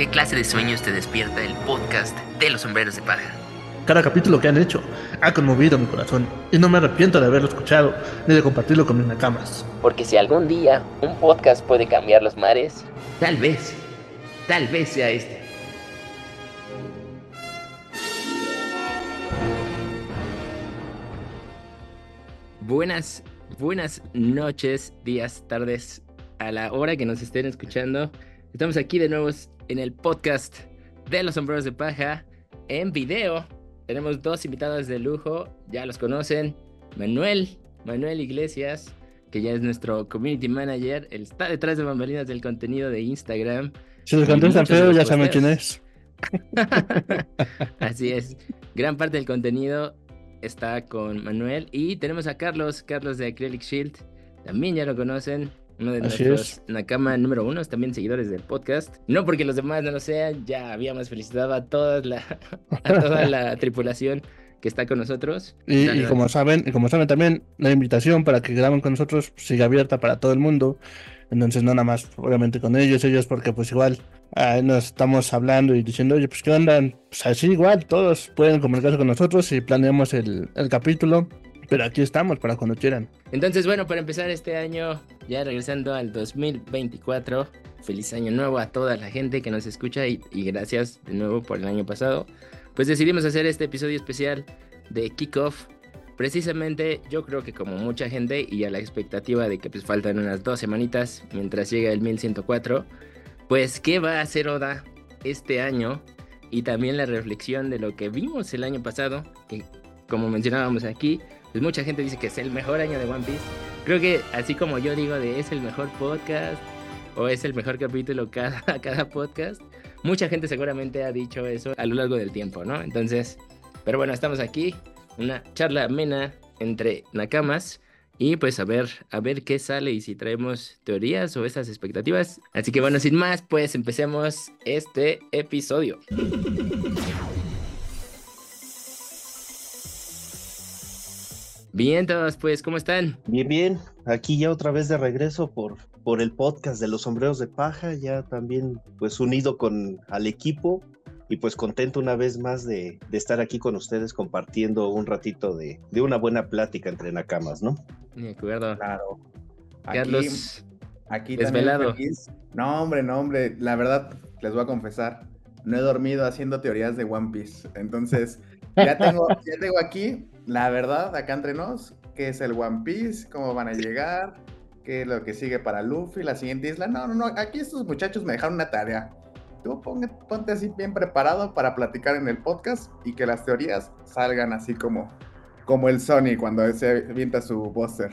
¿Qué clase de sueños te despierta el podcast de los sombreros de paja? Cada capítulo que han hecho ha conmovido mi corazón y no me arrepiento de haberlo escuchado ni de compartirlo con mis nakamas. Porque si algún día un podcast puede cambiar los mares, tal vez, tal vez sea este. Buenas, buenas noches, días, tardes, a la hora que nos estén escuchando. Estamos aquí de nuevo en el podcast de los sombreros de paja en video. Tenemos dos invitados de lujo, ya los conocen. Manuel, Manuel Iglesias, que ya es nuestro community manager. Él está detrás de bambalinas del contenido de Instagram. Si les contestan feo, ya saben quién es. Así es. Gran parte del contenido está con Manuel. Y tenemos a Carlos, Carlos de Acrylic Shield. También ya lo conocen. Uno de Así nuestros es. Nakama número uno, también seguidores del podcast. No porque los demás no lo sean, ya habíamos felicitado a toda la, a toda la tripulación que está con nosotros. Y, como saben, y como saben también, la invitación para que graben con nosotros sigue abierta para todo el mundo. Entonces no nada más, obviamente con ellos, ellos porque pues igual nos estamos hablando y diciendo, oye, pues qué onda, pues así igual, todos pueden comunicarse con nosotros y planeamos el, el capítulo. Pero aquí estamos para cuando quieran. Entonces, bueno, para empezar este año, ya regresando al 2024, feliz año nuevo a toda la gente que nos escucha y, gracias de nuevo por el año pasado. Pues decidimos hacer este episodio especial de Kickoff. Precisamente yo creo que como mucha gente y a la expectativa de que pues faltan unas dos semanitas mientras llega el 1104, pues qué va a hacer Oda este año y también la reflexión de lo que vimos el año pasado, que como mencionábamos aquí, pues mucha gente dice que es el mejor año de One Piece. Creo que así como yo digo de es el mejor podcast o es el mejor capítulo cada, cada podcast, mucha gente seguramente ha dicho eso a lo largo del tiempo, ¿no? Entonces, pero bueno, estamos aquí, una charla amena entre nakamas y pues a ver, a ver qué sale y si traemos teorías o esas expectativas. Así que bueno, sin más, pues empecemos este episodio. Bien, todos, pues, ¿cómo están? Bien, bien, aquí ya otra vez de regreso por, por el podcast de los sombreros de paja, ya también pues unido con al equipo y pues contento una vez más de, de estar aquí con ustedes compartiendo un ratito de, de una buena plática entre nakamas, ¿no? De acuerdo. Claro. Aquí, Carlos, aquí desvelado. No, hombre, no, hombre. La verdad, les voy a confesar, no he dormido haciendo teorías de One Piece. Entonces, ya tengo, ya tengo aquí, la verdad, acá entre nos, qué es el One Piece, cómo van a llegar, qué es lo que sigue para Luffy, la siguiente isla. No, no, no, aquí estos muchachos me dejaron una tarea. Tú ponte, ponte así bien preparado para platicar en el podcast y que las teorías salgan así como, como el Sony cuando se avienta su póster.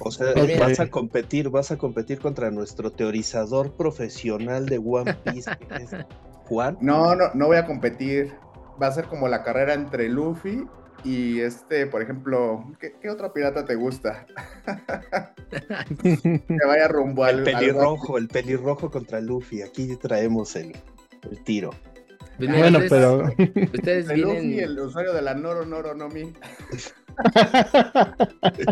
O sea, vas a competir, vas a competir contra nuestro teorizador profesional de One Piece, que es Juan. No, no, no voy a competir. Va a ser como la carrera entre Luffy y este, por ejemplo, ¿qué, qué otro pirata te gusta? que vaya rumbo al. El al- pelirrojo, el pelirrojo contra Luffy, aquí traemos el, el tiro. Pues mira, bueno, ustedes- pero Ustedes El Luffy, vienen el usuario de la Noro Noro no Mi.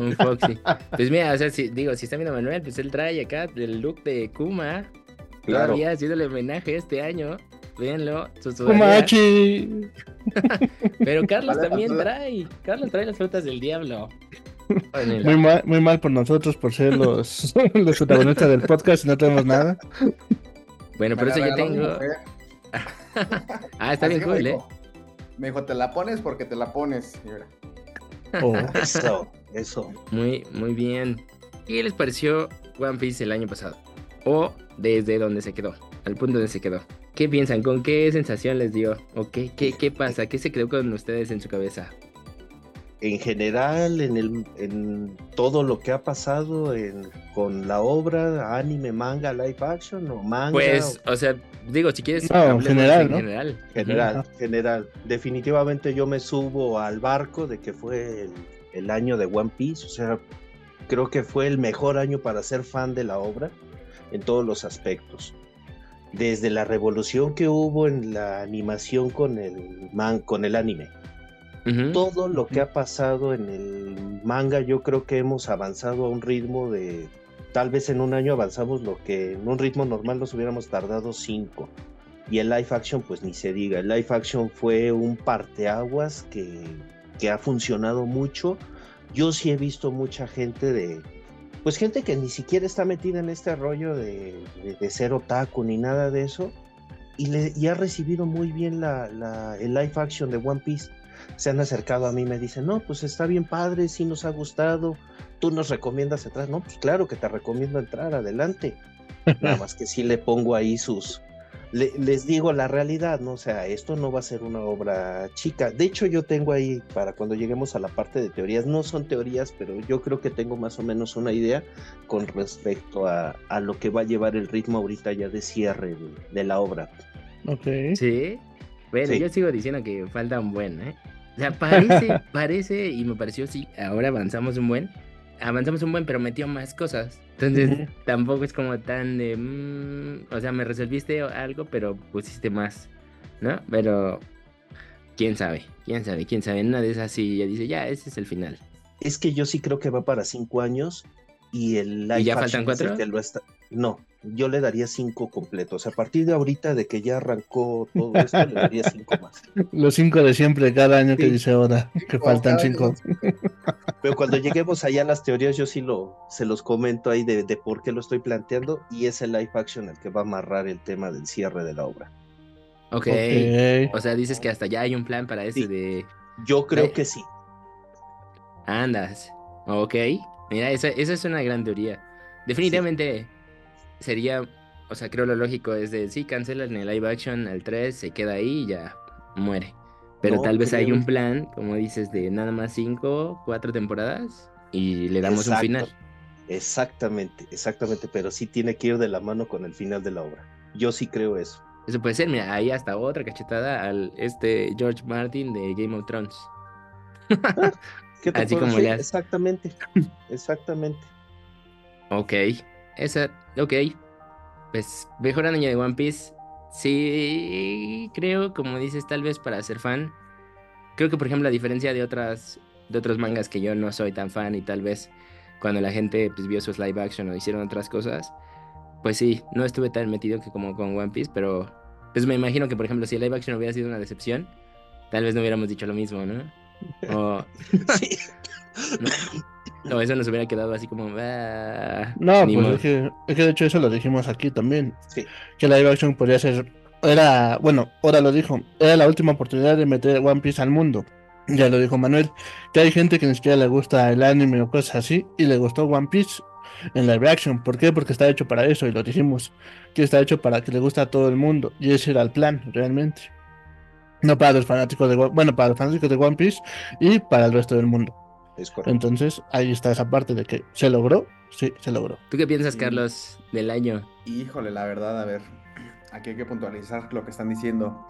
un Foxy. Pues mira, o sea, si, digo, si está viendo Manuel, pues él trae acá el look de Kuma. Claro. Todavía haciéndole homenaje este año. Véanlo. Kumachi. Pero Carlos Vale, también vale. trae. Carlos trae las frutas del diablo. Muy mal, muy mal por nosotros por ser los, los protagonistas del podcast y no tenemos nada. Bueno, por Me eso yo tengo. Ah, está Así bien que me cool, ¿eh? dijo- Me dijo, te la pones porque te la pones. Oh, Eso, eso. Muy, muy bien. ¿Qué les pareció One Piece el año pasado? O desde donde se quedó, al punto donde se quedó. ¿Qué piensan? ¿Con qué sensación les dio? ¿O qué, qué, qué pasa? ¿Qué se quedó con ustedes en su cabeza? En general, en, el, en todo lo que ha pasado en, con la obra, anime, manga, live action o manga. Pues, o sea, digo, si quieres, No, general, en ¿no? general. General, general. Definitivamente yo me subo al barco de que fue el, el año de One Piece. O sea, creo que fue el mejor año para ser fan de la obra en todos los aspectos. Desde la revolución que hubo en la animación con el man, con el anime. Todo lo que ha pasado en el manga, yo creo que hemos avanzado a un ritmo de. Tal vez en un año avanzamos lo que en un ritmo normal nos hubiéramos tardado cinco. Y el live action, pues ni se diga. El live action fue un parteaguas que, que ha funcionado mucho. Yo sí he visto mucha gente de, pues gente que ni siquiera está metida en este rollo de, de, ser otaku ni nada de eso, y, le, y ha recibido muy bien la, la, el live action de One Piece. Se han acercado a mí y me dicen, no, pues está bien padre, sí nos ha gustado, tú nos recomiendas entrar, no, pues claro que te recomiendo entrar, adelante. Nada más que sí le pongo ahí sus, les digo la realidad, ¿no? O sea, esto no va a ser una obra chica. De hecho, yo tengo ahí, para cuando lleguemos a la parte de teorías, no son teorías, pero yo creo que tengo más o menos una idea con respecto a, a lo que va a llevar el ritmo ahorita ya de cierre de, la obra. Ok. Sí. Bueno, yo sigo diciendo que falta un buen, ¿eh? O sea, parece, parece, y me pareció, sí, ahora avanzamos un buen, avanzamos un buen, pero metió más cosas. Entonces tampoco es como tan de... Mm, o sea, me resolviste algo, pero pusiste más, ¿no? Pero... ¿Quién sabe? ¿Quién sabe? ¿Quién sabe? Una de esas sí ya dice, ya, ese es el final. Es que yo sí creo que va para cinco años y el ¿Y ya faltan cuatro? Que lo está... No, yo le daría cinco completos. A partir de ahorita, de que ya arrancó todo esto, le daría cinco más. Los cinco de siempre, cada año que dice ahora, que faltan cinco. Pero cuando lleguemos allá a las teorías, yo sí lo, se los comento ahí de, de, por qué lo estoy planteando, y es el live action el que va a amarrar el tema del cierre de la obra. Ok. okay. O sea, dices que hasta ya hay un plan para ese de. Yo creo que sí. Andas. Ok. Mira, esa, esa es una gran teoría. Definitivamente. Sí sería, o sea, creo lo lógico es de, sí, cancelan el live action al 3, se queda ahí y ya muere. Pero tal vez hay un plan, como dices, de nada más 5, 4 temporadas y le damos un final. Exactamente, exactamente, pero sí tiene que ir de la mano con el final de la obra. Yo sí creo eso. Eso puede ser, mira, ahí hasta otra cachetada al este George Martin de Game of Thrones. Así como le Exactamente, exactamente. Ok, esa, ok. Pues mejor año de One Piece. Sí, creo, como dices, tal vez para ser fan. Creo que, por ejemplo, a diferencia de otras de otros mangas que yo no soy tan fan y tal vez cuando la gente pues, vio sus live action o hicieron otras cosas, pues sí, no estuve tan metido que como con One Piece, pero pues me imagino que, por ejemplo, si el live action hubiera sido una decepción, tal vez no hubiéramos dicho lo mismo, ¿no? O... sí. No, eso nos hubiera quedado así como. Ah, no, pues es que, es que, de hecho eso lo dijimos aquí también. Sí. Que live action podría ser. Era, bueno, ahora lo dijo, era la última oportunidad de meter One Piece al mundo. Ya lo dijo Manuel, que hay gente que ni siquiera le gusta el anime o cosas así, y le gustó One Piece en live action. ¿Por qué? Porque está hecho para eso, y lo dijimos, que está hecho para que le guste a todo el mundo, y ese era el plan, realmente. No para los fanáticos de bueno, para los fanáticos de One Piece y para el resto del mundo. Entonces, ahí está esa parte de que se logró, sí, se logró. ¿Tú qué piensas, Carlos, del año? Híjole, la verdad, a ver, aquí hay que puntualizar lo que están diciendo.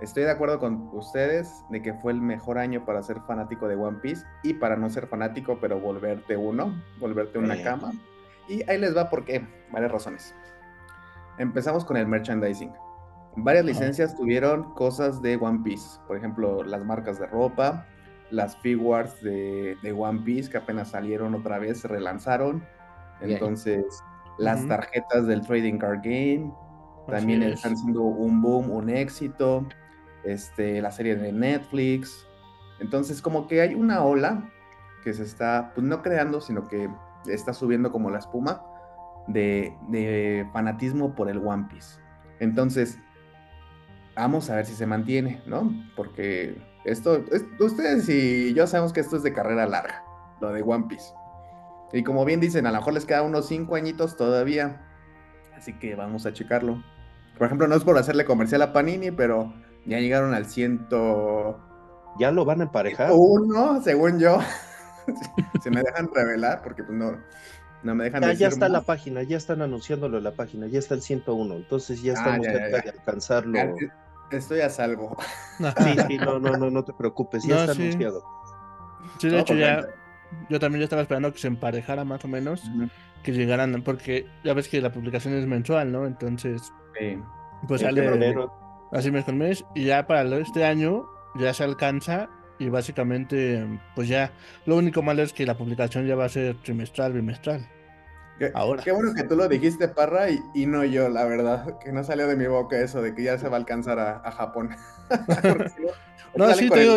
Estoy de acuerdo con ustedes de que fue el mejor año para ser fanático de One Piece y para no ser fanático, pero volverte uno, volverte una cama. Y ahí les va porque varias razones. Empezamos con el merchandising. Varias licencias tuvieron cosas de One Piece, por ejemplo, las marcas de ropa, las figures de, de, One Piece que apenas salieron otra vez, se relanzaron. Entonces, las tarjetas del Trading Card Game también están siendo un boom, un éxito. Este, la serie de Netflix. Entonces, como que hay una ola que se está, pues no creando, sino que está subiendo como la espuma de, de fanatismo por el One Piece. Entonces, vamos a ver si se mantiene, ¿no? Porque esto, ustedes y yo sabemos que esto es de carrera larga, lo de One Piece. Y como bien dicen, a lo mejor les queda unos cinco añitos todavía. Así que vamos a checarlo. Por ejemplo, no es por hacerle comercial a Panini, pero ya llegaron al ciento. ¿Ya lo van a emparejar? Uno, según yo. Se me dejan revelar porque pues no, no me dejan Ya, ya está la página, ya están anunciándolo en la página, ya está el 101. Entonces ya ah, estamos cerca de alcanzarlo. Estoy a salvo. Sí, sí, no, no, no, no te preocupes, ya está anunciado. Sí, de hecho ya, yo también ya estaba esperando que se emparejara más o menos, que llegaran, porque ya ves que la publicación es mensual, ¿no? Entonces, pues sale así mes con mes, y ya para este año ya se alcanza y básicamente, pues ya, lo único malo es que la publicación ya va a ser trimestral, bimestral. Qué, Ahora. qué bueno que tú lo dijiste, Parra, y, y no yo, la verdad. Que no salió de mi boca eso de que ya se va a alcanzar a, a Japón. No, sí, te digo-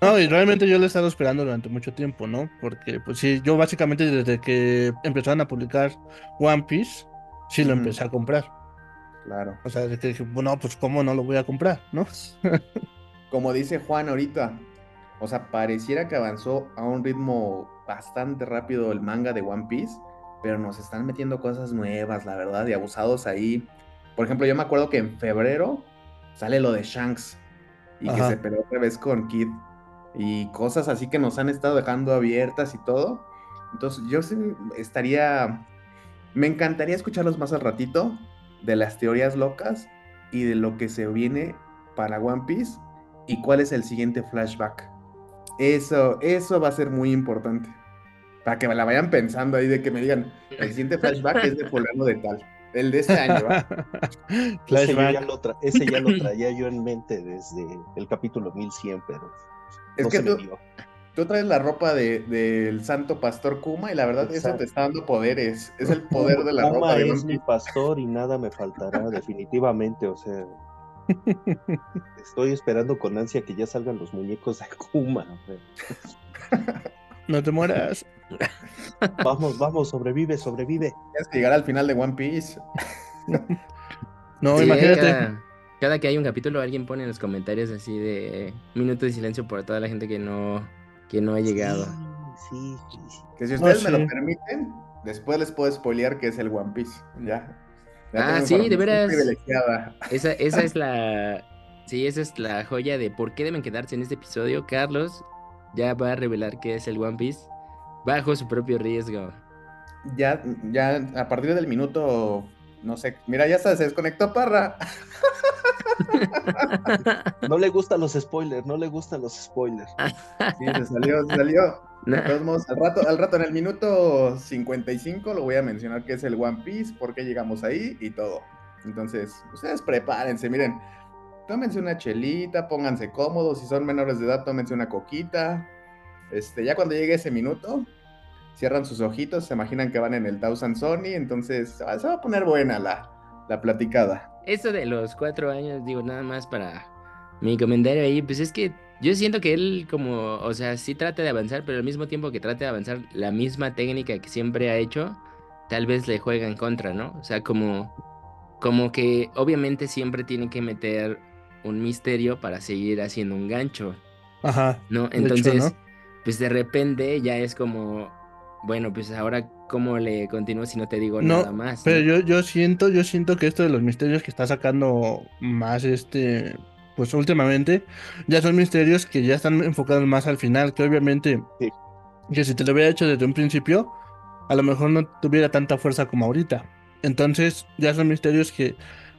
No, y realmente yo lo he estado esperando durante mucho tiempo, ¿no? Porque, pues sí, yo básicamente desde que empezaron a publicar One Piece, sí lo empecé a comprar. Claro. O sea, de que dije, bueno, pues cómo no lo voy a comprar, ¿no? Como dice Juan ahorita, o sea, pareciera que avanzó a un ritmo bastante rápido el manga de One Piece, pero nos están metiendo cosas nuevas, la verdad, y abusados ahí. Por ejemplo, yo me acuerdo que en febrero sale lo de Shanks y que se peleó otra vez con Kid y cosas así que nos han estado dejando abiertas y todo. Entonces, yo sí estaría. Me encantaría escucharlos más al ratito de las teorías locas y de lo que se viene para One Piece y cuál es el siguiente flashback. Eso, eso va a ser muy importante. Para que me la vayan pensando ahí de que me digan, el siguiente flashback es de fulano de tal. El de este año, ¿va? Ese, ya lo tra- ese ya lo traía yo en mente desde el capítulo 1100, pero Es no que se me tú, dio. tú traes la ropa de- del santo pastor Kuma y la verdad eso Exacto. te está dando poderes. Es el poder de la Kuma ropa de es mi pastor y nada me faltará, definitivamente. O sea, estoy esperando con ansia que ya salgan los muñecos de Kuma. hombre. No te mueras. Vamos, vamos, sobrevive, sobrevive. Tienes que llegar al final de One Piece. No, Sí, imagínate. Cada, cada que hay un capítulo, alguien pone en los comentarios así de minuto de silencio por toda la gente que no, que no ha llegado. Sí, sí, sí. Que si No, ustedes me lo permiten, después les puedo spoilear que es el One Piece. Ya. Ah, sí, de veras. privilegiada. Esa, esa es la. Sí, esa es la joya de por qué deben quedarse en este episodio. Carlos ya va a revelar qué es el One Piece bajo su propio riesgo. Ya, ya a partir del minuto, no sé, mira, ya se desconectó Parra. No le gustan los spoilers, no le gustan los spoilers. Sí, se salió, se salió. De todos modos, al rato, al rato en el minuto 55 lo voy a mencionar que es el One Piece, por qué llegamos ahí y todo. Entonces, ustedes prepárense, miren, tómense una chelita, pónganse cómodos, si son menores de edad, tómense una coquita. Este, ya cuando llegue ese minuto, cierran sus ojitos, se imaginan que van en el Thousand Sony, entonces se va se va a poner buena la, la platicada. Eso de los cuatro años, digo, nada más para mi comentario ahí, pues es que yo siento que él como, o sea, sí trata de avanzar, pero al mismo tiempo que trata de avanzar la misma técnica que siempre ha hecho, tal vez le juega en contra, ¿no? O sea, como, como que obviamente siempre tiene que meter un misterio para seguir haciendo un gancho, Ajá. ¿no? Hecho, Entonces, ¿no? pues de repente ya es como, bueno, pues ahora cómo le continúo si no te digo No, nada más. Pero ¿no? yo, yo siento, yo siento que esto de los misterios que está sacando más este, pues últimamente, ya son misterios que ya están enfocados más al final, que obviamente, Sí. que si te lo hubiera hecho desde un principio, a lo mejor no tuviera tanta fuerza como ahorita. Entonces, ya son misterios que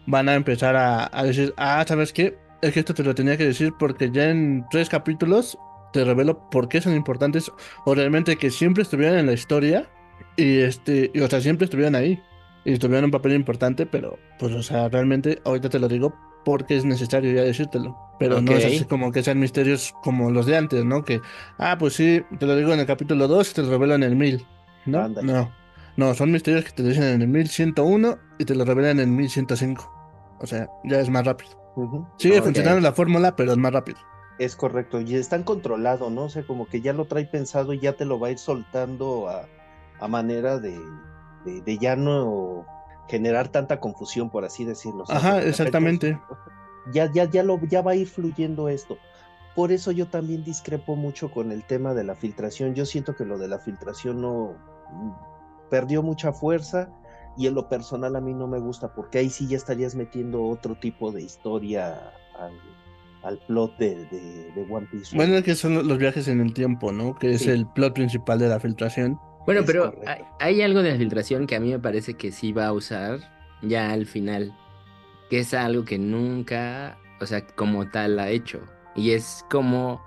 van a empezar a, a decir, ah, ¿sabes qué? Es que esto te lo tenía que decir porque ya en tres capítulos te revelo por qué son importantes o realmente que siempre estuvieran en la historia y este, y, o sea, siempre estuvieron ahí y tuvieron un papel importante, pero pues, o sea, realmente ahorita te lo digo porque es necesario ya decírtelo. Pero no es así como que sean misterios como los de antes, ¿no? Que, ah, pues sí, te lo digo en el capítulo 2 y te lo revelo en el 1000, ¿no? No, no, son misterios que te dicen en el 1101 y te lo revelan en el 1105. O sea, ya es más rápido. Sigue funcionando la fórmula, pero es más rápido. Es correcto, y están controlados, ¿no? O sea, como que ya lo trae pensado y ya te lo va a ir soltando a, a manera de, de, de ya no generar tanta confusión, por así decirlo. O sea, Ajá, exactamente. Ya, ya, ya, lo, ya va a ir fluyendo esto. Por eso yo también discrepo mucho con el tema de la filtración. Yo siento que lo de la filtración no mm, perdió mucha fuerza y en lo personal a mí no me gusta porque ahí sí ya estarías metiendo otro tipo de historia al, al plot de, de, de One Piece. Bueno, es que son los viajes en el tiempo, ¿no? Que es el plot principal de la filtración. Bueno, Es pero hay, hay algo de la filtración que a mí me parece que sí va a usar ya al final, que es algo que nunca, o sea, como tal ha hecho. Y es como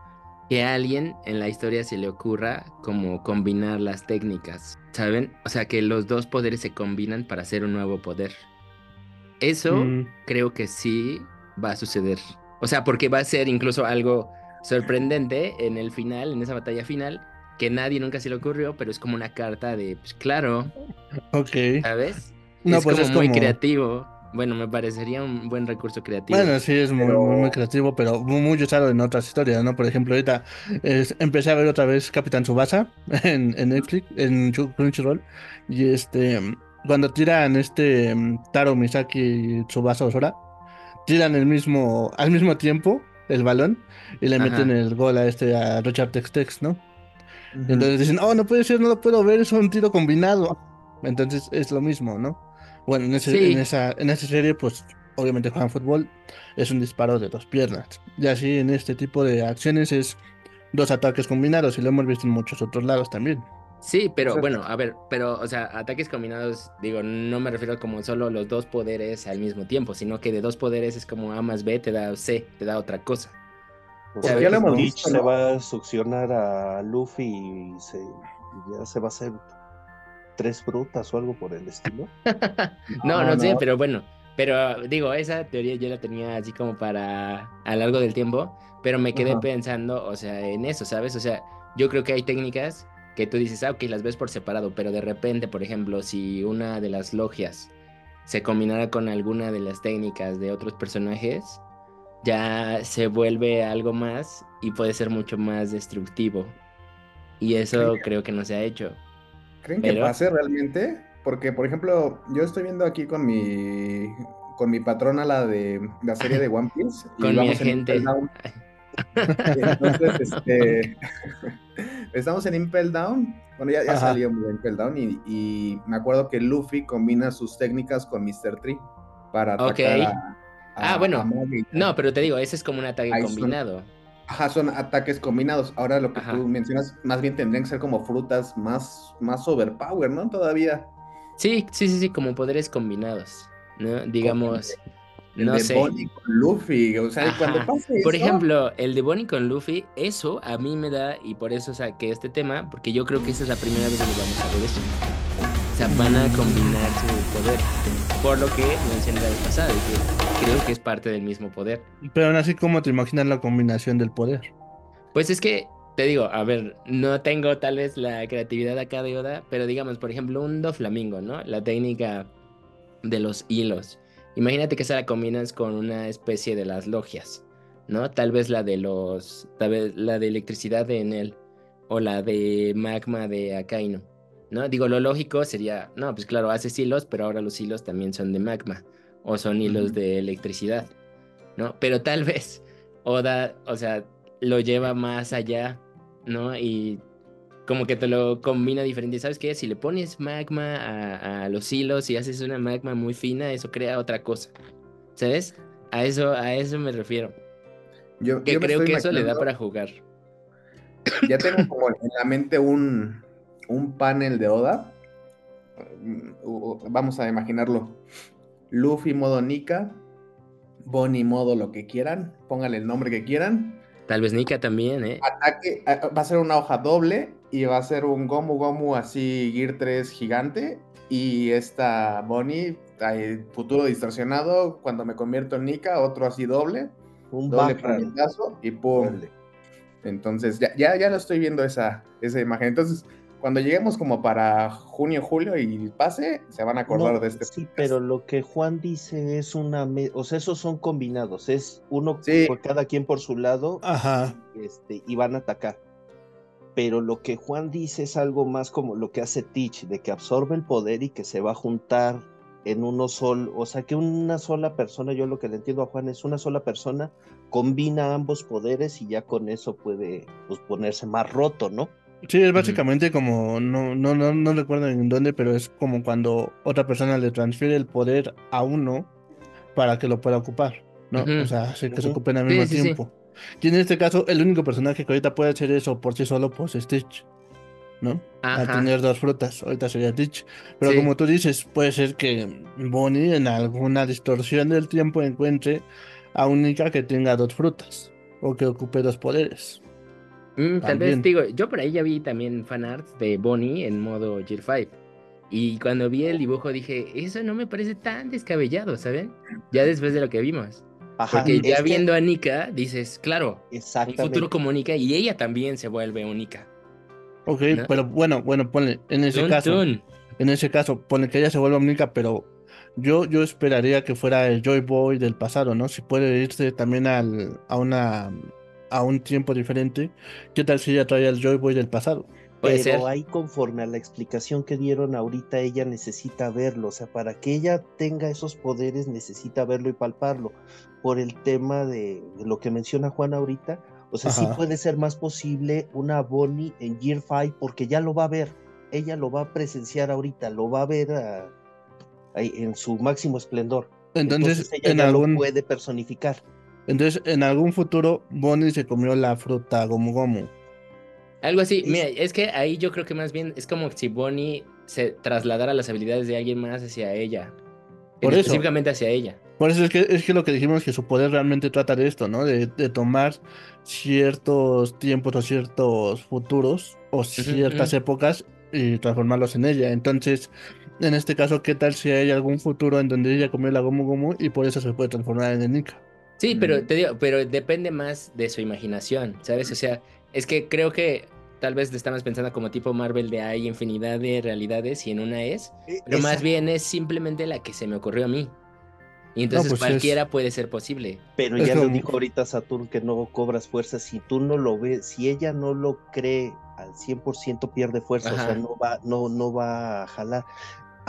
que a alguien en la historia se le ocurra como combinar las técnicas, ¿saben? O sea, que los dos poderes se combinan para hacer un nuevo poder. Eso Mm, creo que sí va a suceder. O sea, porque va a ser incluso algo sorprendente en el final, en esa batalla final, que nadie nunca se le ocurrió, pero es como una carta de, pues claro, Ok. ¿sabes? No, es pues como es muy como- creativo. Bueno, me parecería un buen recurso creativo. Bueno, sí, es muy, Pero- muy, muy creativo, pero muy, muy usado en otras historias, ¿no? Por ejemplo, ahorita es- empecé a ver otra vez Capitán Subasa en, en Netflix, en Crunchyroll, y este, cuando tiran este mm, Taro Misaki y Tsubasa Osora, tiran el mismo, al mismo tiempo el balón y le Ajá. meten el gol a este, a Richard Tex Tex, ¿no? Ujú. Entonces dicen, oh, no puede ser, no lo puedo ver, es un tiro combinado. Entonces es lo mismo, ¿no? Bueno, en, ese- Sí. en, esa, en esa serie, pues obviamente juegan fútbol, es un disparo de dos piernas. Y así en este tipo de acciones es dos ataques combinados y lo hemos visto en muchos otros lados también. Sí, pero bueno, a ver, pero, o sea, ataques combinados, digo, no me refiero como solo los dos poderes al mismo tiempo, sino que de dos poderes es como A más B te da C, te da otra cosa. Ya lo hemos Bleach visto, se va a succionar a Luffy y, se, y ya se va a hacer tres frutas o algo por el estilo. No, no, No, sé, pero bueno, pero digo, esa teoría yo la tenía así como para a lo largo del tiempo, pero me quedé Ajá. pensando, o sea, en eso, ¿sabes? O sea, yo creo que hay técnicas que tú dices, ah, ok, las ves por separado, pero de repente, por ejemplo, si una de las logias se combinara con alguna de las técnicas de otros personajes, ya se vuelve algo más y puede ser mucho más destructivo. Y eso creo que no se ha hecho. ¿Creen que Pero- pase realmente? Porque, por ejemplo, yo estoy viendo aquí con mi con mi patrona la de la serie de One Piece y Con mi agente. Entonces, este, estamos en Impel Down. Bueno, ya, salió Impel Down y, y me acuerdo que Luffy combina sus técnicas con Mr. Tree para atacar a, a- Ah, bueno. a. No, pero te digo, ese es como un ataque Ahí son- combinado. Ajá, son ataques combinados. Ahora lo que Ajá. tú mencionas, más bien tendrían que ser como frutas más, más overpower, ¿no? Todavía. Sí, sí, sí, sí, como poderes combinados, ¿no? Digamos, El no de sé. Bonnie con Luffy. O sea, Ajá. cuando pase Por eso- ejemplo, el de Bonnie con Luffy, eso a mí me da, y por eso saqué este tema, porque yo creo que esa es la primera vez que vamos a ver eso. O sea, van a combinar su poder. Por lo que mencioné la vez pasada, que creo que es parte del mismo poder. Pero aún así, ¿cómo te imaginas la combinación del poder? Pues es que, te digo, a ver, no tengo tal vez la creatividad acá de Oda, pero digamos, por ejemplo, un Doflamingo, ¿no? La técnica de los hilos. Imagínate que esa la combinas con una especie de las logias, ¿no? Tal vez la de los, tal vez la de electricidad de Enel o la de magma de Akainu, ¿no? Digo, lo lógico sería, no, pues claro, haces hilos, pero ahora los hilos también son de magma o son hilos de electricidad, ¿no? Pero tal vez Oda, o sea, lo lleva más allá, ¿no? Y como que te lo combina diferente. ¿Sabes qué? Si le pones magma a, a los hilos y haces una magma muy fina, eso crea otra cosa. ¿Sabes? A eso, a eso me refiero. yo, Que yo creo que eso le da para jugar. Ya tengo como en la mente un, un panel de Oda. Mm, Vamos a imaginarlo. Luffy modo Nika. Bonnie modo lo que quieran. Póngale el nombre que quieran. Tal vez Nika también, ¿eh? Ataque. Va a ser una hoja doble. Y va a ser un Gomu Gomu así Gear 3 gigante. Y esta Bonnie. Futuro distorsionado. Cuando me convierto en Nika. Otro así doble. Un Doble background. puñetazo. Y pum. Entonces, ya, ya, ya lo estoy viendo esa, esa imagen. Entonces, cuando lleguemos como para junio, julio y pase, se van a acordar No, de este. Sí, podcast. pero lo que Juan dice es una, me- o sea, esos son combinados, es uno Sí. por cada quien por su lado, Ajá. este, y van a atacar. Pero lo que Juan dice es algo más como lo que hace Teach, de que absorbe el poder y que se va a juntar en uno solo, o sea, que una sola persona, yo lo que le entiendo a Juan es una sola persona combina ambos poderes y ya con eso puede pues, ponerse más roto, ¿no? Sí, es básicamente como, no, no, no, no recuerdo en dónde, pero es como cuando otra persona le transfiere el poder a uno para que lo pueda ocupar, ¿no? O sea, que se ocupen al mismo sí, sí. tiempo. Y en este caso, el único personaje que ahorita puede hacer eso por sí solo, pues es Stitch, ¿no? A Ajá. tener dos frutas, ahorita sería Stitch. Pero como tú dices, puede ser que Bonnie en alguna distorsión del tiempo encuentre a única que tenga dos frutas o que ocupe dos poderes. Mm, tal vez, digo, yo por ahí ya vi también fanarts de Bonnie en modo Gear 5. Y cuando vi el dibujo dije, eso no me parece tan descabellado, ¿saben? Ya después de lo que vimos. Ajá, Porque ya que- viendo a Nika, dices, claro, un futuro como Nika y ella también se vuelve única. Ok, ¿no? pero bueno, bueno, ponle, en ese Tun, caso, tun. en ese caso, ponle que ella se vuelva Omnica, pero yo, yo esperaría que fuera el Joy Boy del pasado, ¿no? Si puede irse también al, a una, a un tiempo diferente, ¿qué tal si ella trae al Joy Boy del pasado? Puede Pero ser. ahí conforme a la explicación que dieron ahorita, ella necesita verlo. O sea, para que ella tenga esos poderes necesita verlo y palparlo. Por el tema de, de lo que menciona Juan ahorita. O sea, sí puede ser más posible una Bonnie en Year 5 porque ya lo va a ver. Ella lo va a presenciar ahorita, lo va a ver ahí en su máximo esplendor. Entonces, ella en ya algún, lo puede personificar. Entonces, en algún futuro, Bonnie se comió la fruta Gomu Gomu. Algo así. Es- Mira, es que ahí yo creo que más bien es como si Bonnie se trasladara las habilidades de alguien más hacia ella. Por eso. específicamente hacia ella. Por eso es que, es que lo que dijimos que su poder realmente trata de esto, ¿no? De, de tomar ciertos tiempos o ciertos futuros o ciertas épocas y transformarlos en ella. Entonces, en este caso, ¿qué tal si hay algún futuro en donde ella comió la Gomu Gomu y por eso se puede transformar en Nika? Sí, pero te digo, pero depende más de su imaginación, ¿sabes? O sea, es que creo que tal vez estamos pensando como tipo Marvel de hay infinidad de realidades y en una es, pero más bien es simplemente la que se me ocurrió a mí. Y entonces pues es- cualquiera puede ser posible. Pero ya lo dijo ahorita Saturn que no cobras fuerza. Si tú no lo ves, si ella no lo cree al 100% pierde fuerza, o sea, no va, no, no va a jalar.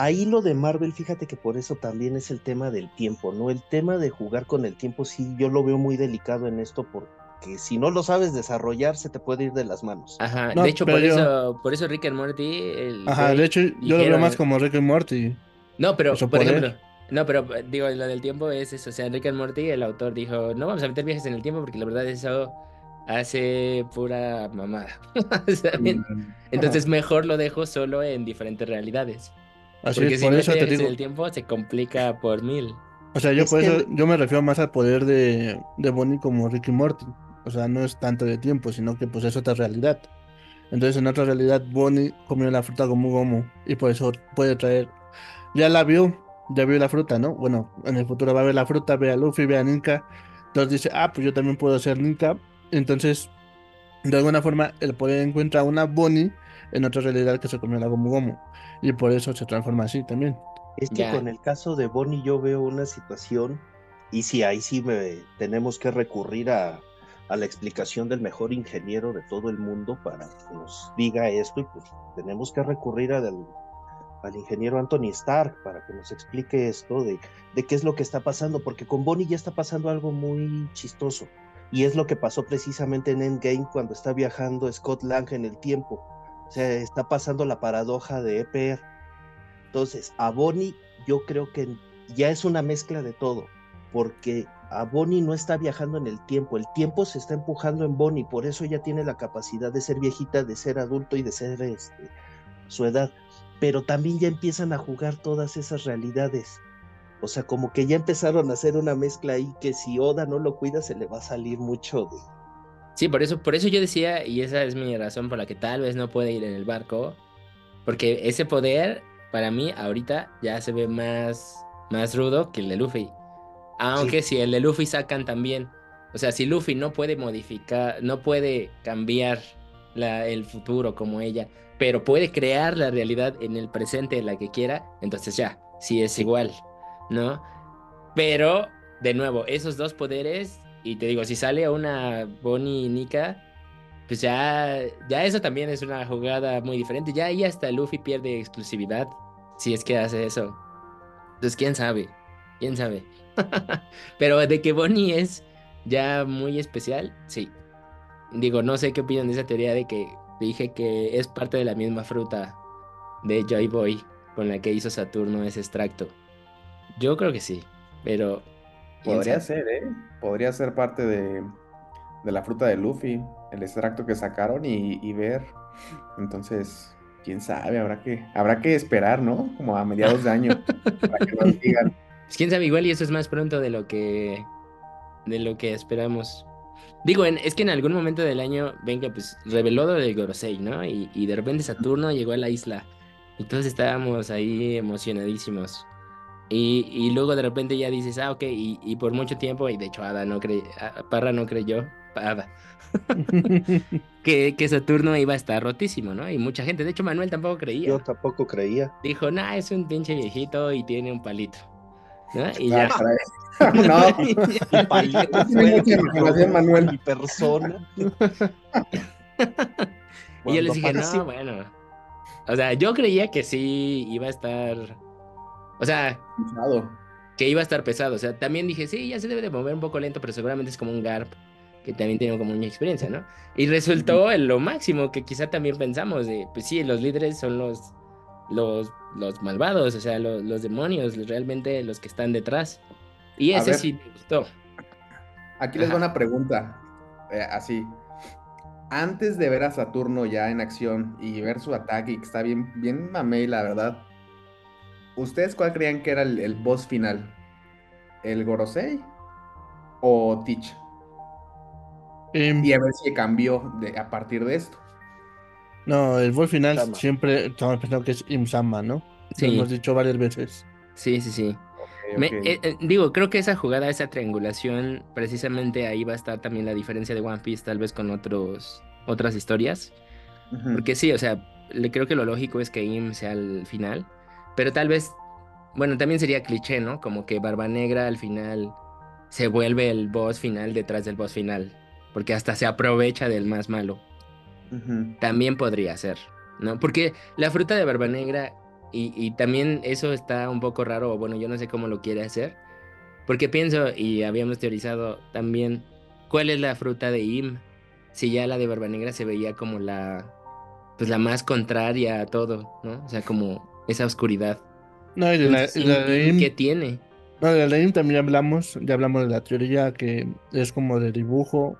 Ahí lo de Marvel, fíjate que por eso también es el tema del tiempo, ¿no? El tema de jugar con el tiempo, sí, yo lo veo muy delicado en esto porque si no lo sabes desarrollar, se te puede ir de las manos. Ajá, No, de hecho pero por yo- eso, por eso Rick and Morty, el Ajá, de hecho, yo lo veo más como Rick y Morty. No, pero Su por poder. ejemplo, no, pero digo, lo del tiempo es eso. O sea, Rick and Morty, el autor dijo, no vamos a meter viajes en el tiempo porque la verdad eso hace pura mamada. ¿Saben? Entonces mejor lo dejo solo en diferentes realidades. Así porque es, si por eso te digo. el tiempo se complica por mil. O sea, yo Es por que eso, yo me refiero más al poder de, de Bonnie como Rick y Morty. O sea, no es tanto de tiempo, sino que pues es otra realidad. Entonces en otra realidad Bonnie comió la fruta Gomu Gomu y por eso puede traer... Ya la vio, ya vio la fruta, ¿no? Bueno, en el futuro va a ver la fruta, ve a Luffy, ve a Ninka. Entonces dice, ah, pues yo también puedo ser Ninka. Entonces, de alguna forma, el poder encuentra una Bonnie en otra realidad que se comió la Gomu Gomu. Y por eso se transforma así también. Es que Ya. con el caso de Bonnie yo veo una situación, y sí, ahí sí me, tenemos que recurrir a, a la explicación del mejor ingeniero de todo el mundo para que nos diga esto, y pues tenemos que recurrir al, al ingeniero Anthony Stark para que nos explique esto de, de qué es lo que está pasando, porque con Bonnie ya está pasando algo muy chistoso, y es lo que pasó precisamente en Endgame cuando está viajando Scott Lang en el tiempo. O sea, está pasando la paradoja de EPR. Entonces, a Bonnie yo creo que ya es una mezcla de todo, porque a Bonnie no está viajando en el tiempo, el tiempo se está empujando en Bonnie, por eso ella tiene la capacidad de ser viejita, de ser adulto y de ser este, su edad, pero también ya empiezan a jugar todas esas realidades. O sea, como que ya empezaron a hacer una mezcla ahí que si Oda no lo cuida se le va a salir mucho de... Sí, por eso, por eso yo decía, y esa es mi razón por la que tal vez no puede ir en el barco, porque ese poder, para mí, ahorita ya se ve más, más rudo que el de Luffy. Aunque si el de Luffy sacan también, o sea, si Luffy no puede modificar, no puede cambiar la, el futuro como ella, pero puede crear la realidad en el presente la que quiera, entonces ya, sí es igual, ¿no? Pero, de nuevo, esos dos poderes, y te digo, si sale una Bonnie y Nika, pues ya, ya eso también es una jugada muy diferente. Ya ahí hasta Luffy pierde exclusividad, si es que hace eso. Entonces, quién sabe, quién sabe. Pero de que Bonnie es ya muy especial, sí. Digo, no sé qué opinan de esa teoría de que dije que es parte de la misma fruta de Joy Boy con la que hizo Saturno ese extracto. Yo creo que sí, pero. Podría ser, ¿eh? Podría ser parte de, de la fruta de Luffy, el extracto que sacaron y, y ver. Entonces, quién sabe, habrá que, habrá que esperar, ¿no? Como a mediados de año para que nos digan. Pues quién sabe, igual y eso es más pronto de lo que de lo que esperamos. Digo, en- es que en algún momento del año, ven que pues reveló lo del Gorosei, ¿no? Y, y de repente Saturno llegó a la isla. Y todos estábamos ahí emocionadísimos. Y, y luego de repente ya dices, ah, ok, y, y por mucho tiempo, y de hecho Ada no creyó, Parra no creyó, Ada, que, que Saturno iba a estar rotísimo, ¿no? Y mucha gente, de hecho Manuel tampoco creía. Yo tampoco creía. Dijo, nah, es un pinche viejito y tiene un palito. ¿no? Y Ah, ya. caray. no, Y palito imaginación, Manuel. Mi persona. Y yo les dije, no, bueno. O sea, yo creía que sí iba a estar. O sea, que iba a estar pesado. O sea, también dije, sí, ya se debe de mover un poco lento, pero seguramente es como un GARP que también tiene como mucha experiencia, ¿no? Y resultó en lo máximo que quizá también pensamos de, pues sí, los líderes son los, los, los malvados, o sea, los, los demonios, realmente los que están detrás. Y ese sí me gustó. Aquí les va una pregunta, eh, así. Antes de ver a Saturno ya en acción y ver su ataque, y que está bien, bien mamey, la verdad. ¿Ustedes cuál creían que era el, el boss final? ¿El Gorosei o Teach? Em, Y a ver si cambió de, a partir de esto. no, el boss final Sama. siempre estamos pensando que es Imsama, ¿no? Lo Sí, hemos dicho varias veces. sí, sí, sí. Me- eh, eh, digo, creo que esa jugada, esa triangulación, precisamente ahí va a estar también la diferencia de One Piece, tal vez con otros, otras historias. Porque sí, o sea, le creo que lo lógico es que Im sea el final. Pero tal vez, bueno, también sería cliché, ¿no? Como que Barba Negra al final se vuelve el boss final detrás del boss final. Porque hasta se aprovecha del más malo. También podría ser, ¿no? Porque la fruta de Barba Negra, y, y también eso está un poco raro, o bueno, yo no sé cómo lo quiere hacer. Porque pienso, y habíamos teorizado también, ¿cuál es la fruta de Im? Si ya la de Barba Negra se veía como la, pues la más contraria a todo, ¿no? O sea, como esa oscuridad. No, y de la, y la de ¿Qué tiene? no, de la Im también hablamos, ya hablamos de la teoría que es como de dibujo.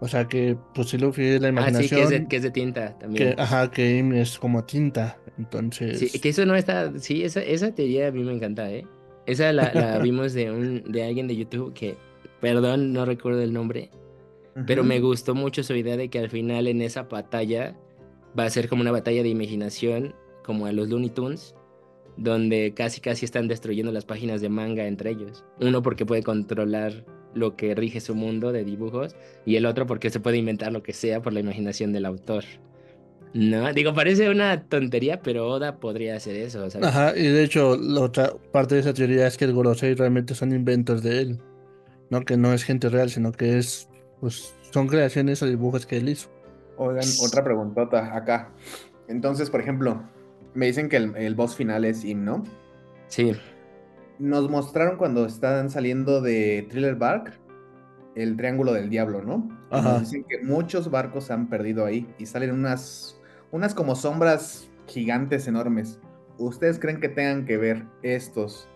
O sea que, pues si Luffy es la Ah, imaginación. sí, que es de, que es de tinta también. que, ajá, que Im es como tinta. Entonces. Sí, que eso no está. Sí, esa, esa teoría a mí me encanta, ¿eh? Esa la, la vimos de un de alguien de YouTube que, perdón, no recuerdo el nombre, pero me gustó mucho su idea de que al final en esa batalla va a ser como una batalla de imaginación, como a los Looney Tunes, donde casi casi están destruyendo las páginas de manga entre ellos. Uno porque puede controlar lo que rige su mundo de dibujos y el otro porque se puede inventar lo que sea por la imaginación del autor. No, digo, parece una tontería, pero Oda podría hacer eso, ¿sabes? Ajá, y de hecho, la otra parte de esa teoría es que el Gorosei realmente son inventos de él. No que no es gente real, sino que es. Pues son creaciones o dibujos que él hizo. Oigan, otra preguntota acá. Entonces, por ejemplo, me dicen que el, el boss final es Im, ¿no? Sí, Nos mostraron cuando estaban saliendo de Thriller Bark el Triángulo del Diablo, ¿no? Ajá. Nos dicen que muchos barcos se han perdido ahí y salen unas, unas como sombras gigantes enormes. ¿Ustedes creen que tengan que ver estos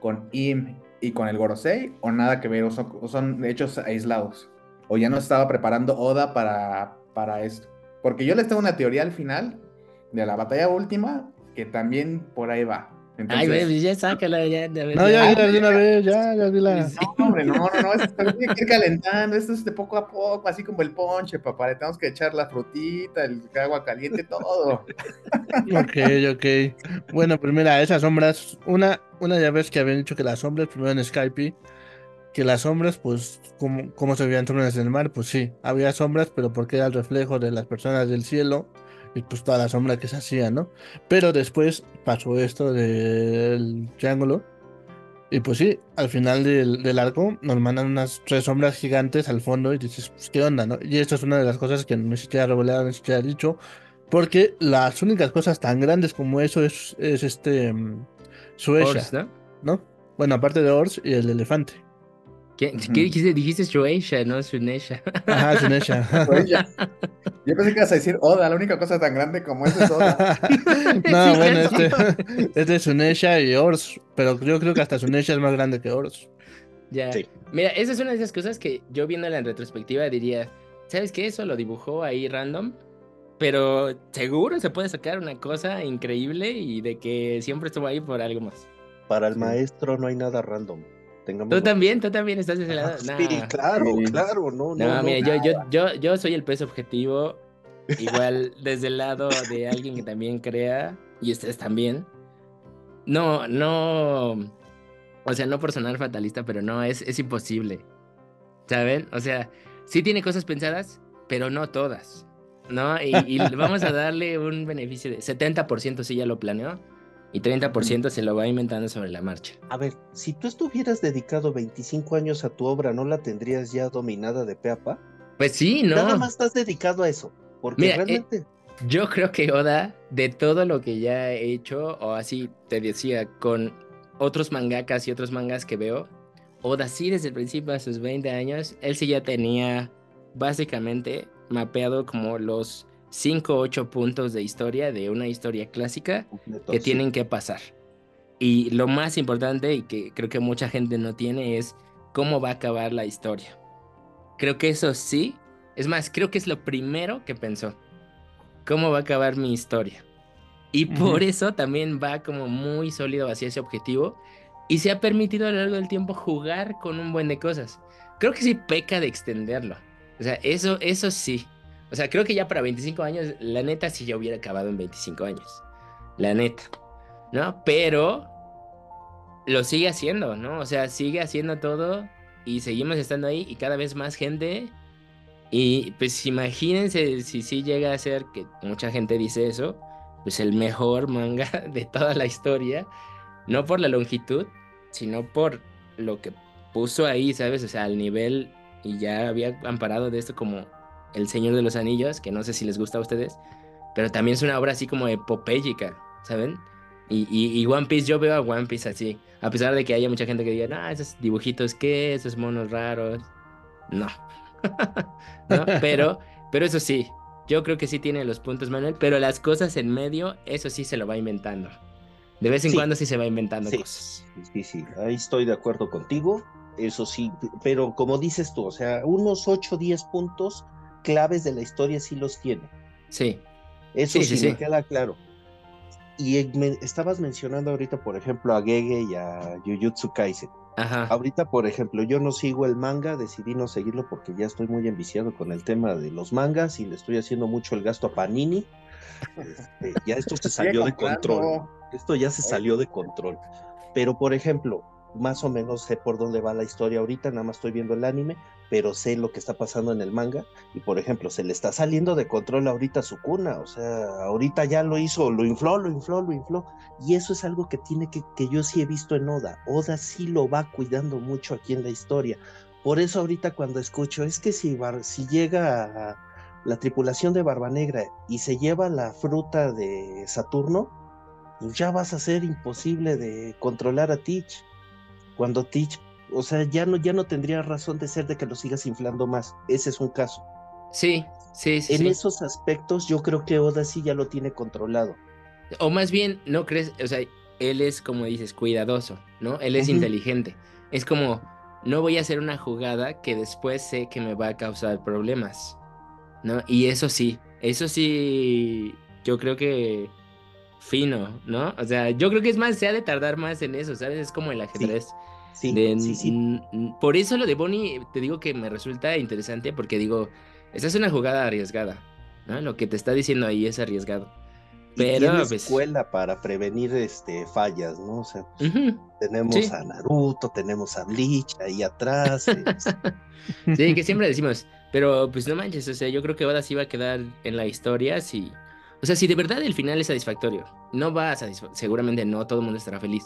con Im y con el Gorosei o nada que ver o son, o son hechos aislados? ¿O ya no estaba preparando Oda para, para esto? Porque yo les tengo una teoría al final de la batalla última que también por ahí va. Ay, Entonces, baby, ya sácala, ya. de No, ya, ya, de una vez, ya, ya, de la. No, hombre, no, no, no, esto tiene que ir calentando, esto es de poco a poco, así como el ponche, papá, le tenemos que echar la frutita, el agua caliente, todo. Ok, ok. Bueno, pues mira, esas sombras. Una, una ya ves que habían dicho que las sombras, primero en Skype, que las sombras, pues, ¿cómo, cómo se veían sombras en el mar? Pues sí, había sombras, pero porque era el reflejo de las personas del cielo y pues toda la sombra que se hacía, ¿no? Pero después pasó esto del triángulo. Y pues sí, al final del, del arco nos mandan unas tres sombras gigantes al fondo y dices, pues, ¿qué onda, no? Y esto es una de las cosas que ni siquiera revelado, ni siquiera dicho, porque las únicas cosas tan grandes como eso es, es este mm, Suecia. ¿no? Bueno, aparte de Ors y el elefante. ¿Qué. ¿qué dijiste? Dijiste Shueisha, no Sunesha. Ajá, ya. Yo pensé que ibas a decir Oda, la única cosa tan grande como eso es Oda. no, Sí, bueno, cierto. este es de Sunesha y Ors, pero yo creo que hasta Sunesha es más grande que Ors. Ya. Sí. Mira, esa es una de esas cosas que yo viéndola en retrospectiva diría, ¿sabes qué? Eso lo dibujó ahí random, pero seguro se puede sacar una cosa increíble y de que siempre estuvo ahí por algo más. Para el Sí. maestro no hay nada random. Tengamos Tú también, tú también estás de ese lado. Sí, Nah. claro, Sí. claro, no, no. No, no, mira, yo, yo, yo, yo soy el peso objetivo, igual desde el lado de alguien que también crea, y ustedes también. No, no, o sea, no por sonar fatalista, pero no, es, es imposible, ¿saben? O sea, sí tiene cosas pensadas, pero no todas. ¿no? Y, y vamos a darle un beneficio de 70% si ya lo planeó y 30% se lo va inventando sobre la marcha. A ver, si tú estuvieras dedicado 25 años a tu obra, ¿no la tendrías ya dominada de pe a pa? Pues sí, ¿no? Nada más estás dedicado a eso. Porque Mira, eh, realmente. Yo creo que Oda, de todo lo que ya he hecho, o así te decía, con otros mangakas y otros mangas que veo, Oda sí desde el principio de sus 20 años, él sí ya tenía básicamente mapeado como los 5 o 8 puntos de historia de una historia clásica completo, que sí. tienen que pasar. Y lo más importante y que creo que mucha gente no tiene es cómo va a acabar la historia. Creo que eso sí, es más, creo que es lo primero que pensó. ¿Cómo va a acabar mi historia? Y por eso también va como muy sólido hacia ese objetivo y se ha permitido a lo largo del tiempo jugar con un buen de cosas. Creo que sí peca de extenderlo. O sea, eso, eso sí. O sea, creo que ya para 25 años, la neta sí ya hubiera acabado en 25 años. La neta. ¿No? Pero lo sigue haciendo, ¿no? O sea, sigue haciendo todo y seguimos estando ahí y cada vez más gente. Y pues imagínense si sí llega a ser, que mucha gente dice eso, pues el mejor manga de toda la historia. No por la longitud, sino por lo que puso ahí, ¿sabes? O sea, al nivel, y ya había amparado de esto como El Señor de los Anillos, que no sé si les gusta a ustedes, pero también es una obra así como epopélica, ¿saben? Y, y, y One Piece, yo veo a One Piece así, a pesar de que haya mucha gente que diga, no, esos dibujitos, ¿qué? Esos monos raros. No. ¿No? Pero, pero eso sí, yo creo que sí tiene los puntos, Manuel, pero las cosas en medio, eso sí se lo va inventando. De vez en Sí. cuando sí se va inventando Sí. cosas. Sí, sí, ahí estoy de acuerdo contigo. Eso sí, pero como dices tú, o sea, unos 8 o 10 puntos claves de la historia sí los tiene. Sí, Eso Sí, sí, sí, me sí. queda claro. Y eh, me- estabas mencionando ahorita, por ejemplo, a Gege y a Jujutsu Kaisen. ajá. Ahorita, por ejemplo, yo no sigo el manga, decidí no seguirlo porque ya estoy muy enviciado con el tema de los mangas y le estoy haciendo mucho el gasto a Panini. Este, ya esto se salió de control. Esto ya se salió de control. Pero, por ejemplo, más o menos sé por dónde va la historia ahorita, nada más estoy viendo el anime, pero sé lo que está pasando en el manga. Y, por ejemplo, se le está saliendo de control ahorita su cuna. O sea, ahorita ya lo hizo, lo infló, lo infló, lo infló. Y eso es algo que tiene que, que yo sí he visto en Oda. Oda sí lo va cuidando mucho aquí en la historia. Por eso ahorita cuando escucho, es que si, si llega la tripulación de Barba Negra y se lleva la fruta de Saturno, pues ya vas a ser imposible de controlar a Teach. Cuando Teach, o sea, ya no, ya no tendría razón de ser de que lo sigas inflando más. Ese es un caso. Sí, sí, sí. En sí. esos aspectos yo creo que Oda sí ya lo tiene controlado. O más bien, ¿no crees? O sea, él es, como dices, cuidadoso, ¿no? Él es inteligente. Es como, no voy a hacer una jugada que después sé que me va a causar problemas, ¿no? Y eso sí, eso sí, yo creo que fino, ¿no? O sea, yo creo que es más, se ha de tardar más en eso, ¿sabes? Es como el ajedrez. Sí, de- sí, sí. Por eso lo de Bonnie, te digo que me resulta interesante porque digo, esa es una jugada arriesgada, ¿no? Lo que te está diciendo ahí es arriesgado. Y Pero, tiene pues- escuela para prevenir este fallas, ¿no? O sea, pues, Ujú. tenemos Sí. a Naruto, tenemos a Bleach ahí atrás. este, Sí, que siempre decimos, pero pues no manches, o sea, yo creo que Oda sí va a quedar en la historia si... O sea, si de verdad el final es satisfactorio, no va a satisfactorio, seguramente no todo el mundo estará feliz,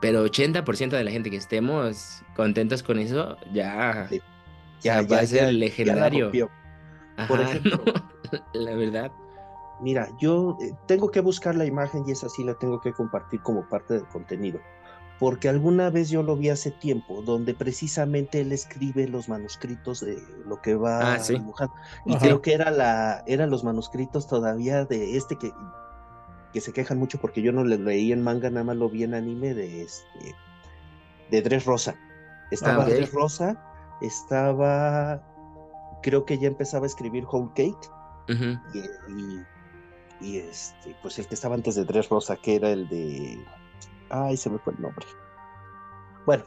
pero 80% de la gente que estemos contentos con eso, ya, Sí. ya, va a ser ya legendario. Ajá, Por ejemplo. no, la verdad. Mira, yo eh, tengo que buscar la imagen y esa sí la tengo que compartir como parte del contenido. Porque alguna vez yo lo vi hace tiempo, donde precisamente él escribe los manuscritos de lo que va Ah, sí. dibujando. Y Ajá. creo que era la, eran los manuscritos todavía de este que, que se quejan mucho porque yo no le leí en manga, nada más lo vi en anime de este de Dress Rosa. Estaba. Dress Rosa, estaba creo que ya empezaba a escribir Whole Cake y, y- y, este, pues el que estaba antes de Dress Rosa, que era el de. Ay, se me fue el nombre. Bueno,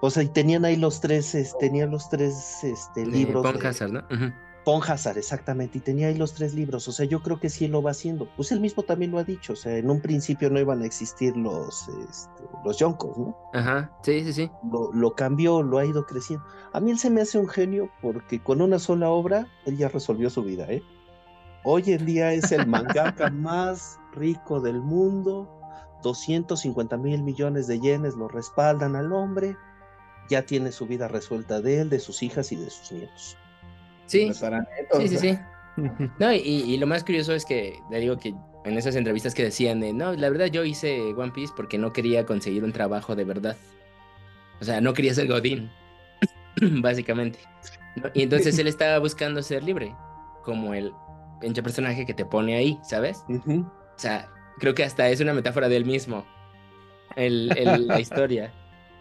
o sea, y tenían ahí los tres, es- tenían los tres este, libros. Pon de- Hazard, ¿no? Pon Hazard, exactamente, y tenía ahí los tres libros. O sea, yo creo que sí lo va haciendo. Pues él mismo también lo ha dicho. O sea, en un principio no iban a existir los, este, los Yonkos, ¿no? Ajá, sí, sí, sí. Lo, lo cambió, lo ha ido creciendo. A mí él se me hace un genio porque con una sola obra él ya resolvió su vida, ¿eh? Hoy en día es el mangaka más rico del mundo. 250 mil millones de yenes lo respaldan al hombre. Ya tiene su vida resuelta de él, de sus hijas y de sus nietos. Sí, sí, sí, sí. No, y, y lo más curioso es que, le digo que en esas entrevistas que decían de, no, la verdad yo hice One Piece porque no quería conseguir un trabajo de verdad. O sea, no quería ser Godín, básicamente. ¿no? Y entonces él estaba buscando ser libre, como el pinche personaje que te pone ahí, ¿sabes? O sea, creo que hasta es una metáfora de él mismo, el, el- la historia.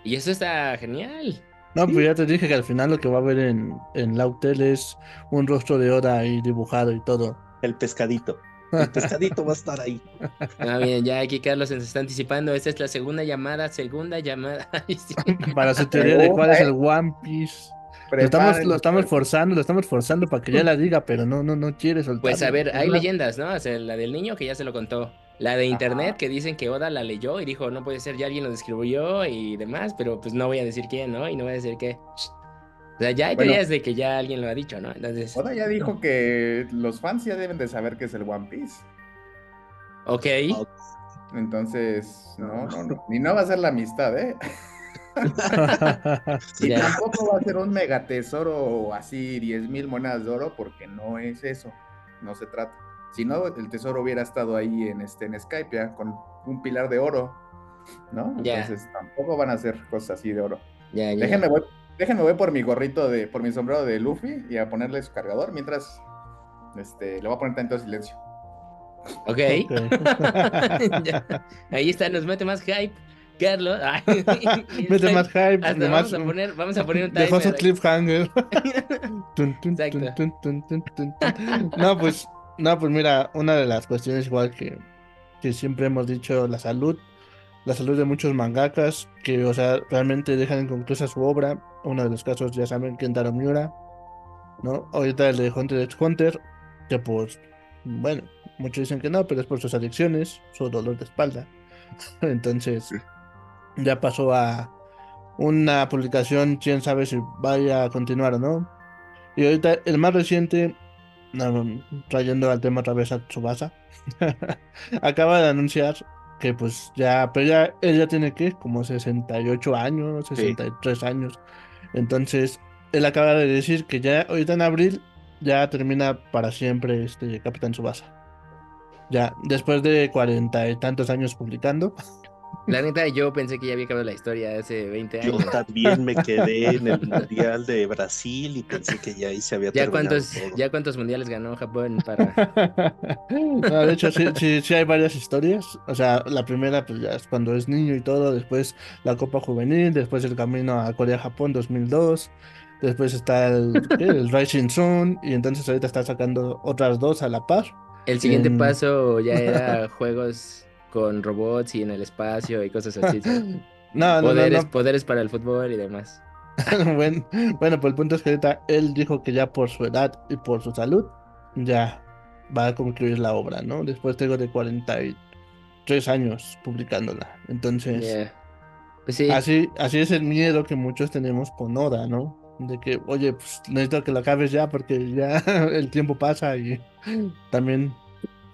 Y eso está genial. No, pues ya te dije que al final lo que va a haber en, en la hotel es un rostro de Oda ahí dibujado y todo. El pescadito. El pescadito va a estar ahí. Ah, bien, ya aquí Carlos se está anticipando. Esta es la segunda llamada, segunda llamada. Ay, sí. Para su teoría de cuál es el One Piece. Lo estamos, lo estamos forzando, lo estamos forzando para que ya la diga, pero no, no, no quiere soltar. Pues a ver, hay leyendas, ¿no? O sea, la del niño que ya se lo contó. La de internet Ajá. que dicen que Oda la leyó y dijo, no puede ser, ya alguien lo describió y demás, pero pues no voy a decir quién, ¿no? Y no voy a decir qué. O sea, ya hay Bueno. teorías de que ya alguien lo ha dicho, ¿no? Entonces, Oda ya dijo que los fans ya deben de saber que es el One Piece. ok. Entonces, no, no, no. Ni no va a ser la amistad, ¿eh? Y Ya. tampoco va a ser un megatesoro así, 10 mil monedas de oro, porque no es eso. No se trata. Si no, el tesoro hubiera estado ahí en, este, en Skype, ya, con un pilar de oro, ¿no? Ya. Entonces tampoco van a ser cosas así de oro. Ya, ya. Déjenme voy, déjenme voy por mi gorrito de, por mi sombrero de Luffy y a ponerle su cargador, mientras este, le voy a poner tanto silencio. Ok. Ok. Ya. Ahí está, nos mete más hype. Carlos. Mete más hype, Hasta vamos a poner, vamos a poner un dejó su timer. cliffhanger. Tun, tun, Exacto. tun, tun, tun, tun, tun. No, pues, no, pues mira, una de las cuestiones igual que, que siempre hemos dicho, la salud, la salud de muchos mangakas, que, o sea, realmente dejan inconclusa su obra. Uno de los casos, ya saben, Kentaro Miura, ¿no? Ahorita el de Hunter x Hunter, que pues, bueno, muchos dicen que no, pero es por sus adicciones, su dolor de espalda. Entonces, ya pasó a una publicación, quién sabe si vaya a continuar o no. Y ahorita el más reciente, no, trayendo al tema otra vez a Tsubasa, acaba de anunciar que pues ya, pero ya él ya tiene que como 68 años, 63 años. Entonces, él acaba de decir que ya ahorita en abril ya termina para siempre este Capitán Tsubasa. Ya, después de cuarenta y tantos años publicando. La neta, yo pensé que ya había acabado la historia hace 20 Yo años. también me quedé en el Mundial de Brasil y pensé que ya ahí se había ¿Ya terminado cuántos, todo. ¿Ya cuántos mundiales ganó Japón para...? No, de hecho, sí, sí, sí hay varias historias. O sea, la primera, pues ya es cuando es niño y todo. Después la Copa Juvenil. Después el camino a Corea-Japón 2002. Después está el, el Rising Sun. Y entonces ahorita está sacando otras dos a la par. El siguiente En- paso ya era juegos con robots y en el espacio y cosas así. No, no, no, poderes, no. poderes para el fútbol y demás. Bueno, bueno, pues el punto es que ahorita él dijo que ya por su edad y por su salud, ya va a concluir la obra, ¿no? Después tengo de 43 años publicándola. Entonces, Yeah. Pues sí, así, así es el miedo que muchos tenemos con Oda, ¿no? De que, oye, pues necesito que lo acabes ya porque ya el tiempo pasa y también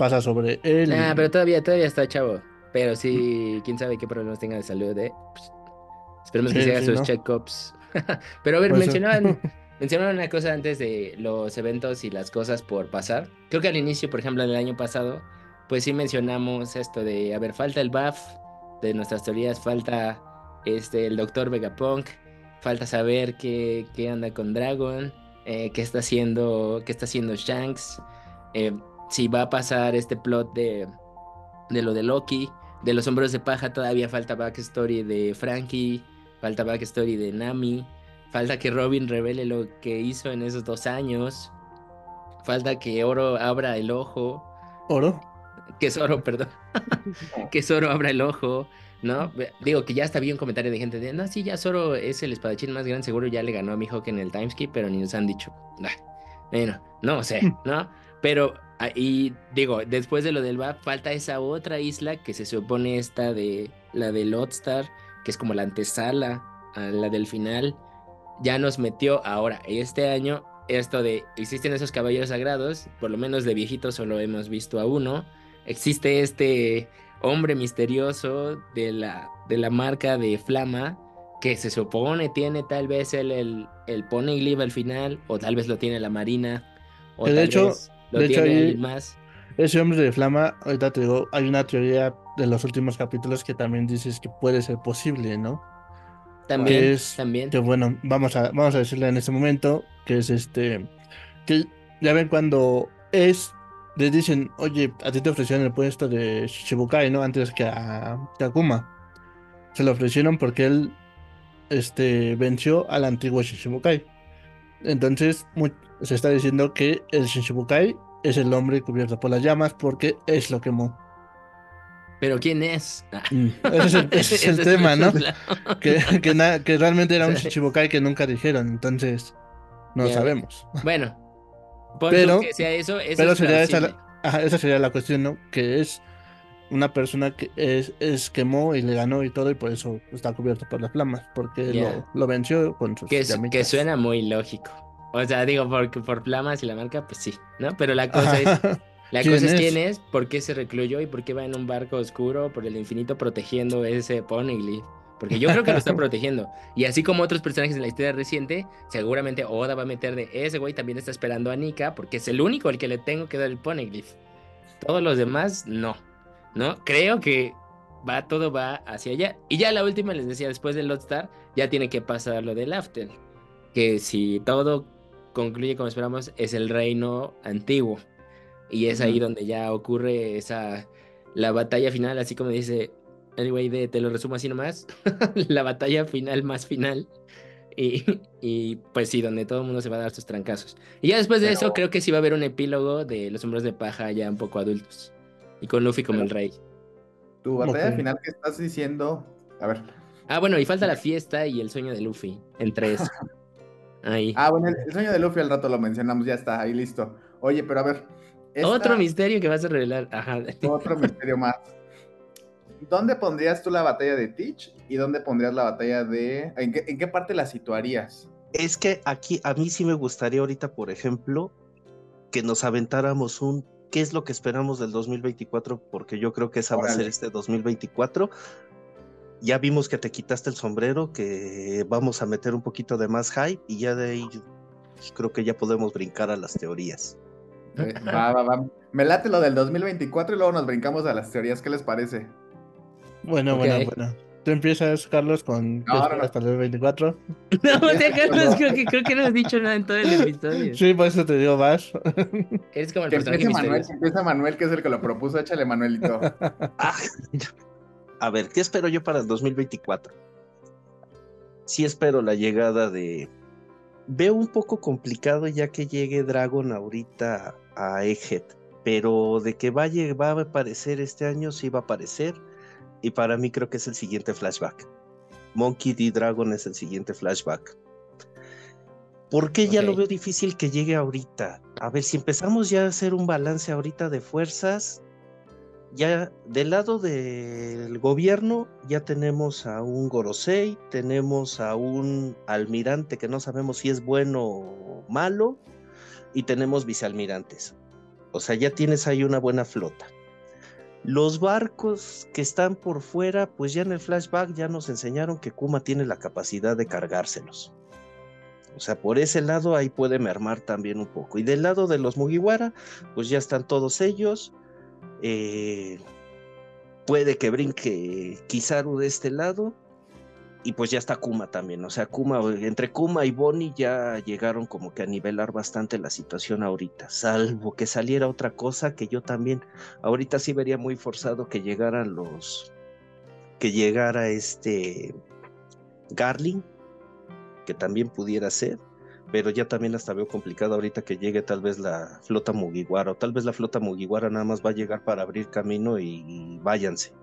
pasa sobre él. Nah, y- pero todavía, todavía está chavo. Pero sí, quién sabe qué problemas tenga de salud, ¿eh? Pues, esperemos que Sí, se haga sí, sus ¿no? check-ups. pero a ver, Pues, mencionaban, mencionaban una cosa antes de los eventos y las cosas por pasar. Creo que al inicio, por ejemplo, del año pasado, pues sí mencionamos esto de, a ver, falta el buff de nuestras teorías, falta este, el doctor Vegapunk, falta saber qué, qué anda con Dragon, eh, qué está haciendo, qué está haciendo Shanks, eh, si va a pasar este plot de, de lo de Loki, de los hombros de paja todavía falta backstory de Frankie, falta backstory de Nami, falta que Robin revele lo que hizo en esos dos años, falta que Oro abra el ojo, Oro. que Zoro, perdón, que Zoro abra el ojo, ¿no? Digo que ya está bien un comentario de gente de, no, sí, ya Zoro es el espadachín más grande, seguro ya le ganó a Mihawk en el timeskip, pero ni nos han dicho. Bueno, no sé, ¿no? Pero, y digo, después de lo del BAP, falta esa otra isla que se supone esta de la de Lotstar, que es como la antesala a la del final. Ya nos metió ahora, este año, esto de existen esos caballeros sagrados, por lo menos de viejitos solo hemos visto a uno. Existe este hombre misterioso de la, de la marca de Flama que se supone tiene tal vez el, el, el Poneglyph al final, o tal vez lo tiene la Marina, o de tal hecho, vez lo de hecho ahí- más. Ese hombre de flama, ahorita te digo, hay una teoría de los últimos capítulos que también dices que puede ser posible, ¿no? También, que es también. que bueno, vamos a, vamos a decirle en este momento que es este, que ya ven cuando es, les dicen, oye, a ti te ofrecieron el puesto de Shichibukai, ¿no? Antes que a, que a Akuma. Se lo ofrecieron porque él, este, venció al antiguo Shichibukai. Entonces, se está diciendo que el Shichibukai es el hombre cubierto por las llamas porque es lo quemó. Pero ¿quién es? Mm, Ese es el, ese es el Ese tema, ¿no? que, que, na- que realmente era un. Shichibukai que nunca dijeron, entonces no sabemos. Bueno, Pero- que sea eso, eso pero es sería esa. Ajá, esa sería la cuestión, ¿no? Que es una persona que es, es quemó y le ganó y todo, y por eso está cubierto por las flamas, porque lo, lo venció con sus Que, que suena muy lógico. O sea, digo, porque por Flamas y la marca, pues sí, ¿no? Pero la cosa es, la ¿Quién cosa es es? quién es, por qué se recluyó y por qué va en un barco oscuro por el infinito protegiendo ese Poneglyph. Porque yo creo que lo está protegiendo. Y así como otros personajes en la historia reciente, seguramente Oda va a meter de ese güey también está esperando a Nika, porque es el único al que le tengo que dar el Poneglyph. Todos los demás, no. ¿No? Creo que va, todo va hacia allá. Y ya la última, les decía, después del Lodestar, ya tiene que pasar lo del Aftel. Que si todo concluye como esperamos, es el reino antiguo. Y es ahí donde ya ocurre esa la batalla final, así como dice Anyway, de, te lo resumo así nomás. la batalla final más final. Y, y, pues sí, donde todo el mundo se va a dar sus trancazos. Y ya después de Pero- eso, creo que sí va a haber un epílogo de los hombres de paja ya un poco adultos. Y con Luffy como el rey. Tu batalla final que estás diciendo. A ver. Ah, bueno, y falta la fiesta y el sueño de Luffy. Entre eso. Ahí. Ah, bueno, el, el sueño de Luffy al rato lo mencionamos, ya está, ahí listo. Oye, pero a ver. esta- Otro misterio que vas a revelar. Ajá. Otro misterio más. ¿Dónde pondrías tú la batalla de Teach y dónde pondrías la batalla de... ¿En qué, en qué parte la situarías? Es que aquí a mí sí me gustaría ahorita, por ejemplo, que nos aventáramos un qué es lo que esperamos del 2024, porque yo creo que esa va a ser este 2024. Ya vimos que te quitaste el sombrero, que vamos a meter un poquito de más hype y ya de ahí creo que ya podemos brincar a las teorías. Eh, Va, va, va. Me late lo del 2024 y luego nos brincamos a las teorías. ¿Qué les parece? Bueno, bueno, bueno. Tú empiezas, Carlos, con No, no, no. hasta el 24. No, o sea, Carlos, creo que, creo que no has dicho nada en todo el episodio. Sí, por eso te digo, vas. Eres como el Que personaje empiece Manuel, que empiece Manuel, que es el que lo propuso. Échale, Manuelito. Ah, a ver, ¿qué espero yo para el 2024? Sí espero la llegada de... Veo un poco complicado ya que llegue Dragon ahorita a Egghead, pero de que va a, lleg- va a aparecer este año, sí va a aparecer, y para mí creo que es el siguiente flashback. Monkey D. Dragon es el siguiente flashback. ¿Por qué ya lo veo difícil que llegue ahorita? A ver, si empezamos ya a hacer un balance ahorita de fuerzas, ya del lado del gobierno ya tenemos a un Gorosei, tenemos a un almirante que no sabemos si es bueno o malo, y tenemos vicealmirantes. O sea, ya tienes ahí una buena flota. Los barcos que están por fuera, pues ya en el flashback ya nos enseñaron que Kuma tiene la capacidad de cargárselos. O sea, por ese lado ahí puede mermar también un poco. Y del lado de los Mugiwara, pues ya están todos ellos. Eh, puede que brinque Kizaru de este lado. Y pues ya está Kuma también. O sea, Kuma, entre Kuma y Bonnie ya llegaron como que a nivelar bastante la situación ahorita. Salvo que saliera otra cosa que yo también. Ahorita sí vería muy forzado que llegaran los. Que llegara este. Garling. Que también pudiera ser. Pero ya también hasta veo complicado ahorita que llegue tal vez la flota Mugiwara. O tal vez la flota Mugiwara nada más va a llegar para abrir camino y, y váyanse.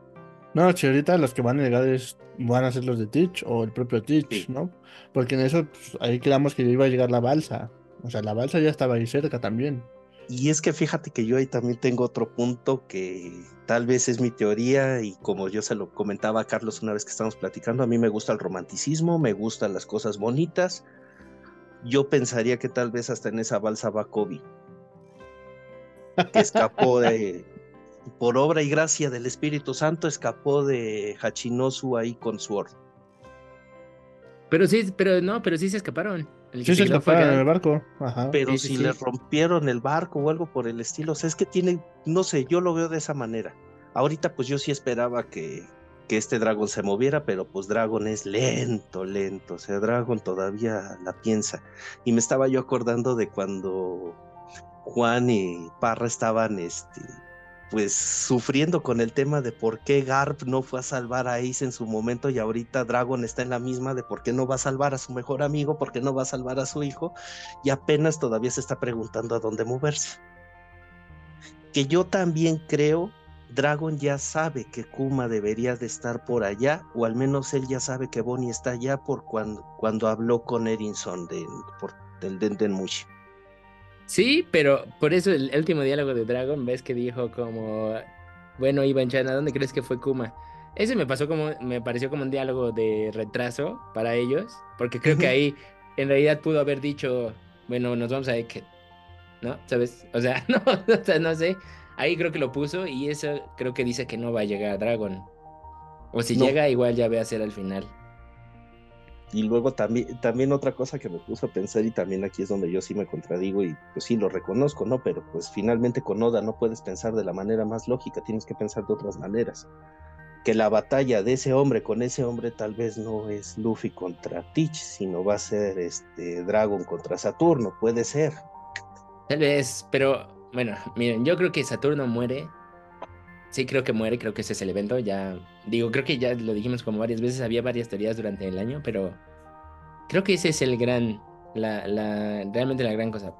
No, si ahorita los que van a llegar es, van a ser los de Teach o el propio Teach, Sí. ¿no? Porque en eso pues, ahí quedamos que iba a llegar la balsa. O sea, la balsa ya estaba ahí cerca también. Y es que fíjate que yo ahí también tengo otro punto que tal vez es mi teoría y como yo se lo comentaba a Carlos una vez que estábamos platicando, a mí me gusta el romanticismo, me gustan las cosas bonitas, yo pensaría que tal vez hasta en esa balsa va Kobe, que escapó de, por obra y gracia del Espíritu Santo, escapó de Hachinosu ahí con su orden. Pero sí, pero no, pero sí se escaparon. El Sí, se escaparon en el barco. Ajá. Pero Sí, si sí. le rompieron el barco o algo por el estilo, o sea, es que tiene, no sé, yo lo veo de esa manera. Ahorita pues yo sí esperaba que, que este Dragon se moviera, pero pues Dragon es lento, lento, o sea, Dragon todavía la piensa. Y me estaba yo acordando de cuando Juan y Parra estaban, este, pues sufriendo con el tema de por qué Garp no fue a salvar a Ace en su momento y ahorita Dragon está en la misma de por qué no va a salvar a su mejor amigo, por qué no va a salvar a su hijo y apenas todavía se está preguntando a dónde moverse. Que yo también creo, Dragon ya sabe que Kuma debería de estar por allá, o al menos él ya sabe que Bonnie está allá por cuando, habló con Erinson de, del. Sí, pero por eso el último diálogo de Dragon, ves que dijo como, bueno, Ivan Chan, ¿a dónde crees que fue Kuma? Ese me pasó como, me pareció como un diálogo de retraso para ellos, porque creo que ahí en realidad pudo haber dicho, bueno, nos vamos a Eket, ¿no? ¿Sabes? O sea, no, o sea, no sé. Ahí creo que lo puso y eso creo que dice que no va a llegar Dragon. O si No. llega, igual ya ve a ser al final. Y luego también, también otra cosa que me puso a pensar y también aquí es donde yo sí me contradigo y pues sí lo reconozco, ¿no? Pero pues finalmente con Oda no puedes pensar de la manera más lógica, tienes que pensar de otras maneras. Que la batalla de ese hombre con ese hombre tal vez no es Luffy contra Teach, sino va a ser este Dragon contra Saturno, puede ser. Tal vez, pero bueno, miren, yo creo que Saturno muere. Sí, creo que muere, creo que ese es el evento. Ya, digo, creo que ya lo dijimos como varias veces, había varias teorías durante el año, pero creo que ese es el gran, la, la, realmente la gran cosa.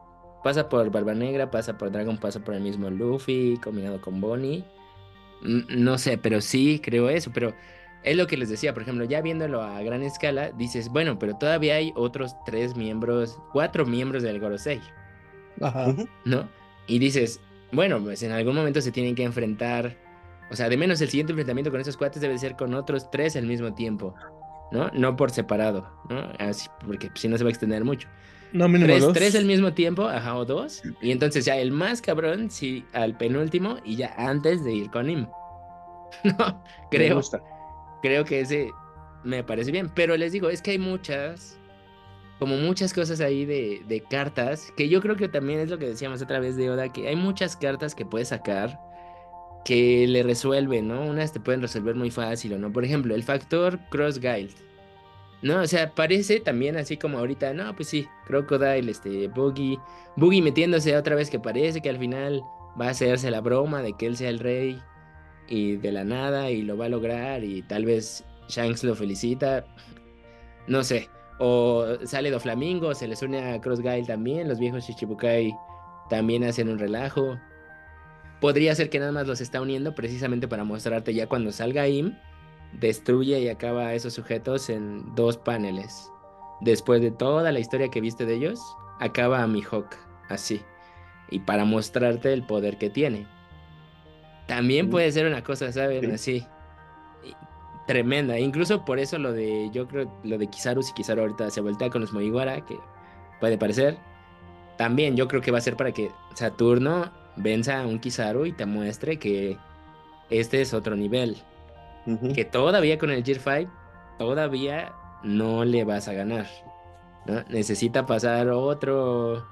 Pasa por Barba Negra, pasa por Dragon, pasa por el mismo Luffy, combinado con Bonnie. No sé, pero sí creo eso, pero es lo que les decía, por ejemplo, ya viéndolo a gran escala, dices, bueno, pero todavía hay otros tres miembros, cuatro miembros del Gorosei. Ajá. ¿no? Y dices, bueno, pues en algún momento se tienen que enfrentar, o sea, de menos el siguiente enfrentamiento con esos cuates debe ser con otros tres al mismo tiempo, ¿no? No por separado, ¿no? Así, porque si no se va a extender mucho. No, mínimo Tres, dos. tres al mismo tiempo, ajá, o dos, y entonces ya el más cabrón, sí, al penúltimo y ya antes de ir con him. No, Me creo, gusta. creo que ese me parece bien, pero les digo, es que hay muchas, como muchas cosas ahí de, de cartas, que yo creo que también es lo que decíamos otra vez de Oda, que hay muchas cartas que puedes sacar que le resuelven, ¿no? Unas te pueden resolver muy fácil o no. Por ejemplo, el factor Cross Guild. No, o sea, parece también así como ahorita, no, pues sí, Crocodile, este, Boogie, Boogie metiéndose otra vez que parece que al final va a hacerse la broma de que él sea el rey y de la nada y lo va a lograr y tal vez Shanks lo felicita, no sé, o sale do Flamingo, se les une a Cross Guile también, los viejos Shichibukai también hacen un relajo. Podría ser que nada más los está uniendo precisamente para mostrarte ya cuando salga Im, destruye y acaba a esos sujetos en dos paneles. Después de toda la historia que viste de ellos, acaba a Mihawk así. Y para mostrarte el poder que tiene. También puede ser una cosa, ¿saben? Sí. Así. Tremenda. Incluso por eso lo de, yo creo, lo de Kizaru, si Kizaru ahorita se voltea con los Mugiwara, que puede parecer. También yo creo que va a ser para que Saturno venza a un Kizaru y te muestre que este es otro nivel. Que todavía con el Gear 5, todavía no le vas a ganar. ¿no? Necesita pasar otro,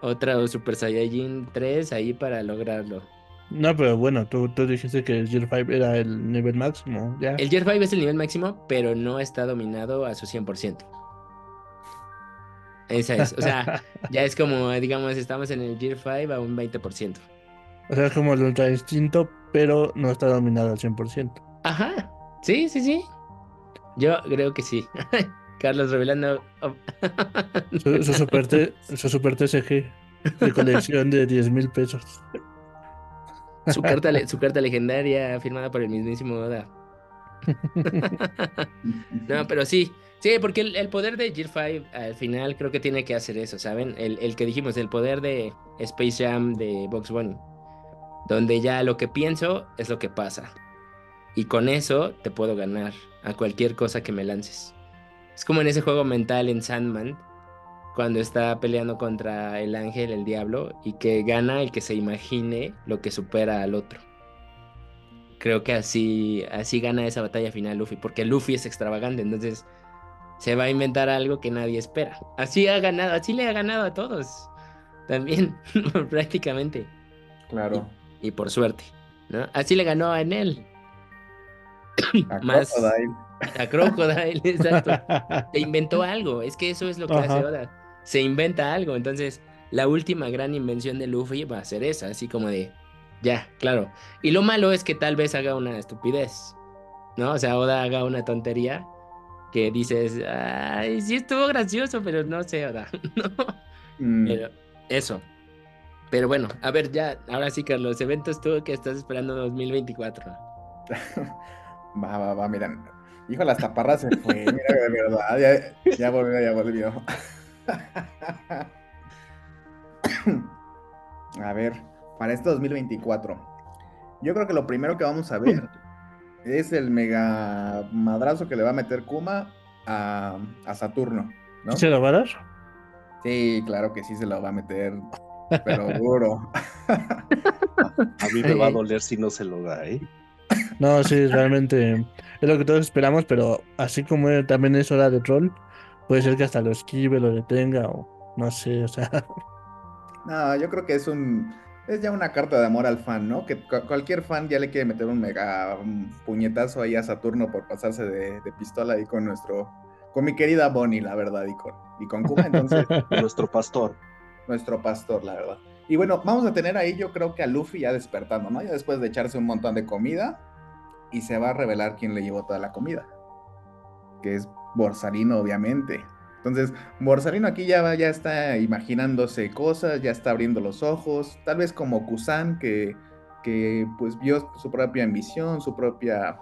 otro Super Saiyajin 3 ahí para lograrlo. No, pero bueno, tú, tú dijiste que el Gear 5 era el nivel máximo. Ya. El Gear 5 es el nivel máximo, pero no está dominado a su 100%. Esa es, o sea, ya es como, digamos, estamos en el Gear 5 a un 20%. O sea, es como el Ultra Instinto, pero no está dominado al 100%. Ajá, sí, sí, sí. Yo creo que sí. Carlos revelando. oh, Su, su super, su super TCG de colección de 10 mil pesos. Su, carta, su carta legendaria firmada por el mismísimo Oda. No, pero sí. Sí, porque el, el poder de Gear 5 al final creo que tiene que hacer eso, ¿saben? El, el que dijimos, el poder de Space Jam de Box Bunny. Donde ya lo que pienso es lo que pasa. Y con eso te puedo ganar a cualquier cosa que me lances. Es como en ese juego mental en Sandman. Cuando está peleando contra el ángel, el diablo, y que gana el que se imagine lo que supera al otro. Creo que así, así gana esa batalla final Luffy, porque Luffy es extravagante, entonces se va a inventar algo que nadie espera. Así ha ganado, así le ha ganado a todos. También, prácticamente. Claro. Y, por suerte, ¿no? Así le ganó a Enel. A Más Crocodile. a Crocodile, exacto. Se inventó algo, es que eso es lo que hace. Oda. Se inventa algo, entonces la última gran invención de Luffy va a ser esa, así como de, ya, claro. Y lo malo es que tal vez haga una estupidez, ¿no? O sea, Oda haga una tontería que dices, ay, sí estuvo gracioso, pero no sé, Oda. no. Mm, Pero eso. Pero bueno, a ver, ya, ahora sí, Carlos, eventos tú que estás esperando 2024. Va, va, va, miren. Hijo, las taparras se fue, mira, de verdad. Ya, ya volvió, ya volvió. A ver, para este 2024. Yo creo que lo primero que vamos a ver es el mega madrazo que le va a meter Kuma a, a Saturno, ¿no? ¿Se lo va a dar? Sí, claro que sí se lo va a meter, pero duro. A mí me va a doler si no se lo da, ¿eh? No, sí, realmente es lo que todos esperamos, pero así como también es hora de troll, puede ser que hasta lo esquive, lo detenga o no sé, o sea, No, yo creo que es un. Es ya una carta de amor al fan, ¿no? Que cu- cualquier fan ya le quiere meter un mega puñetazo ahí a Saturno por pasarse de, de pistola ahí con nuestro. Con mi querida Bonnie, la verdad, y con, y con Kuma, entonces, Nuestro pastor. nuestro pastor, la verdad. Y bueno, vamos a tener ahí, yo creo que a Luffy ya despertando, ¿no? Ya después de echarse un montón de comida, y se va a revelar quién le llevó toda la comida. Que es Borsalino, obviamente. Entonces, Borsalino aquí ya, ya está imaginándose cosas, ya está abriendo los ojos, tal vez como Kusan, que, que pues vio su propia ambición, su propia,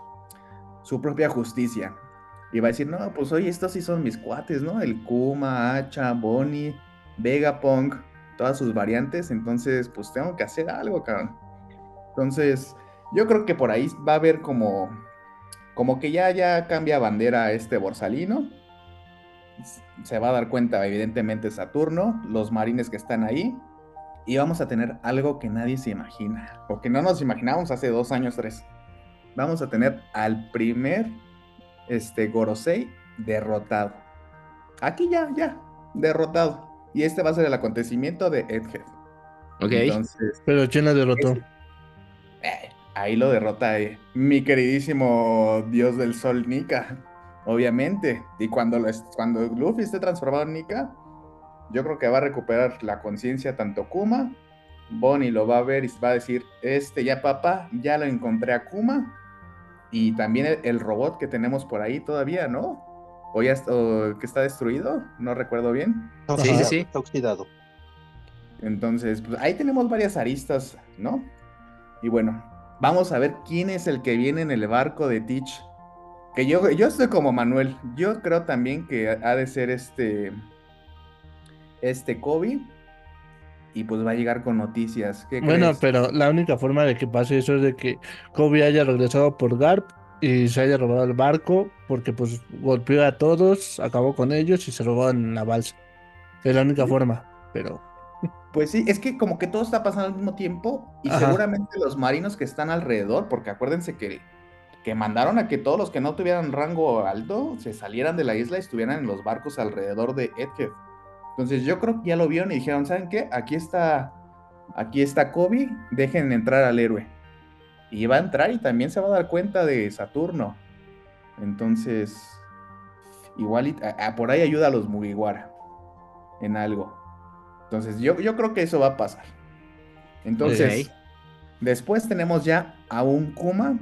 su propia justicia. Y va a decir, no, pues oye, estos sí son mis cuates, ¿no? El Kuma, Hacha, Bonnie, Vegapunk, todas sus variantes, entonces pues tengo que hacer algo, cabrón. Entonces, yo creo que por ahí va a haber como, como que ya, ya cambia bandera este Borsalino. Se va a dar cuenta, evidentemente, Saturno, los marines que están ahí. Y vamos a tener algo que nadie se imagina, o que no nos imaginábamos hace dos años, tres. Vamos a tener al primer este, Gorosei derrotado. Aquí ya, ya, derrotado. Y este va a ser el acontecimiento de Egghead. Ok. Entonces, pero ¿quién la derrotó? Ahí lo derrota eh, mi queridísimo dios del sol Nika, obviamente. Y cuando, lo es- cuando Luffy esté transformado en Nika, yo creo que va a recuperar la conciencia tanto Kuma. Bonnie lo va a ver y va a decir, este ya papá, ya lo encontré a Kuma. Y también el, el robot que tenemos por ahí todavía, ¿no? O ya o que está destruido, no recuerdo bien. Sí, sí, sí. Está oxidado. Entonces, pues ahí tenemos varias aristas, ¿no? Y bueno, vamos a ver quién es el que viene en el barco de Teach. Que yo, yo estoy como Manuel. Yo creo también que ha de ser este. Este Kobe. Y pues va a llegar con noticias. ¿Qué Bueno, crees? pero la única forma de que pase eso es de que Kobe haya regresado por Garp y se haya robado el barco porque pues golpeó a todos, acabó con ellos y se robó en la balsa. Es la única forma, pero Pues sí, es que como que todo está pasando al mismo tiempo. Y Ajá. seguramente los marinos que están alrededor, porque acuérdense que, que mandaron a que todos los que no tuvieran rango alto se salieran de la isla y estuvieran en los barcos alrededor de Edgehead. Entonces yo creo que ya lo vieron y dijeron, ¿saben qué? Aquí está, aquí está Kobe, dejen entrar al héroe. Y va a entrar y también se va a dar cuenta de Saturno. Entonces, igual y- a- a- por ahí ayuda a los Mugiwara en algo. Entonces yo, yo creo que eso va a pasar. Entonces, después tenemos ya a un Kuma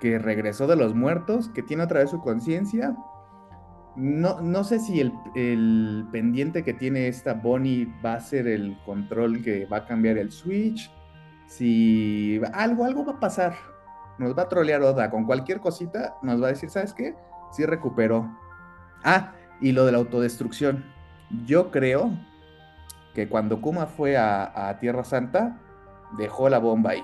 que regresó de los muertos, que tiene otra vez su conciencia. No, no sé si el, el pendiente que tiene esta Bonnie va a ser el control que va a cambiar el switch. Si algo, algo va a pasar. Nos va a trolear Oda con cualquier cosita. Nos va a decir, ¿sabes qué? Sí recuperó. Ah, y lo de la autodestrucción. Yo creo que cuando Kuma fue a, a Tierra Santa, dejó la bomba ahí.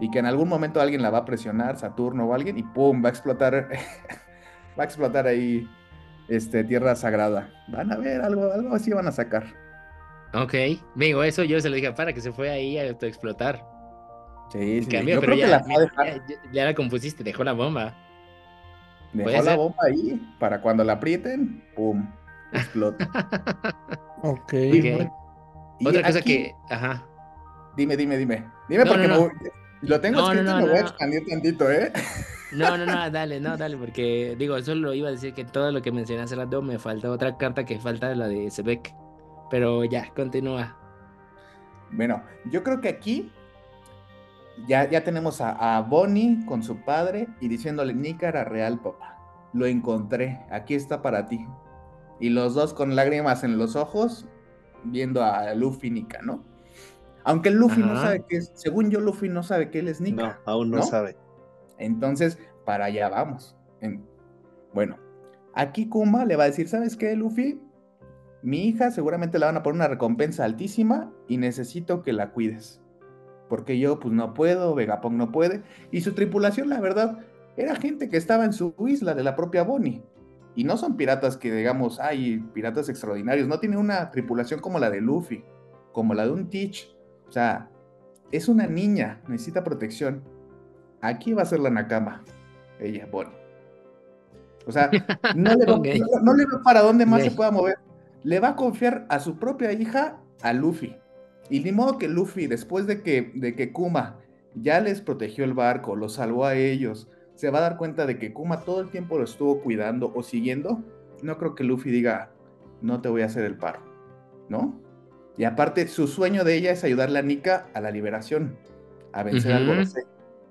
Y que en algún momento alguien la va a presionar, Saturno o alguien, y ¡pum! va a explotar. va a explotar ahí este, Tierra Sagrada. Van a ver, algo, algo así van a sacar. Ok, digo, eso yo se lo dije para que se fue ahí a autoexplotar. Sí, sí, cambio, yo pero creo que ya, la dejar. ya, la compusiste, dejó la bomba. Dejó la ser. bomba ahí para cuando la aprieten, ¡pum! Explota. Ok. Ok. Y Otra cosa aquí- que, ajá. Dime, dime, dime. Dime No, porque no, me no. voy- lo tengo No, no, escrito y no, me voy a no. expandir tantito, ¿eh? No, no, no, dale, no, dale, porque digo, solo iba a decir que todo lo que mencioné hace rato me falta otra carta que falta la de Sebek. Pero ya, continúa. Bueno, yo creo que aquí ya, ya tenemos a, a Bonnie con su padre y diciéndole, Nícara real, papá. Lo encontré, aquí está para ti. Y los dos con lágrimas en los ojos, viendo a Luffy Nika, ¿no? Aunque Luffy no sabe qué es, según yo, Luffy no sabe que él es Nika. No, aún no, ¿no? sabe. Entonces, para allá vamos. En- Bueno, aquí Kuma le va a decir, ¿sabes qué, Luffy? Mi hija seguramente le van a poner una recompensa altísima y necesito que la cuides. Porque yo pues no puedo, Vegapunk no puede. Y su tripulación, la verdad, era gente que estaba en su isla de la propia Bonnie. Y no son piratas que digamos, hay piratas extraordinarios. No tiene una tripulación como la de Luffy, como la de un Teach. O sea, es una niña, necesita protección. Aquí va a ser la Nakama, ella, Bonnie. O sea, no le, va, no- no le va para dónde más se pueda mover. Le va a confiar a su propia hija, a Luffy. Y ni modo que Luffy, después de que, de que Kuma ya les protegió el barco, los salvó a ellos, se va a dar cuenta de que Kuma todo el tiempo lo estuvo cuidando o siguiendo. No creo que Luffy diga, no te voy a hacer el paro, ¿no? Y aparte, su sueño de ella es ayudarle a Nika a la liberación, a vencer al Ujú. Gorosei.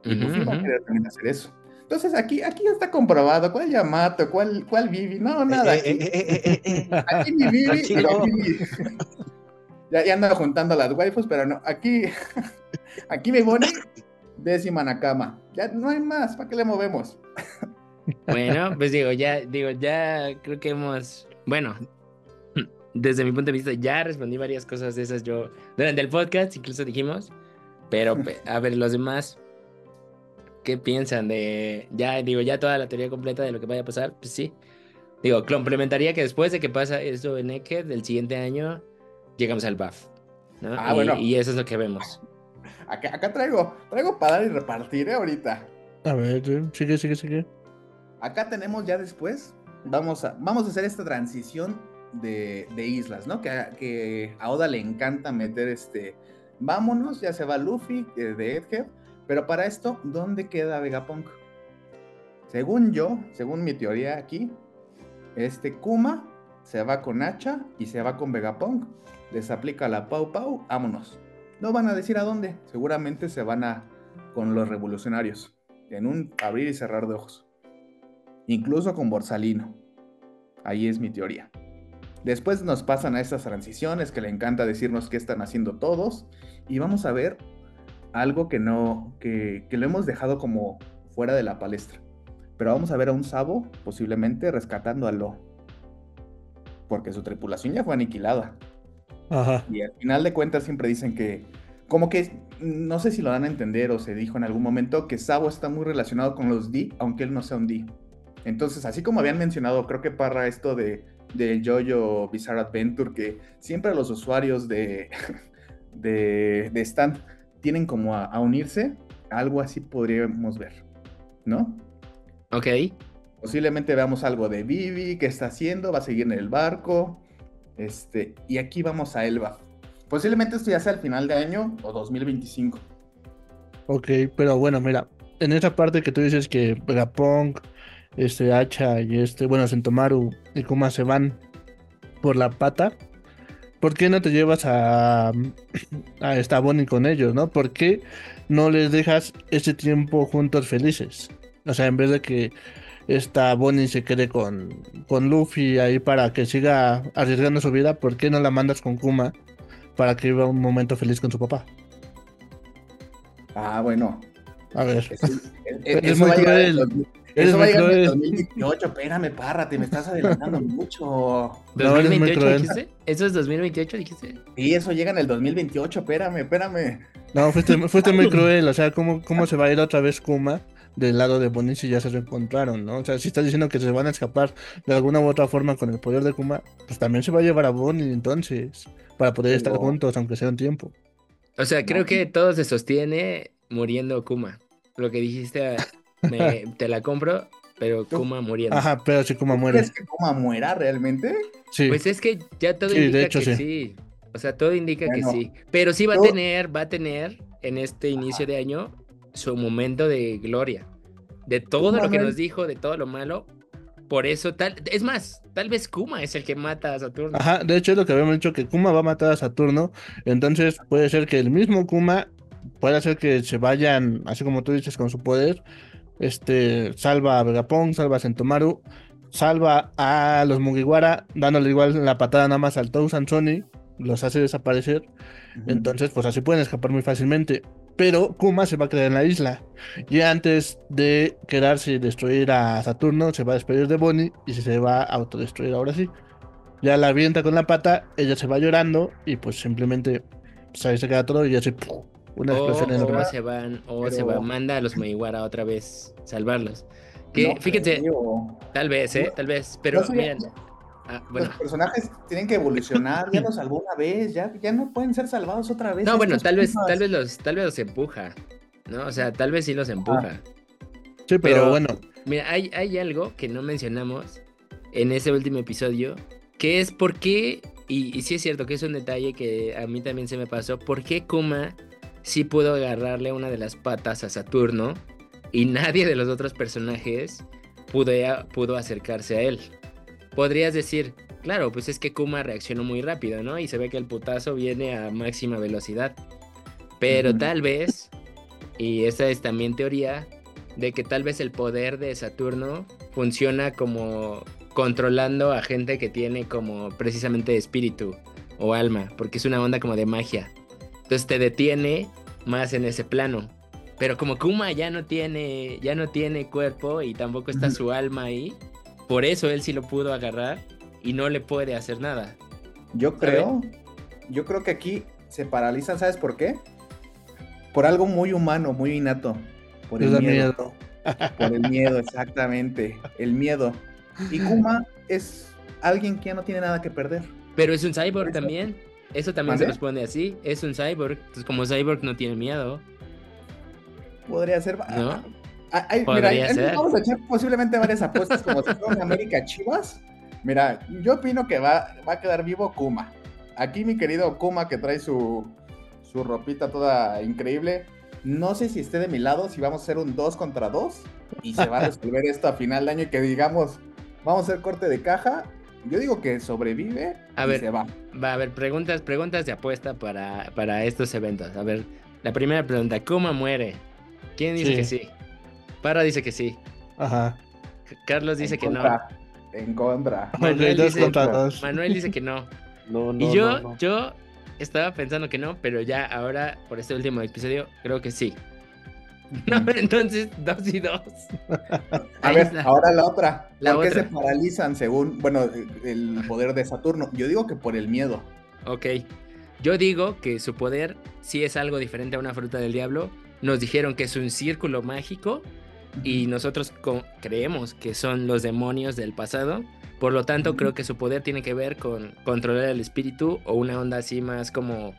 Y Ujú, Luffy va a querer también hacer eso. Entonces aquí, aquí ya está comprobado. ¿Cuál Yamato? ¿Cuál, cuál Vivi? No, nada. Eh, eh, eh, eh, eh. Aquí mi Vivi. Aquí mi- ya, ya ando juntando las waifus, pero no. Aquí, aquí mi Bonnie, décima Nakama. Ya no hay más. ¿Para qué le movemos? Bueno, pues digo, ya, digo, ya creo que hemos, bueno, desde mi punto de vista, ya respondí varias cosas de esas yo durante el podcast, incluso dijimos, pero pe- a ver, los demás, ¿qué piensan de, ya, digo, ya toda la teoría completa de lo que vaya a pasar? Pues sí. Digo, complementaría que después de que pasa eso en Naked, del siguiente año, llegamos al buff. ¿no? Ah, y, bueno. y eso es lo que vemos. Acá, acá traigo, traigo para dar y repartir ¿eh? ahorita. A ver, sigue, sigue, sigue. Acá tenemos ya después, vamos a, vamos a hacer esta transición de, de islas, ¿no? Que, a- que a Oda le encanta meter este, vámonos, ya se va Luffy eh, de Egghead, pero para esto, ¿dónde queda Vegapunk? Según yo, según mi teoría aquí, este Kuma se va con Hacha y se va con Vegapunk, les aplica la Pau Pau, vámonos. No van a decir a dónde, seguramente se van a con los revolucionarios, en un abrir y cerrar de ojos incluso con Borsalino. Ahí es mi teoría. Después nos pasan a estas transiciones que le encanta decirnos qué están haciendo todos y vamos a ver algo que no, que, que lo hemos dejado como fuera de la palestra. Pero vamos a ver a un Sabo posiblemente rescatando a Lo. Porque su tripulación ya fue aniquilada. Ajá. Y al final de cuentas siempre dicen que, como que, no sé si lo dan a entender o se dijo en algún momento, que Sabo está muy relacionado con los D, aunque él no sea un D. Entonces, así como habían mencionado, creo que Parra esto de, de Jojo Bizarre Adventure, que siempre los usuarios de, de, de Stand tienen como a, a unirse, algo así podríamos ver, ¿no? Ok. Posiblemente veamos algo de Vivi, qué está haciendo, va a seguir en el barco. Este, y aquí vamos a Elba. Posiblemente esto ya sea al final de año o 2025. Ok, pero bueno, mira, en esa parte que tú dices que Vegapunk, este Hacha y este, bueno, Sentomaru y Kuma se van por la pata, ¿por qué no te llevas a, a esta con ellos, no? ¿Por qué no les dejas ese tiempo juntos felices? O sea, en vez de que esta Bonnie se quede con, con Luffy ahí para que siga arriesgando su vida, ¿por qué no la mandas con Kuma para que viva un momento feliz con su papá? Ah, bueno. A ver. Eso, Eres eso muy va a llegar en cruel. el dos- Eres eso va a muy llegar en el cruel. 2028. Espérame, parra, te me estás adelantando mucho. No, eres muy 2028 cruel. dijiste? ¿Eso es 2028 dijiste? Y eso llega en el 2028. Espérame, espérame. No, fuiste, fuiste muy cruel. O sea, ¿cómo, ¿cómo se va a ir otra vez Kuma del lado de Bonnie si ya se reencontraron, ¿no? O sea, si estás diciendo que se van a escapar de alguna u otra forma con el poder de Kuma, pues también se va a llevar a Bonnie entonces, para poder estar juntos, aunque sea un tiempo. O sea, creo que todo se sostiene muriendo Kuma. Lo que dijiste, me- te la compro, pero Kuma muriendo. Ajá, pero si Kuma muere. ¿Crees que Kuma muera realmente? Sí, Pues es que ya todo Sí, de indica hecho, que sí. sí. O sea, todo indica Bueno, que sí. Pero sí va a tener, va a tener en este inicio de año su momento de gloria. De todo lo que nos dijo, de todo lo malo. Por eso tal, es más, tal vez Kuma es el que mata a Saturno. Ajá, de hecho es lo que habíamos dicho que Kuma va a matar a Saturno, entonces puede ser que el mismo Kuma pueda hacer que se vayan, así como tú dices, con su poder, este, salva a Vegapunk, salva a Sentomaru, salva a los Mugiwara, dándole igual la patada nada más al Tousan Sony, los hace desaparecer, entonces pues así pueden escapar muy fácilmente. Pero Kuma se va a quedar en la isla. Y antes de quedarse y destruir a Saturno, se va a despedir de Bonnie y se va a autodestruir ahora sí. Ya la avienta con la pata, ella se va llorando y pues simplemente pues, ahí se queda todo y así ¡pum! una O, explosión o enorme. se van, o se Pero- va, manda a los Meiwara otra vez, salvarlos. Que No fíjense, creo. tal vez, ¿eh? Tal vez. Pero No soy- miren. Ah, bueno, Los personajes tienen que evolucionar, ya los salvó una vez, ya, ya no pueden ser salvados otra vez. no, bueno, tal vez, tal vez los, tal vez los empuja. ¿No? O sea, tal vez sí los empuja. Sí, pero, pero- bueno, Mira, hay, hay algo que no mencionamos en ese último episodio, que es por qué, y, y sí es cierto que es un detalle que a mí también se me pasó, por qué Kuma sí pudo agarrarle una de las patas a Saturno y nadie de los otros personajes pudo, pudo acercarse a él. Podrías decir, claro, pues es que Kuma reaccionó muy rápido, ¿no? Y se ve que el putazo viene a máxima velocidad. Pero tal vez, y esta es también teoría, de que tal vez el poder de Saturno funciona como controlando a gente que tiene como precisamente espíritu o alma, porque es una onda como de magia. Entonces te detiene más en ese plano. Pero como Kuma ya no tiene, ya no tiene cuerpo y tampoco está su alma ahí, por eso él sí lo pudo agarrar y no le puede hacer nada. Yo creo, yo creo que aquí se paralizan, ¿sabes por qué? Por algo muy humano, muy innato. Por el miedo. miedo. Por el miedo, exactamente. El miedo. Y Kuma es alguien que ya no tiene nada que perder. Pero es un cyborg Eso. también. Eso también se pone así. Es un cyborg. Entonces, como cyborg no tiene miedo. Podría ser. ¿No? Mira, ser. vamos a echar posiblemente varias apuestas como si fuera América Chivas. Mira, yo opino que va, va a quedar vivo Kuma. Aquí mi querido Kuma que trae su, su ropita toda increíble. No sé si esté de mi lado, si vamos a hacer un 2 contra 2 y se va a resolver esto a final de año y que digamos, vamos a hacer corte de caja. Yo digo que sobrevive A y ver. se va. Va a haber preguntas, preguntas de apuesta para, para estos eventos. A ver, la primera pregunta, ¿cómo muere? ¿Quién dice Sí. que sí? Parra dice que sí. Ajá. C- Carlos dice En que no. contra, En contra. Manuel dos dice- contra dos. Manuel dice que no. No, no, y yo, no, no. yo estaba pensando que no, pero ya ahora, por este último episodio, creo que sí. No, entonces, dos y dos. A ver, ahora la otra. La ¿Por qué otra. se paralizan según, bueno, el poder de Saturno? Yo digo que por el miedo. Ok. Yo digo que su poder sí es algo diferente a una fruta del diablo. Nos dijeron que es un círculo mágico y nosotros creemos que son los demonios del pasado. Por lo tanto, creo que su poder tiene que ver con controlar el espíritu o una onda así más como,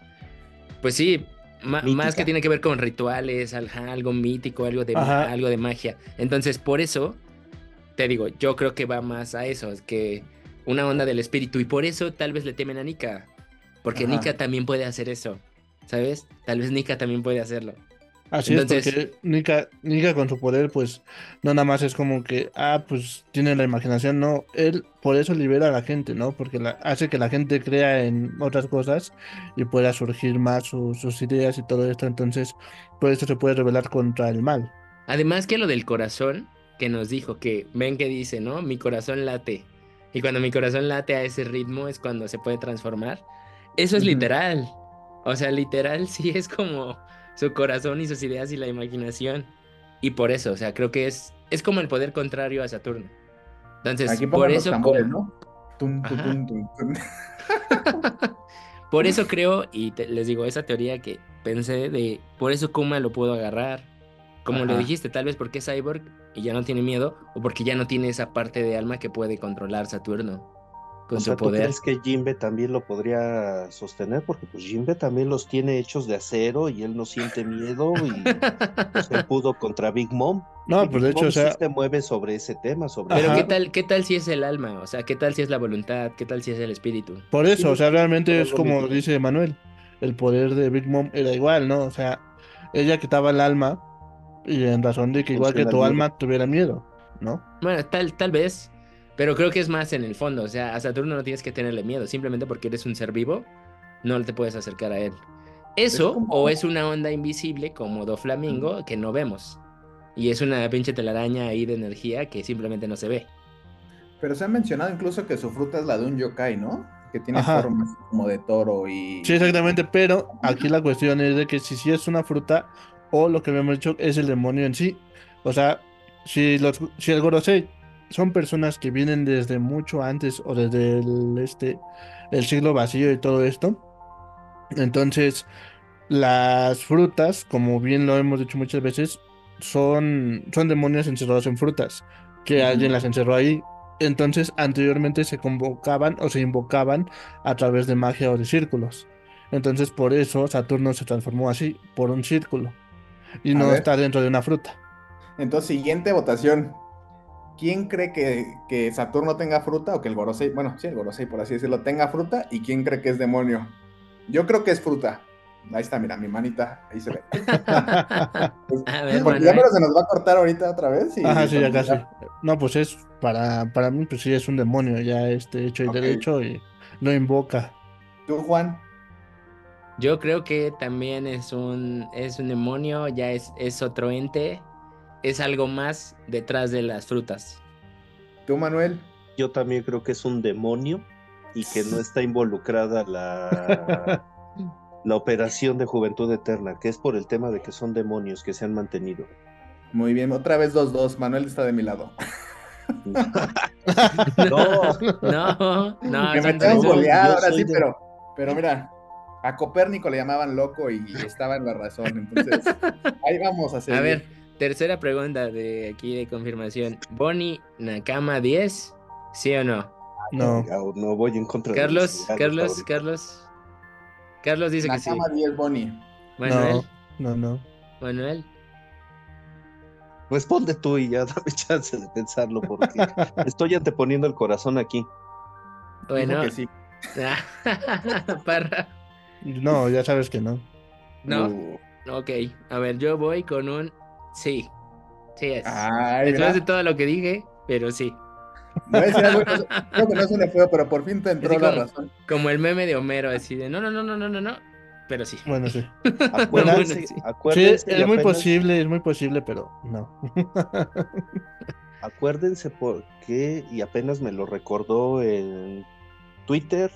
pues sí, más que tiene que ver con rituales, ajá, algo mítico, algo de, Ajá. algo de magia. Entonces, por eso, te digo, yo creo que va más a eso, es que una onda del espíritu y por eso tal vez le temen a Nika. Porque Ajá. Nika también puede hacer eso, ¿sabes? Tal vez Nika también puede hacerlo. Así Entonces- es, porque Nika, Nika con su poder, pues, no nada más es como que, ah, pues tiene la imaginación, no, él por eso libera a la gente, ¿no? Porque la- hace que la gente crea en otras cosas y pueda surgir más su- sus ideas y todo esto, entonces, por eso se puede rebelar contra el mal. Además que lo del corazón, que nos dijo que, ven que dice, ¿no? Mi corazón late. Y cuando mi corazón late a ese ritmo es cuando se puede transformar. Eso es literal. O sea, literal sí es como su corazón y sus ideas y la imaginación. Y por eso, o sea, creo que es, es como el poder contrario a Saturno. Entonces, Aquí por eso, tambores, como- ¿no? Tum, tum, Ajá. tum, tum, tum. por eso creo, y te- les digo, esa teoría que pensé de, por eso Kuma lo pudo agarrar. Como le Ajá. dijiste, tal vez porque es cyborg y ya no tiene miedo, o porque ya no tiene esa parte de alma que puede controlar Saturno con O su sea, ¿tú poder. crees que Jimbe también lo podría sostener? Porque pues Jimbe también los tiene hechos de acero y él no siente miedo y pues, él pudo contra Big Mom. No, pues de hecho, o sea, sí se mueve sobre ese tema, sobre Pero Ajá. ¿qué tal, qué tal si es el alma? O sea, ¿qué tal si es la voluntad? ¿Qué tal si es el espíritu? por eso, o sea, realmente es como mismo. dice Manuel, el poder de Big Mom era igual, ¿no? O sea, ella quitaba el alma y en razón de que igual que tu miedo. alma tuviera miedo, ¿no? Bueno, tal, tal vez, pero creo que es más en el fondo. O sea, a Saturno no tienes que tenerle miedo, simplemente porque eres un ser vivo, no te puedes acercar a él. Eso, como- o es una onda invisible como Doflamingo que no vemos. Y es una pinche telaraña ahí de energía que simplemente no se ve. Pero se ha mencionado incluso que su fruta es la de un yokai, ¿no? Que tiene Ajá. formas como de toro y... Sí, exactamente, pero aquí la cuestión es de que si sí es una fruta o lo que habíamos dicho es el demonio en sí. O sea, si los si el Gorosei son personas que vienen desde mucho antes o desde el este el siglo vacío y todo esto, entonces las frutas, como bien lo hemos dicho muchas veces, son son demonios encerrados en frutas, que alguien las encerró ahí. Entonces, anteriormente se convocaban o se invocaban a través de magia o de círculos. Entonces, por eso Saturno se transformó así, por un círculo. Y A no ver. está dentro de una fruta. Entonces, siguiente votación. ¿Quién cree que, que Saturno tenga fruta o que el Gorosei, bueno, sí, el Gorosei, por así decirlo, tenga fruta? ¿Y quién cree que es demonio? Yo creo que es fruta. Ahí está, mira, mi manita, ahí se ve. Pues, A ver, porque ya Manuel. pero se nos va a cortar ahorita otra vez. y- Ajá, sí, ya casi. No, pues es para, para mí, pues sí es un demonio, ya este hecho y derecho y lo invoca. Tú, Juan, Yo creo que también es un, es un demonio, ya es, es otro ente, es algo más detrás de las frutas. tú, Manuel. Yo también creo que es un demonio y que no está involucrada la, la operación de Juventud Eterna, que es por el tema de que son demonios que se han mantenido. Muy bien, otra vez 2-2. Manuel está de mi lado. No, No, no, que me tengo goleado ahora sí, de- pero, pero mira, a Copérnico le llamaban loco y estaba en la razón. Entonces, ahí vamos a seguir. A ver, tercera pregunta de aquí de confirmación. Bonnie Nakama 10, ¿sí o no? No. No voy en contra de Carlos, los cigarros Carlos. Carlos. Carlos dice que sí. Nakama 10 Bonnie. Manuel, No, no, no. Manuel. Responde tú y ya dame chance de pensarlo porque estoy anteponiendo el corazón aquí. Bueno, que sí. Parra. No, ya sabes que no. No, Uh, ok. A ver, yo voy con un sí. Sí es. Ay, Después de todo lo que dije, pero sí. voy a decir algo, no creo que no suene feo, pero por fin te entró la razón. Como el meme de Homero, así de no, no, no, no, no, no, no. Pero sí. Bueno, sí. acuérdense, Bueno, sí. Sí, acuérdense, y es muy apenas- posible, es muy posible, pero no. Acuérdense porque, y apenas me lo recordó en Twitter,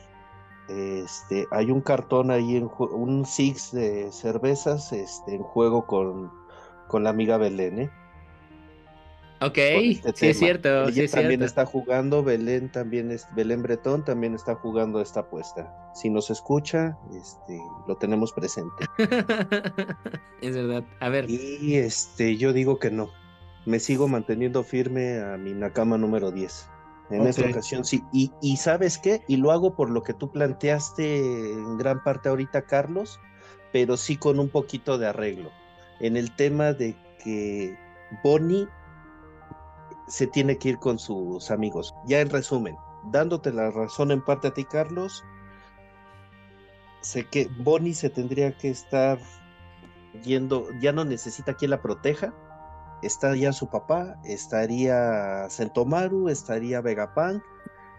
este, hay un cartón ahí, en un six de cervezas este, en juego con, con la amiga Belén, ¿eh? Ok, Con sí este es cierto, Ella sí es también cierto. está jugando, Belén también es, Belén Bretón también está jugando esta apuesta. Si nos escucha, este, lo tenemos presente. es verdad. A ver, Y este, yo digo que no. Me sigo manteniendo firme a mi Nakama número 10. En esta ocasión sí. Y, y sabes qué? Y lo hago por lo que tú planteaste en gran parte ahorita, Carlos, pero sí con un poquito de arreglo. En el tema de que Bonnie se tiene que ir con sus amigos. Ya en resumen, dándote la razón en parte a ti, Carlos, sé que Bonnie se tendría que estar yendo, ya no necesita quien la proteja. Está ya su papá, estaría Sentomaru, estaría Vegapunk,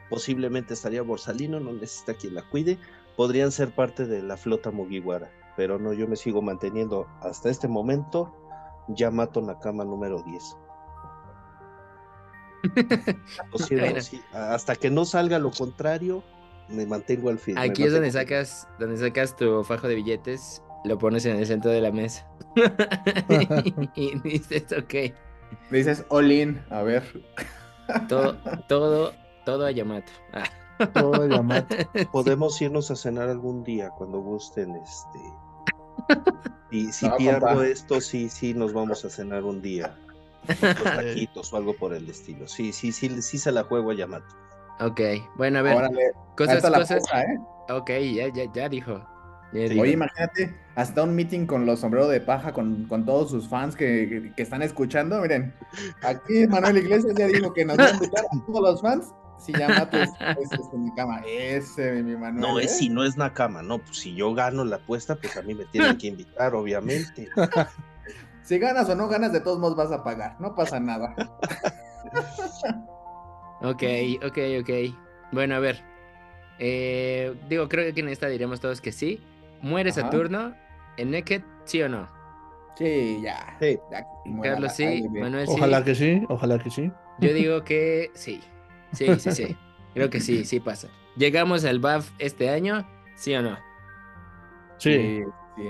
posiblemente estaría Borsalino, no necesita quien la cuide. Podrían ser parte de la flota Mugiwara, pero no, yo me sigo manteniendo hasta este momento. Yamato Nakama número 10. Lo siento, Bueno. sí, hasta que no salga lo contrario, me mantengo al fin. aquí es donde sacas, donde sacas tu fajo de billetes, lo pones en el centro de la mesa. y dices, ok, dices all in, a ver. todo, todo, todo a Yamato. Ah. Todo Yamato. Podemos irnos a cenar algún día cuando gusten, este, Y si No, pierdo compa. esto, sí, sí, nos vamos a cenar un día. Unos taquitos o algo por el estilo. Sí, sí, sí, sí se la juego a Yamato. Ok, bueno, a ver, Órale, cosas, la cosas. ¿eh? Ok, ya, ya, ya dijo. Ya Sí. dijo. Oye, imagínate, hasta un meeting con los sombreros de paja, con, con todos sus fans que, que- que están escuchando. Miren, aquí Manuel Iglesias ya dijo que nos va a invitar a todos los fans. Si Yamato es, es, es en mi cama. Ese, mi Manuel. No, ¿eh? es si no es Nakama, no, pues si yo gano la apuesta, pues a mí me tienen que invitar, obviamente. Si ganas o no ganas, de todos modos vas a pagar. No pasa nada. Ok, ok, ok. Bueno, a ver. Eh, digo, creo que en esta diremos todos que sí. ¿Muere Ajá. Saturno en Naked, sí o no? Sí, ya. Sí. ya Carlos sí. Manuel sí. Ojalá que sí, ojalá que sí. Yo digo que sí. Sí, sí, sí. Creo que sí, sí pasa. ¿Llegamos al buff este año? ¿Sí o no? Sí. sí.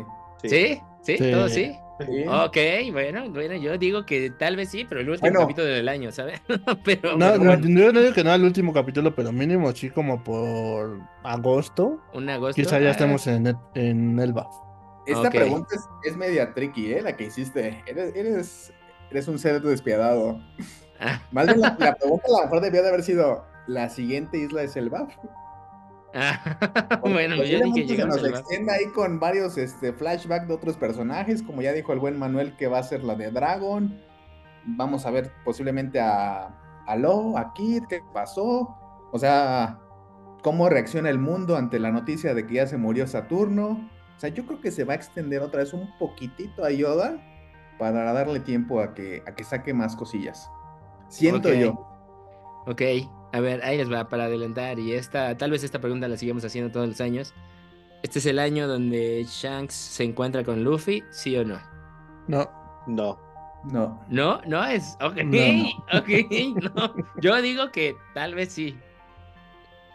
¿Sí? ¿Sí? Sí. ¿Todo sí? sí. Ok, bueno, bueno, yo digo que tal vez sí, pero el último Bueno. capítulo del año, ¿sabes? pero, No, pero no, bueno, yo no digo que no al último capítulo, pero mínimo sí como por agosto. un agosto. Quizá ya ah, estemos en, el- en el buff. Esta pregunta es, es media tricky, ¿eh? La que hiciste. Eres, eres, eres un ser despiadado. Más bien la, la pregunta a lo mejor debió de haber sido: ¿la siguiente isla es el BAF? ah, bueno, yo dije se nos extienda ahí con varios este, flashbacks de otros personajes, como ya dijo el buen Manuel que va a ser la de Dragon. Vamos a ver posiblemente a, a Lo, a Kid, qué pasó. O sea, cómo reacciona el mundo ante la noticia de que ya se murió Saturno. O sea, yo creo que se va a extender otra vez un poquitito a Yoda para darle tiempo a que, a que saque más cosillas. Siento yo. Ok, a ver, ahí les va para adelantar. Y esta, tal vez esta pregunta la sigamos haciendo todos los años. ¿Este es el año donde Shanks se encuentra con Luffy? ¿Sí o no? No. No. No. No, no es. Ok, No. ok, no. Yo digo que tal vez sí.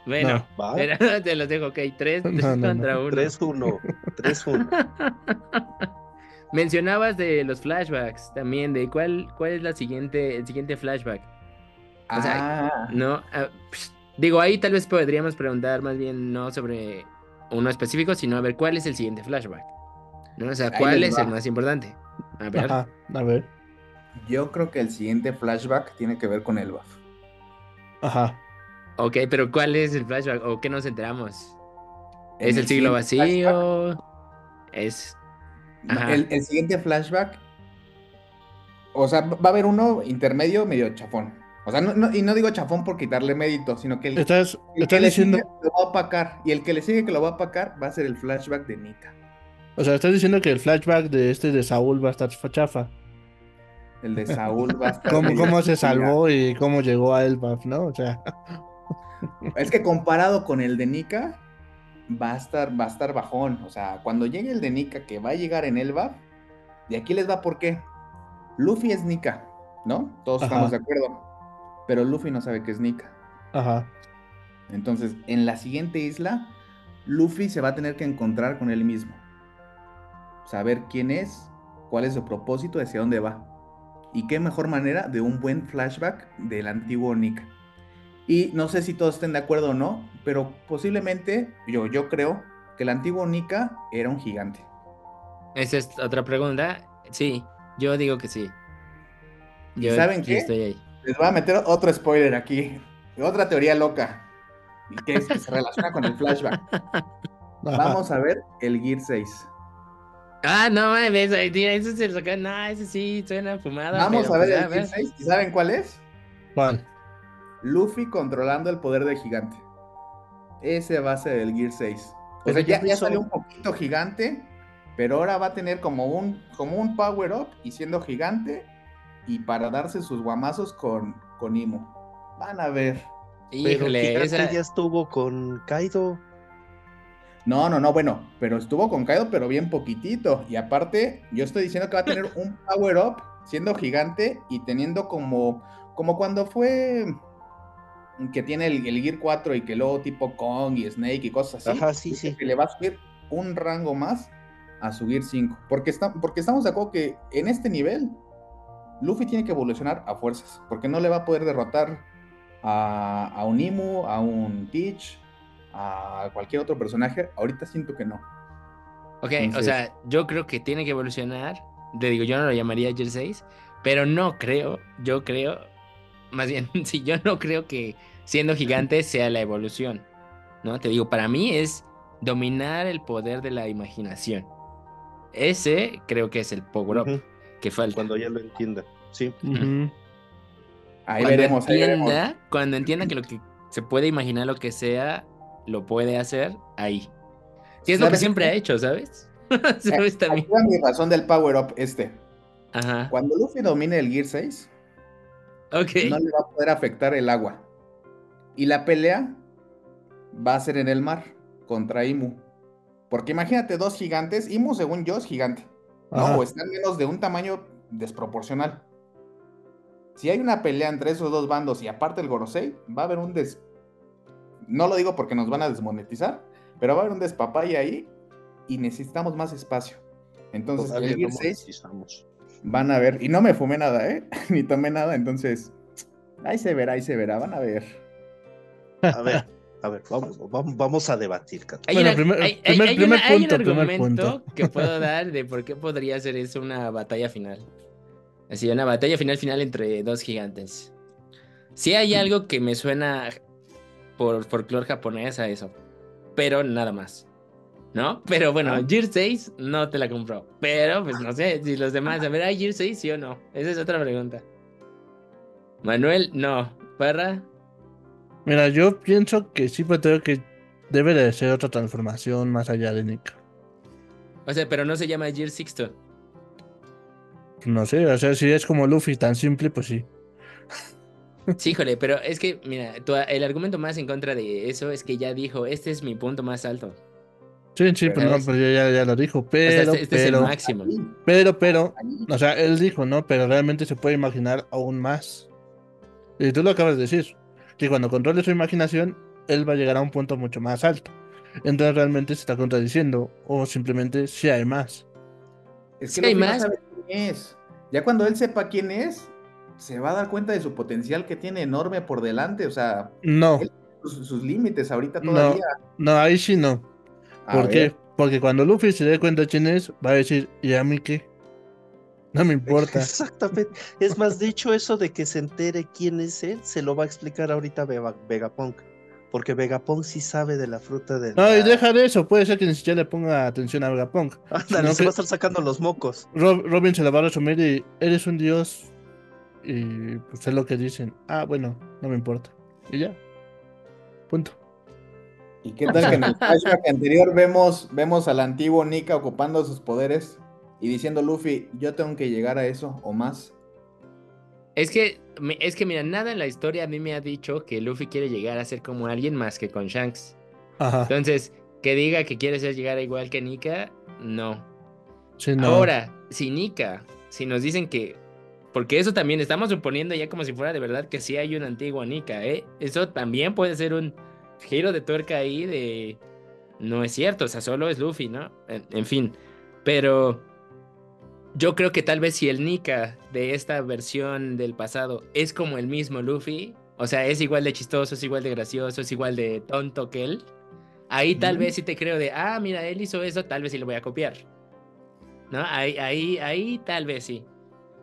Bueno, No. Pero te los dejo, ok. Tres, tres No, no, contra no. uno. 3-1. 3-1. Mencionabas de los flashbacks también, de cuál, cuál es la siguiente, el siguiente flashback. O sea, ah, No, ah, psh, digo, ahí tal vez podríamos preguntar más bien no sobre uno específico, sino a ver cuál es el siguiente flashback. ¿No? O sea, cuál es va. el más importante. A ver. Ajá, a ver. yo creo que el siguiente flashback tiene que ver con el BAF. Ajá. Ok, pero ¿cuál es el flashback? ¿O qué nos enteramos? ¿Es En el siglo vacío? ¿Es. El, el siguiente flashback. O sea, va a haber uno intermedio medio chafón. O sea, no, no- y no digo chafón por quitarle mérito, sino que el, Estás, el que estás le diciendo, sigue lo va a opacar. Y el que le sigue que lo va a opacar va a ser el flashback de Nika. o sea, estás diciendo que el flashback de este de Saúl va a estar chafa. El de Saúl va a estar ¿Cómo, cómo se salvó y cómo llegó a el buff, ¿no? O sea, Es que comparado con el de Nika, va a estar, va a estar bajón. O sea, cuando llegue el de Nika, que va a llegar en el buff, de aquí les va por qué. Luffy es Nika, ¿no? Todos Ajá. estamos de acuerdo. Pero Luffy no sabe que es Nika. ajá. Entonces, en la siguiente isla, Luffy se va a tener que encontrar con él mismo. Saber quién es, cuál es su propósito, hacia dónde va. Y qué mejor manera de un buen flashback del antiguo Nika. Y no sé si todos estén de acuerdo o no, pero posiblemente, yo, yo creo que el antiguo Nika era un gigante. Esa es otra pregunta. Sí, yo digo que sí. ¿Y Yo saben qué? estoy ahí. Les voy a meter otro spoiler aquí. Otra teoría loca. Y que, es que se relaciona con el flashback. ajá. Vamos a ver el Gear 6. Ah, no mames, eso se lo. No, ese sí suena fumada. Vamos pero a ver pues, el Gear 6. ¿Y saben cuál es? ¿Cuál? Luffy controlando el poder del gigante. Ese va a ser el Gear 6. O Pero sea, ya, salió un poquito gigante, pero ahora va a tener como un, como un power up y siendo gigante y para darse sus guamazos con, con Imo. Van a ver. Pero Híjole, esa. ya estuvo con Kaido. No, no, no, bueno, pero estuvo con Kaido, pero bien poquitito. Y aparte, yo estoy diciendo que va a tener un power up siendo gigante y teniendo como, como cuando fue que tiene el, el Gear 4 y que luego tipo Kong y Snake y cosas así. Ajá, sí, dice sí. Que le va a subir un rango más a subir 5. Porque, está, porque estamos de acuerdo que en este nivel, Luffy tiene que evolucionar a fuerzas. Porque no le va a poder derrotar a, a un Imu, a un Teach, a cualquier otro personaje. Ahorita siento que no. Ok, o sea, yo creo que tiene que evolucionar. Te digo, yo no lo llamaría Gear 6, pero no creo, yo creo, más bien, sí, yo no creo que siendo gigante sea la evolución, ¿no? Te digo, para mí es dominar el poder de la imaginación. Ese creo que es el power up que falta. Cuando ya lo entienda. Sí. Ujú. Ahí cuando veremos, ahí veremos. entienda, cuando entienda que lo que se puede imaginar lo que sea, lo puede hacer ahí. Que es lo que ¿Sabes siempre ha hecho, ¿sabes? ¿Sabes también? mi razón del power up este. Ajá. Cuando Luffy domine el Gear 6, Ok. no le va a poder afectar el agua. Y la pelea va a ser en el mar contra Imu. Porque imagínate dos gigantes. Imu, según yo, es gigante. Ajá. No, o están menos de un tamaño desproporcional. Si hay una pelea entre esos dos bandos y aparte el Gorosei, va a haber un des... No lo digo porque nos van a desmonetizar, pero va a haber un despapalle ahí y necesitamos más espacio. Entonces, Todavía el Gear no 6 monetizamos. Van a ver, y no me fumé nada, ¿eh? Ni tomé nada, entonces, ahí se verá, ahí se verá, van a ver. A ver, a ver, vamos, vamos, vamos a debatir, Cato. Bueno, primer- hay- hay- primer- hay una- hay un punto, argumento punto. que puedo dar de por qué podría ser eso una batalla final. Así, una batalla final final entre dos gigantes. Sí hay algo que me suena por folclore japonés a eso, pero nada más. ¿No? Pero bueno, Ah. Gear 6 no te la compró. Pero pues no sé si los demás, a ver, ¿hay Gear 6 sí o no? Esa es otra pregunta. Manuel, no. Parra, Mira, yo pienso que sí, pero creo que debe de ser otra transformación más allá de Nika. o sea, pero no se llama Gear Sixto. No sé, o sea, si es como Luffy tan simple, pues sí. Sí, híjole, pero es que, mira, tu- el argumento más en contra de eso es que ya dijo, este es mi punto más alto. Sí, sí, Pero pues no, es- pues ya, ya, ya lo dijo, O sea, pero, este, este es el pero, máximo. pero, pero, Ahí. o sea, él dijo, ¿no? Pero realmente se puede imaginar aún más. Y tú lo acabas de decir, que cuando controle su imaginación, él va a llegar a un punto mucho más alto. Entonces realmente se está contradiciendo, o simplemente sí hay más. Es Sí que hay más. no sabe quién es. Ya cuando él sepa quién es, se va a dar cuenta de su potencial que tiene enorme por delante, o sea, No, Él- sus, sus límites ahorita No. todavía. no, ahí sí no. A ¿Por qué? ver, Porque cuando Luffy se dé cuenta quién es, va a decir, ¿y a mí qué? No me importa. Exactamente. Es más, de hecho, eso de que se entere quién es él, se lo va a explicar ahorita Vega- Vegapunk. Porque Vegapunk sí sabe de la fruta de. No, y deja de eso, puede ser que ni siquiera le ponga atención a Vegapunk. Ándale, no, se va a estar sacando los mocos. Rob- Robin se la va a resumir y eres un dios. Y pues es lo que dicen. Ah, bueno, no me importa. Y ya. Punto. ¿Y qué tal que en el flashback anterior vemos, vemos al antiguo Nika ocupando sus poderes y diciendo Luffy, yo tengo que llegar a eso o más? Es que, es que, mira, nada en la historia a mí me ha dicho que Luffy quiere llegar a ser como alguien más que con Shanks. Ajá. Entonces, que diga que quiere ser llegar a igual que Nika, no. Sí, no. Ahora, si Nika, si nos dicen que. Porque eso también estamos suponiendo ya como si fuera de verdad que sí hay un antiguo Nika, ¿eh? Eso también puede ser un giro de tuerca ahí de. No es cierto, o sea, solo es Luffy, ¿no? En, en fin. Pero. Yo creo que tal vez si el Nika de esta versión del pasado es como el mismo Luffy, o sea, es igual de chistoso, es igual de gracioso, es igual de tonto que él, ahí tal vez sí te creo de, ah, mira, él hizo eso, tal vez sí lo voy a copiar. ¿No? Ahí, ahí, ahí tal vez sí.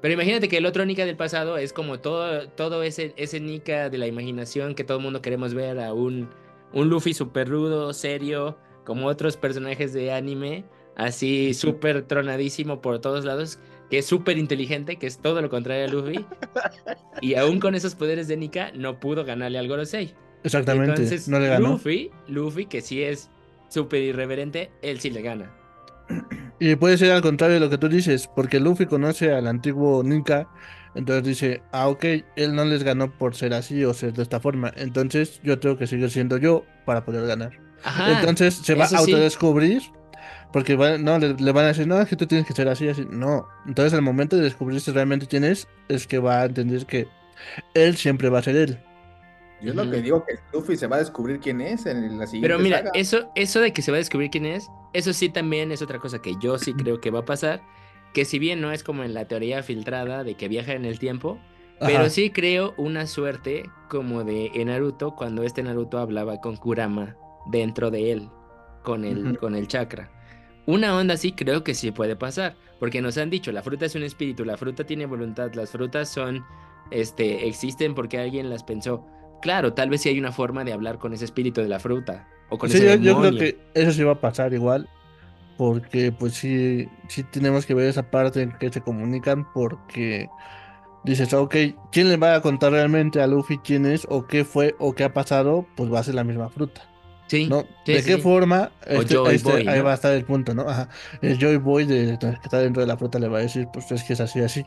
Pero imagínate que el otro Nika del pasado es como todo, todo ese, ese Nika de la imaginación que todo el mundo queremos ver a un, un Luffy súper rudo, serio, como otros personajes de anime, así súper tronadísimo por todos lados, que es súper inteligente, que es todo lo contrario a Luffy. y aún con esos poderes de Nika no pudo ganarle al Gorosei. Exactamente. Entonces, no le ganó. Luffy, Luffy, que sí es súper irreverente, él sí le gana. Y puede ser al contrario de lo que tú dices, porque Luffy conoce al antiguo Nika, entonces dice, ah, ok, él no les ganó por ser así o ser de esta forma, entonces yo tengo que seguir siendo yo para poder ganar. Ajá. entonces se va a eso sí. autodescubrir, porque va- no, le, le van a decir, no, es que tú tienes que ser así, así. No, entonces al momento de descubrirse realmente quién es, es que va a entender que él siempre va a ser él. Yo es lo Ujú. que digo que Luffy se va a descubrir quién es en la siguiente Pero mira, saga. eso, eso de que se va a descubrir quién es, eso sí también es otra cosa que yo sí creo que va a pasar. Que si bien no es como en la teoría filtrada de que viaja en el tiempo, pero sí creo una suerte como de en Naruto cuando este Naruto hablaba con Kurama dentro de él, con el, con el chakra. Una onda así creo que sí puede pasar, porque nos han dicho, la fruta es un espíritu, la fruta tiene voluntad, las frutas son, este, existen porque alguien las pensó. Claro, tal vez sí hay una forma de hablar con ese espíritu de la fruta o con Sí, ese yo, yo creo que eso sí va a pasar igual, porque pues sí, sí tenemos que ver esa parte en que se comunican, porque dices, ok, ¿quién le va a contar realmente a Luffy quién es o qué fue o qué ha pasado? Pues va a ser la misma fruta, Sí, ¿no? sí, ¿De sí, qué sí. forma? Este- Joy este- Boy, ahí ¿no? va a estar el punto, ¿no? Ajá. El Joy Boy de, que está dentro de la fruta le va a decir, pues es que es así, así.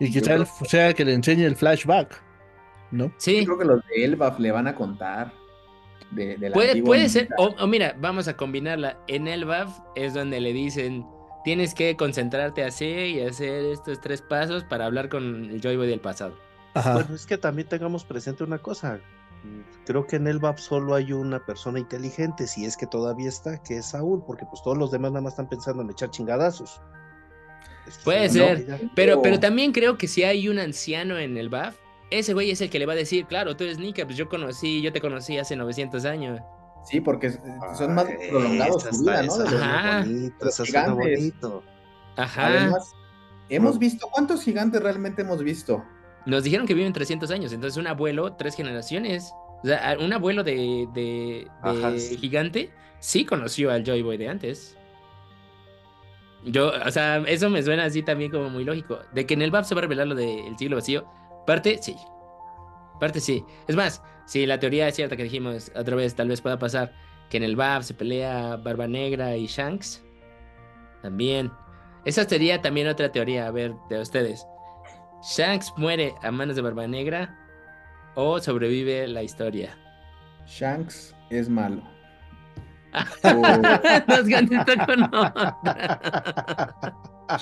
Y quizá él sea el que le enseñe el flashback, ¿no? Sí, Yo creo que los de Elbaf le van a contar. De, de la puede, puede ser. O, o mira, vamos a combinarla. En el BAF es donde le dicen, tienes que concentrarte así y hacer estos tres pasos para hablar con el Joy Boy del pasado. Ajá. Bueno, es que también tengamos presente una cosa. Creo que en el VAP solo hay una persona inteligente, si es que todavía está, que es Saúl, porque pues todos los demás nada más están pensando en echar chingadazos. Eso es Puede ser, realidad. Pero, Oh. pero también creo que si hay un anciano en el BAF, ese güey es el que le va a decir, claro, tú eres Nika, pues yo conocí, yo te conocí hace 900 años. Sí, porque s- son más Ay, prolongados su vida, ¿no? De Ajá. bonito, eso suena bonito. Ajá. Además, hemos visto, ¿cuántos gigantes realmente hemos visto? Nos dijeron que viven 300 años, entonces un abuelo, tres generaciones. O sea, un abuelo de, de, de Ajá, sí. gigante sí conoció al Joy Boy de antes. Yo, o sea, eso me suena así también como muy lógico. De que en el BAP se va a revelar lo del siglo vacío. Parte, sí. Parte, sí. Es más, si la teoría es cierta que dijimos otra vez, tal vez pueda pasar que en el BAP se pelea Barba Negra y Shanks. También. Esa sería también otra teoría, a ver, de ustedes. Shanks muere a manos de Barba Negra o sobrevive la historia. Shanks es malo. Nos contestó con otra.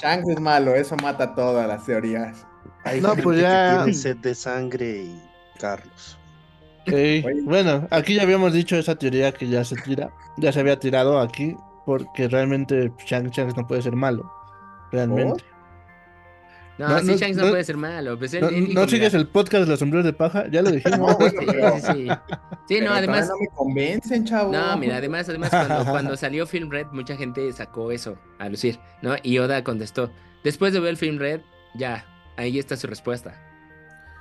Shanks es malo, eso mata todas las teorías. Hay No, gente pues que ya- tiene sed de sangre y Carlos. Bueno, aquí ya habíamos dicho esa teoría que ya se tira, ya se había tirado aquí, porque realmente Shanks Shanks no puede ser malo, realmente. No, No, sí, no, Shanks no, no- puede ser malo. Pues él- No, él dijo, no sigues el podcast de los sombreros de paja, ya lo dijimos. No, bueno, Sí, pero- sí, sí. Sí, Pero no, además. no me convencen, chavo. No, mira, además, además cuando, cuando salió Film Red, mucha gente sacó eso a lucir, ¿no? Y Oda contestó, después de ver Film Red, ya, ahí está su respuesta.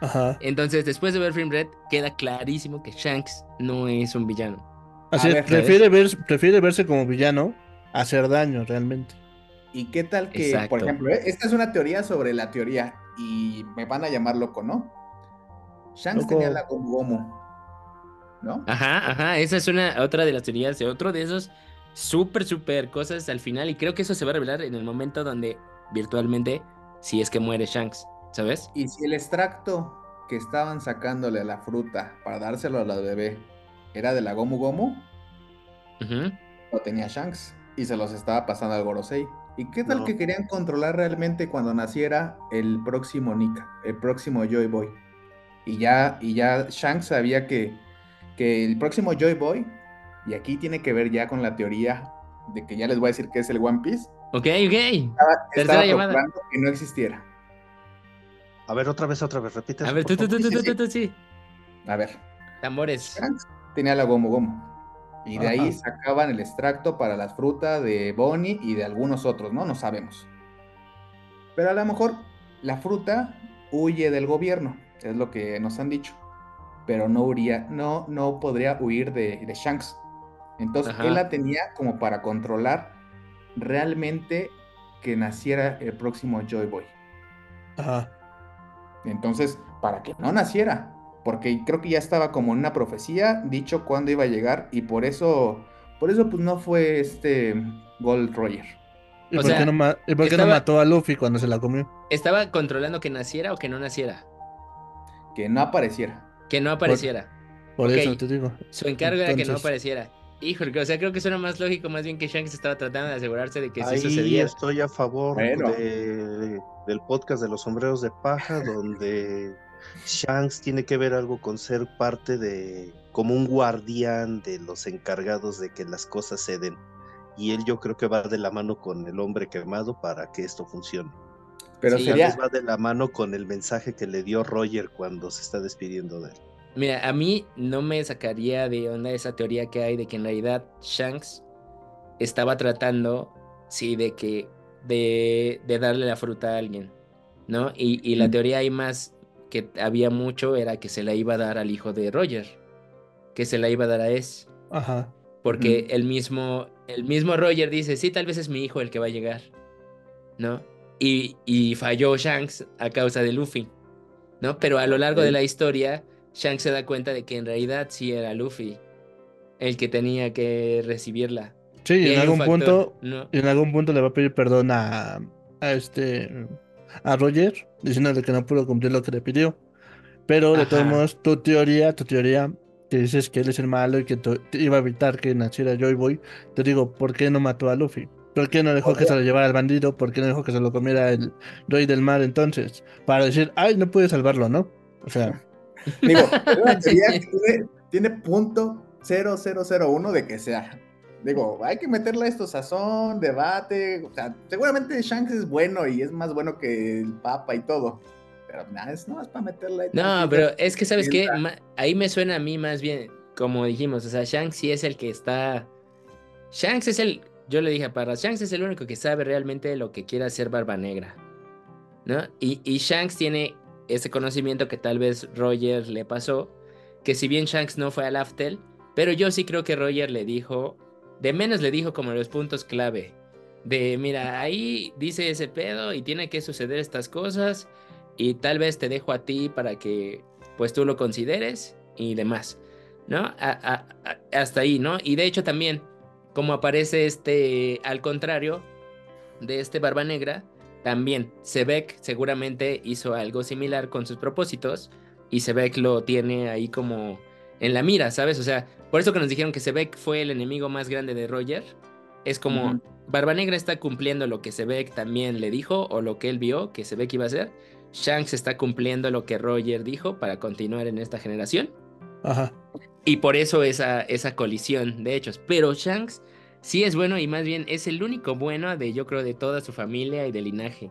Ajá. Entonces, después de ver Film Red, queda clarísimo que Shanks no es un villano. Así A es, ver, prefiere, ver, prefiere verse como villano a hacer daño realmente. ¿Y qué tal que, Exacto. por ejemplo, eh, esta es una teoría sobre la teoría y me van a llamar loco, ¿no? Shanks Loco. tenía la Gomu Gomu, ¿no? Ajá, ajá, esa es una otra de las teorías, de otro de esos súper, súper cosas al final. Y creo que eso se va a revelar en el momento donde virtualmente, si es que muere Shanks, ¿sabes? Y si el extracto que estaban sacándole a la fruta para dárselo a la bebé era de la Gomu Gomu, Ujú. lo tenía Shanks y se los estaba pasando al Gorosei. ¿Y qué tal No. que querían controlar realmente cuando naciera el próximo Nika, el próximo Joy Boy? Y ya, y ya Shanks sabía que, que el próximo Joy Boy, y aquí tiene que ver ya con la teoría de que ya les voy a decir que es el One Piece, Ok, ok. estaba, Tercera estaba llamada. que no existiera. A ver, otra vez, otra vez, repite. A ver, tú, tú, tú, tú, tú, tú, sí. A ver, Tambores. Shanks tenía la Gomu Gomu. Y de ahí sacaban el extracto para las frutas de Bonnie y de algunos otros, ¿no? No sabemos. Pero a lo mejor la fruta huye del gobierno, es lo que nos han dicho. Pero no, huiría, no, no podría huir de, de Shanks. Entonces Ajá. él la tenía como para controlar realmente que naciera el próximo Joy Boy. Ajá. Entonces, para que no naciera, porque creo que ya estaba como en una profecía dicho cuándo iba a llegar y por eso, por eso pues no fue este Gold Roger. ¿Y O por, sea, qué, no, ma- y por qué no estaba- mató a Luffy cuando se la comió? ¿Estaba controlando que naciera o que no naciera? que no apareciera. Que no apareciera. Por eso te digo. Su encargo era que no apareciera. Híjole, o sea, creo que suena más lógico más bien que Shanks estaba tratando de asegurarse de que sí Ahí sucediera. estoy a favor Bueno. de- del podcast de los sombreros de paja, donde Shanks tiene que ver algo con ser parte de, como un guardián de los encargados de que las cosas se den. Y él yo creo que va de la mano con el hombre quemado para que esto funcione. Pero Sí, sería, va de la mano con el mensaje que le dio Roger cuando se está despidiendo de él. Mira, a mí no me sacaría de onda esa teoría que hay de que en realidad Shanks estaba tratando sí, de que, de, de darle la fruta a alguien, ¿no? Y, y la teoría hay más que había mucho era que se la iba a dar al hijo de Roger, que se la iba a dar a Es, Ajá. porque el mismo, el mismo Roger dice, sí, tal vez es mi hijo el que va a llegar, ¿no? Y, y falló Shanks a causa de Luffy, ¿no? Pero a lo largo de la historia, Shanks se da cuenta de que en realidad sí era Luffy el que tenía que recibirla. Sí, Y en algún factor, punto, ¿no? en algún punto le va a pedir perdón a, a este a Roger, diciéndole que no pudo cumplir lo que le pidió. Pero de todos Ajá. modos, tu teoría, tu teoría, que dices que él es el malo y que te iba a evitar que naciera Joy Boy, te digo, ¿por qué no mató a Luffy? ¿Por qué no dejó que se lo llevara al bandido? ¿Por qué no dejó que se lo comiera el rey del mar entonces? Para decir, ay, no pude salvarlo, ¿no? O sea, Digo, una teoría que tiene, tiene punto 0001 de que sea. Digo, hay que meterle esto sazón, debate. O sea, seguramente Shanks es bueno y es más bueno que el Papa y todo. Pero nada, es no es para meterle. No, pero es que, ¿sabes qué? Ahí me suena a mí más bien, como dijimos, o sea, Shanks sí es el que está... Shanks es el... Yo le dije a Parras, Shanks es el único que sabe realmente lo que quiere hacer Barba Negra, ¿no? Y, y Shanks tiene ese conocimiento que tal vez Roger le pasó, que si bien Shanks no fue al Aftel, pero yo sí creo que Roger le dijo, de menos le dijo como los puntos clave, de mira, ahí dice ese pedo y tiene que suceder estas cosas y tal vez te dejo a ti para que pues tú lo consideres y demás, ¿no? Hasta ahí, ¿no? Y de hecho también, como aparece este, al contrario de este Barba Negra, también Sebek seguramente hizo algo similar con sus propósitos y Sebek lo tiene ahí como en la mira, ¿sabes? O sea, por eso que nos dijeron que Sebek fue el enemigo más grande de Roger, es como Ujú. Barba Negra está cumpliendo lo que Sebek también le dijo o lo que él vio que Sebek iba a hacer. Shanks está cumpliendo lo que Roger dijo para continuar en esta generación. ajá. Y por eso esa, esa colisión de hechos. Pero Shanks sí es bueno y más bien es el único bueno de, yo creo, de toda su familia y de linaje.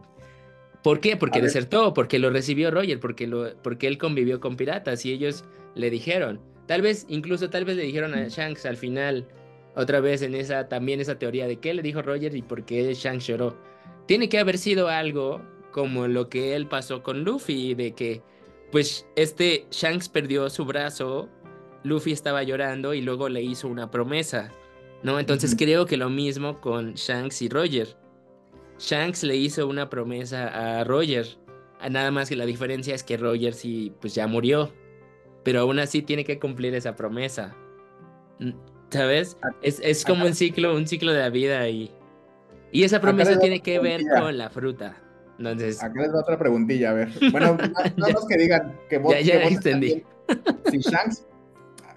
¿Por qué? Porque desertó, porque lo recibió Roger, porque, lo, porque él convivió con piratas y ellos le dijeron. Tal vez, incluso tal vez le dijeron a Shanks al final, otra vez en esa, también esa teoría de qué le dijo Roger y por qué Shanks lloró. Tiene que haber sido algo como lo que él pasó con Luffy, de que pues este Shanks perdió su brazo Luffy estaba llorando y luego le hizo una promesa, ¿no? Entonces creo que lo mismo con Shanks y Roger. Shanks le hizo una promesa a Roger, a nada más que la diferencia es que Roger sí, pues ya murió, pero aún así tiene que cumplir esa promesa, ¿sabes? Es, es como un ciclo, un ciclo de la vida y, y esa promesa tiene que ver con la fruta. Entonces, Acá les va otra preguntilla, a ver. Bueno, no- nos que digan que vot- Ya- ya que voten extendí. también. Si Shanks,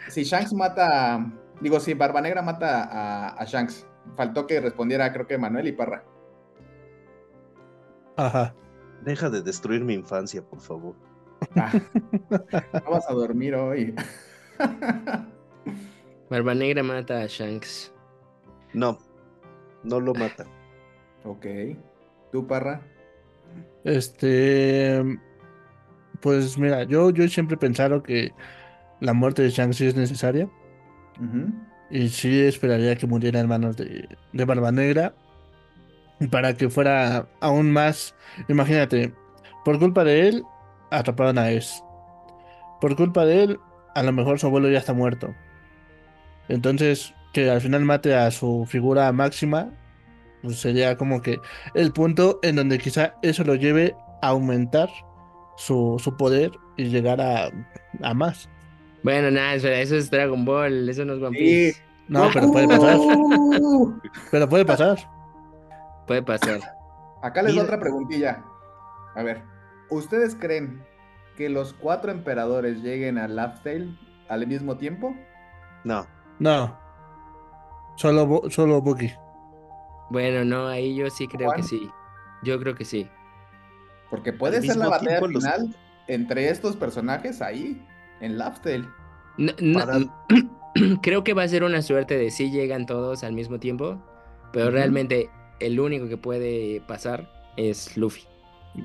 si Shanks mata, digo, si Barba Negra mata a, a Shanks, faltó que respondiera, creo que Manuel y Parra. Ajá. Deja de destruir mi infancia, por favor. Ah, no vas a dormir hoy. Barba Negra mata a Shanks. No, no lo mata. ok. ¿Tú, Parra? Este, pues mira, yo, yo siempre he pensado que la muerte de Shanks sí es necesaria Y sí esperaría que muriera en manos de, de Barba Negra para que fuera aún más, imagínate, por culpa de él atraparon a Es, por culpa de él a lo mejor su abuelo ya está muerto, entonces que al final mate a su figura máxima pues sería como que el punto en donde quizá eso lo lleve a aumentar su, su poder y llegar a, a más. Bueno, nada, eso es Dragon Ball, eso no es One Sí. Piece. No, pero puede pasar. Pero puede pasar. Puede pasar. Acá les doy otra preguntilla. A ver, ¿ustedes creen que los cuatro emperadores lleguen a Laughdale al mismo tiempo? No, No. Solo, solo Bucky. Bueno, no, ahí yo sí creo que sí. Yo creo que sí. Porque puede ser la batalla los- final entre estos personajes ahí, en. No- no- Para- creo que va a ser una suerte de si llegan todos al mismo tiempo, pero realmente el único que puede pasar es Luffy.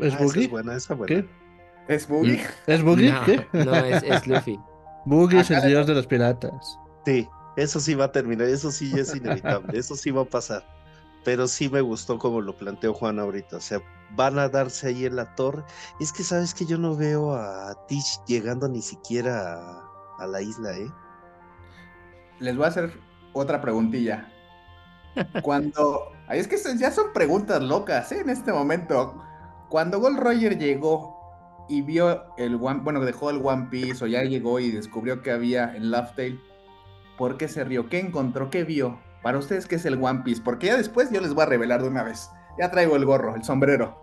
¿Es Ah, esa es buena, esa es buena. ¿Qué? ¿Es Boogie? ¿Es Bucky? No, ¿Qué? no, es, es Luffy. Bucky es el dios de los piratas. Sí, eso sí va a terminar, eso sí es inevitable, eso sí va a pasar. Pero sí me gustó como lo planteó Juan ahorita. O sea, van a darse ahí en la torre. Es que sabes que yo no veo a Tish llegando ni siquiera a, a la isla, ¿eh? Les voy a hacer otra preguntilla. Cuando. Ay, es que ya son preguntas locas, ¿eh? En este momento. Cuando Gold Roger llegó y vio el One. Bueno, dejó el One Piece o ya llegó y descubrió que había en Tale, ¿por qué se rió? ¿Qué encontró? ¿Qué vio? Para ustedes, ¿qué es el One Piece? Porque ya después yo les voy a revelar de una vez. Ya traigo el gorro, el sombrero.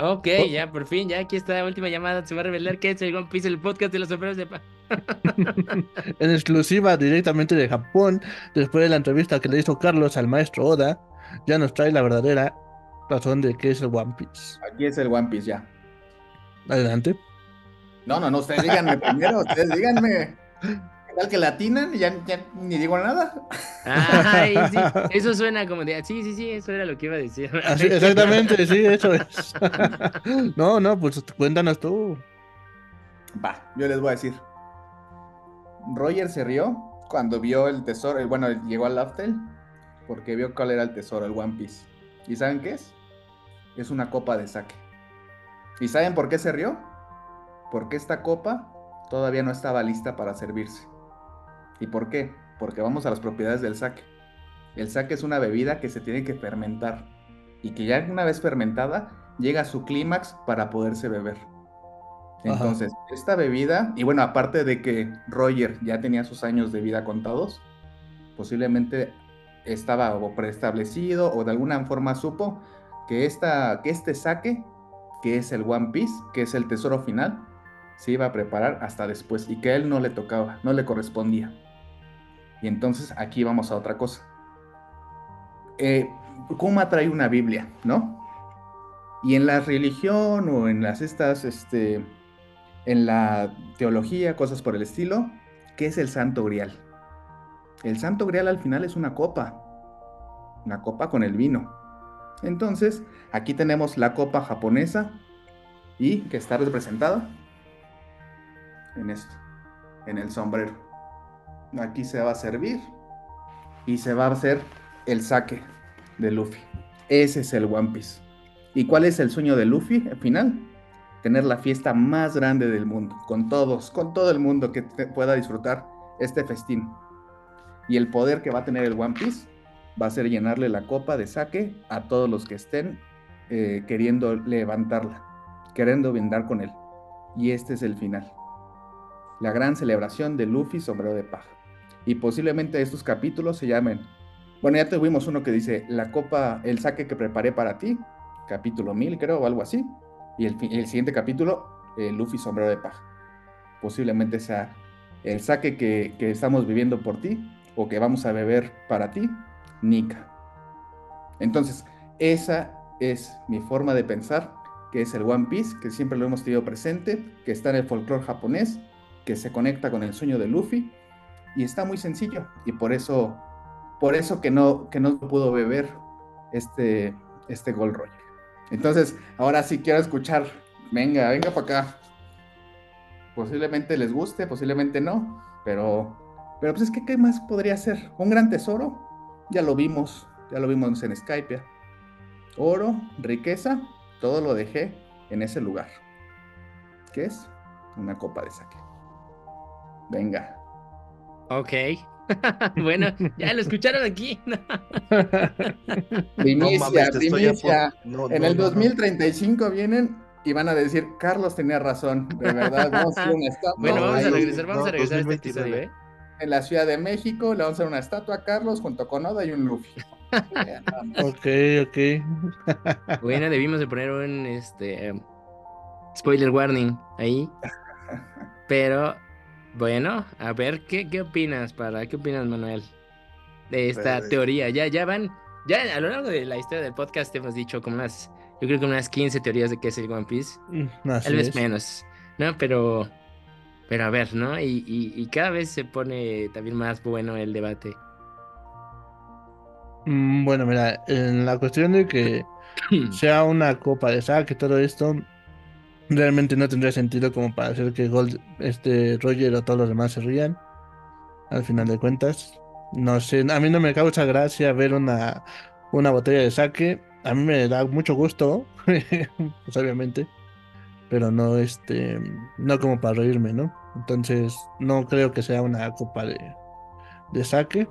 Ok, ya por fin, ya aquí está la última llamada. Se va a revelar qué es el One Piece, el podcast de los sombreros de paz. en exclusiva directamente de Japón, después de la entrevista que le hizo Carlos al maestro Oda, ya nos trae la verdadera razón de qué es el One Piece. Aquí es el One Piece ya. Adelante. No, no, no, ustedes díganme primero, ustedes díganme. ¿Qué tal que latinan? Ya, ya ni digo nada. Ay, sí, eso suena como de, sí, sí, sí, eso era lo que iba a decir. exactamente, sí, eso es. no, no, pues cuéntanos tú. Va, yo les voy a decir. Roger se rió cuando vio el tesoro, bueno, llegó al Laftel, porque vio cuál era el tesoro, el One Piece. ¿Y saben qué es? Es una copa de saque. ¿Y saben por qué se rió? Porque esta copa todavía no estaba lista para servirse. ¿Y por qué? Porque vamos a las propiedades del saque. El saque es una bebida que se tiene que fermentar y que ya una vez fermentada llega a su clímax para poderse beber. Entonces, esta bebida, y bueno, aparte de que Roger ya tenía sus años de vida contados, posiblemente estaba o preestablecido o de alguna forma supo que, esta, que este saque que es el One Piece, que es el tesoro final, se iba a preparar hasta después y que a él no le tocaba, no le correspondía. Y entonces aquí vamos a otra cosa. Eh, Kuma trae una Biblia, ¿no? Y en la religión o en las estas, este, en la teología, cosas por el estilo, ¿qué es el Santo Grial? El Santo Grial al final es una copa, una copa con el vino. Entonces, aquí tenemos la copa japonesa y que está representada en esto, en el sombrero. Aquí se va a servir y se va a hacer el saque de Luffy. Ese es el One Piece. ¿Y cuál es el sueño de Luffy al final? Tener la fiesta más grande del mundo, con todos, con todo el mundo que pueda disfrutar este festín. Y el poder que va a tener el One Piece va a ser llenarle la copa de saque a todos los que estén eh, queriendo levantarla, queriendo brindar con él. Y este es el final. La gran celebración de Luffy sombrero de paja. Y posiblemente estos capítulos se llamen. Bueno, ya tuvimos uno que dice la copa, el saque que preparé para ti, capítulo 1000 creo, o algo así. Y el, siguiente capítulo, eh, Luffy sombrero de paja. Posiblemente sea el saque que, que estamos viviendo por ti o que vamos a beber para ti Nika. Entonces, esa es mi forma de pensar, que es el One Piece, que siempre lo hemos tenido presente, que está en el folclore japonés, que se conecta con el sueño de Luffy, y está muy sencillo, y por eso, por eso que no, que no pudo beber este, este Gold Roger. Entonces, ahora sí quiero escuchar, venga, venga para acá. Posiblemente les guste, posiblemente no, pero, pero pues es que, ¿qué más podría ser? ¿Un gran tesoro? Ya lo vimos, ya lo vimos en Skype. Oro, riqueza, todo lo dejé en ese lugar. ¿Qué es? Una copa de saque. Venga. Ok. bueno, ya lo escucharon aquí. primicia, primicia. en el 2035 vienen y van a decir, Carlos tenía razón, de verdad, vamos a una Bueno, vamos a regresar, vamos a regresar a este episodio, ¿eh? en la Ciudad de México, le vamos a hacer una estatua a Carlos junto con Oda y un Luffy. ok, ok. bueno, debimos de poner un este spoiler warning ahí. Pero bueno, a ver, ¿qué, qué opinas, para? ¿Qué opinas, Manuel? De esta pues, teoría. Ya, ya van, ya a lo largo de la historia del podcast hemos dicho como unas, yo creo que unas 15 teorías de qué es el One Piece. Mm, Tal vez menos, ¿no? Pero pero a ver, ¿no? Y, cada vez se pone también más bueno el debate. Mm, bueno, mira, en la cuestión de que sea una copa de saque, todo esto, realmente no tendría sentido como para hacer que Gold, este Roger o todos los demás se rían. Al final de cuentas, no sé, a mí no me causa gracia ver una una botella de sake. A mí me da mucho gusto, pues obviamente, pero no este, no como para reírme, ¿no? Entonces, no creo que sea una copa de, de sake.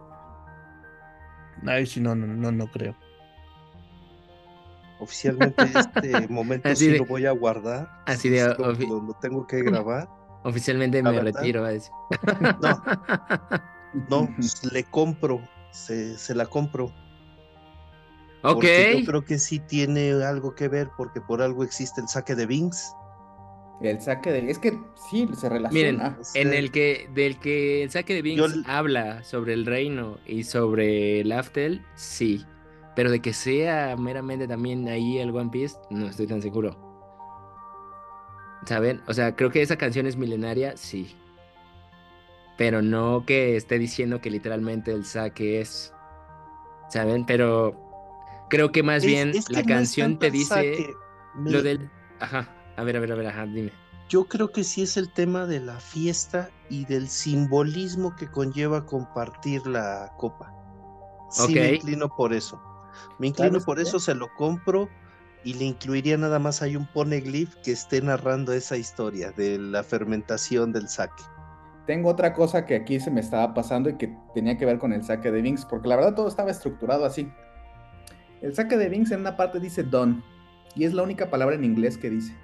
Ay, sí, no, no, no, no creo. Oficialmente este momento Así sí de- lo voy a guardar. así de lo, tengo que grabar. Oficialmente me verdad. retiro. va a decir. No, No, le compro, se, se la compro. ok. Porque yo creo que sí tiene algo que ver, porque por algo existe el saque de Binks. El saque de. Es que sí, se Miren, relaciona. en Sí. el que del que el saque de Yo l- habla sobre el reino y sobre el Aftel, sí. Pero de que sea meramente también ahí el One Piece, no estoy tan seguro. ¿Saben? O sea, creo que esa canción es milenaria, sí. Pero no que esté diciendo que literalmente el saque es. ¿Saben? Pero creo que más Es- bien es que la canción te dice saque. lo del. Ajá. A ver, a ver, a ver, ajá, dime. Yo creo que sí es el tema de la fiesta y del simbolismo que conlleva compartir la copa. Sí, me inclino por eso. Me inclino ¿Sabes por eso, se lo compro y le incluiría nada más hay un poneglyph que esté narrando esa historia de la fermentación del saque. Tengo otra cosa que aquí se me estaba pasando y que tenía que ver con el saque de Binks, porque la verdad todo estaba estructurado así. El saque de Binks en una parte dice don, y es la única palabra en inglés que dice.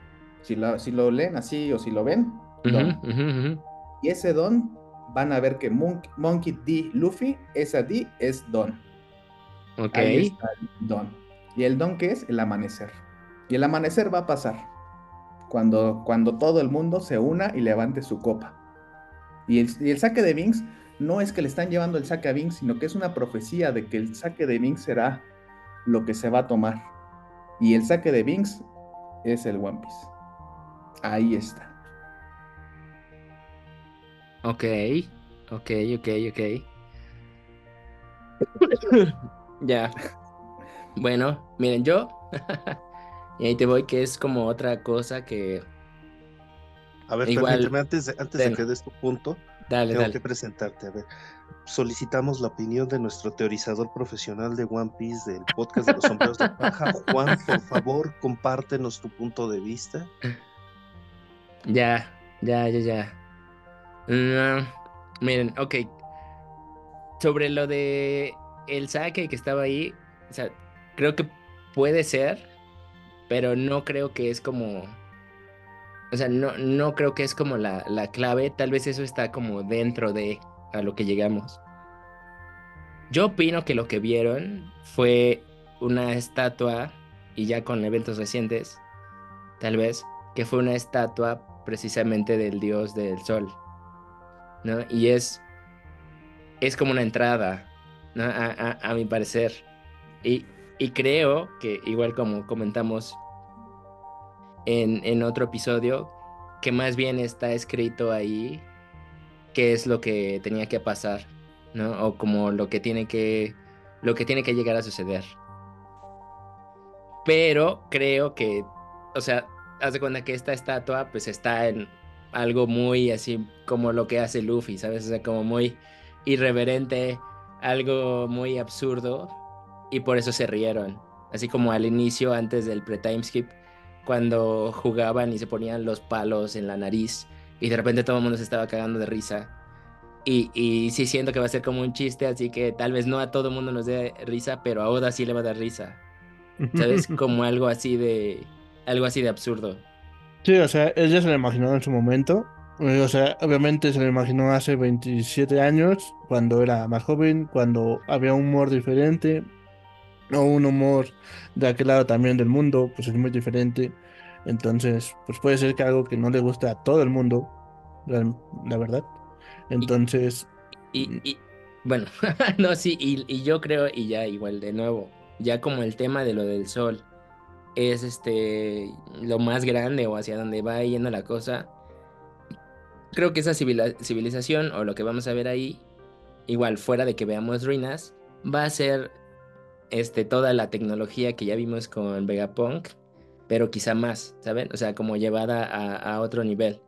Si lo, si lo leen así o si lo ven, don. Y ese don van a ver que Monk- Monkey D. Luffy, esa D es don. Ok. Ahí está el don. ¿Y el don qué es? El amanecer. Y el amanecer va a pasar cuando, cuando todo el mundo se una y levante su copa. Y el, y el saque de Binks no es que le están llevando el saque a Binks, sino que es una profecía de que el saque de Binks será lo que se va a tomar. Y el saque de Binks es el One Piece. Ahí está. Ok, ok, ok, ok. ya. Bueno, miren, yo. y ahí te voy, que es como otra cosa que. A ver, Igual, permíteme, antes de, antes de que des tu punto, Dale, tengo dale. que presentarte. A ver, solicitamos la opinión de nuestro teorizador profesional de One Piece del podcast de los sombreros de paja. Juan, por favor, compártenos tu punto de vista. Ya, ya, ya, ya. Mm, miren, ok. Sobre lo de el saque que estaba ahí, o sea, creo que puede ser, pero no creo que es como. O sea, no, no creo que es como la, la clave. Tal vez eso está como dentro de a lo que llegamos. Yo opino que lo que vieron fue una estatua, y ya con eventos recientes, tal vez, que fue una estatua precisamente del dios del sol, ¿no? Y es, es como una entrada. A, mi parecer. Y, creo que, igual como comentamos en, en otro episodio, que más bien está escrito ahí qué es lo que tenía que pasar, ¿no? O como lo que tiene que, lo que tiene que llegar a suceder. Pero creo que, o sea, haz de cuenta que esta estatua pues está en algo muy así como lo que hace Luffy, ¿sabes? O sea, como muy irreverente, algo muy absurdo y por eso se rieron. Así como al inicio, antes del pre-time skip, cuando jugaban y se ponían los palos en la nariz y de repente todo el mundo se estaba cagando de risa. Y, y sí siento que va a ser como un chiste, así que tal vez no a todo el mundo nos dé risa, pero a Oda sí le va a dar risa. ¿Sabes? Como algo así de... Algo así de absurdo. Sí, o sea, él ya se lo imaginó en su momento. Eh, O sea, obviamente se lo imaginó hace 27 años, cuando era más joven, cuando había un humor diferente, o un humor de aquel lado también del mundo, pues es muy diferente. Entonces, pues puede ser que algo que no le guste a todo el mundo, la, la verdad. Entonces, Y, y bueno, no, sí, y, y yo creo, y ya igual de nuevo, ya como el tema de lo del sol es este lo más grande o hacia donde va yendo la cosa, creo que esa civilización o lo que vamos a ver ahí, igual fuera de que veamos ruinas, va a ser este, toda la tecnología que ya vimos con Vegapunk, pero quizá más, ¿saben? O sea, como llevada a, a otro nivel.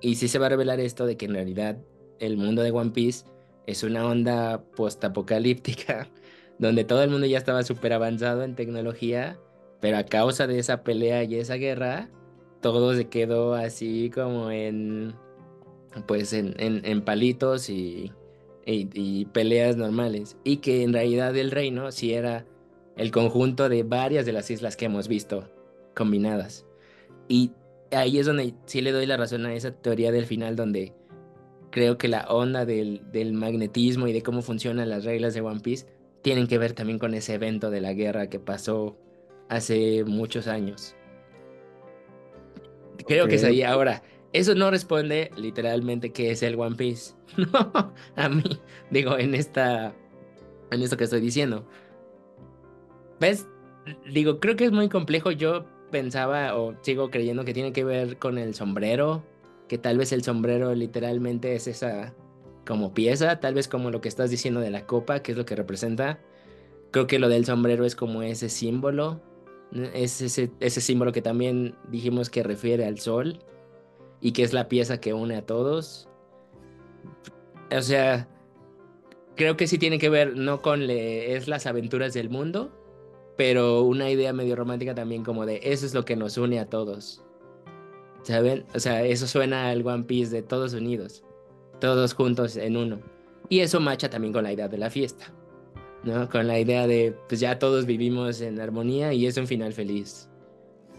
Y sí se va a revelar esto de que en realidad el mundo de One Piece es una onda postapocalíptica donde todo el mundo ya estaba súper avanzado en tecnología, pero a causa de esa pelea y esa guerra, todo se quedó así como en, pues en, en, palitos y, y, peleas normales. Y que en realidad el reino sí era el conjunto de varias de las islas que hemos visto combinadas. Y ahí es donde sí le doy la razón a esa teoría del final, donde creo que la onda del, del magnetismo y de cómo funcionan las reglas de One Piece tienen que ver también con ese evento de la guerra que pasó hace muchos años. Creo que es ahí. Ahora, eso no responde literalmente qué es el One Piece. A mí, digo, en esta, en esto que estoy diciendo. ¿Ves? Digo, creo que es muy complejo. Yo pensaba o sigo creyendo que tiene que ver con el sombrero, que tal vez el sombrero literalmente es esa como pieza, tal vez como lo que estás diciendo de la copa, que es lo que representa. Creo que lo del sombrero es como ese símbolo, es ese símbolo que también dijimos que refiere al sol y que es la pieza que une a todos. O sea, creo que sí tiene que ver no con es las aventuras del mundo, pero una idea medio romántica también como de eso es lo que nos une a todos. ¿Saben? O sea, eso suena al One Piece de todos unidos todos juntos en uno. Y eso marcha también con la idea de la fiesta, ¿no? Con la idea de, pues ya todos vivimos en armonía y es un final feliz.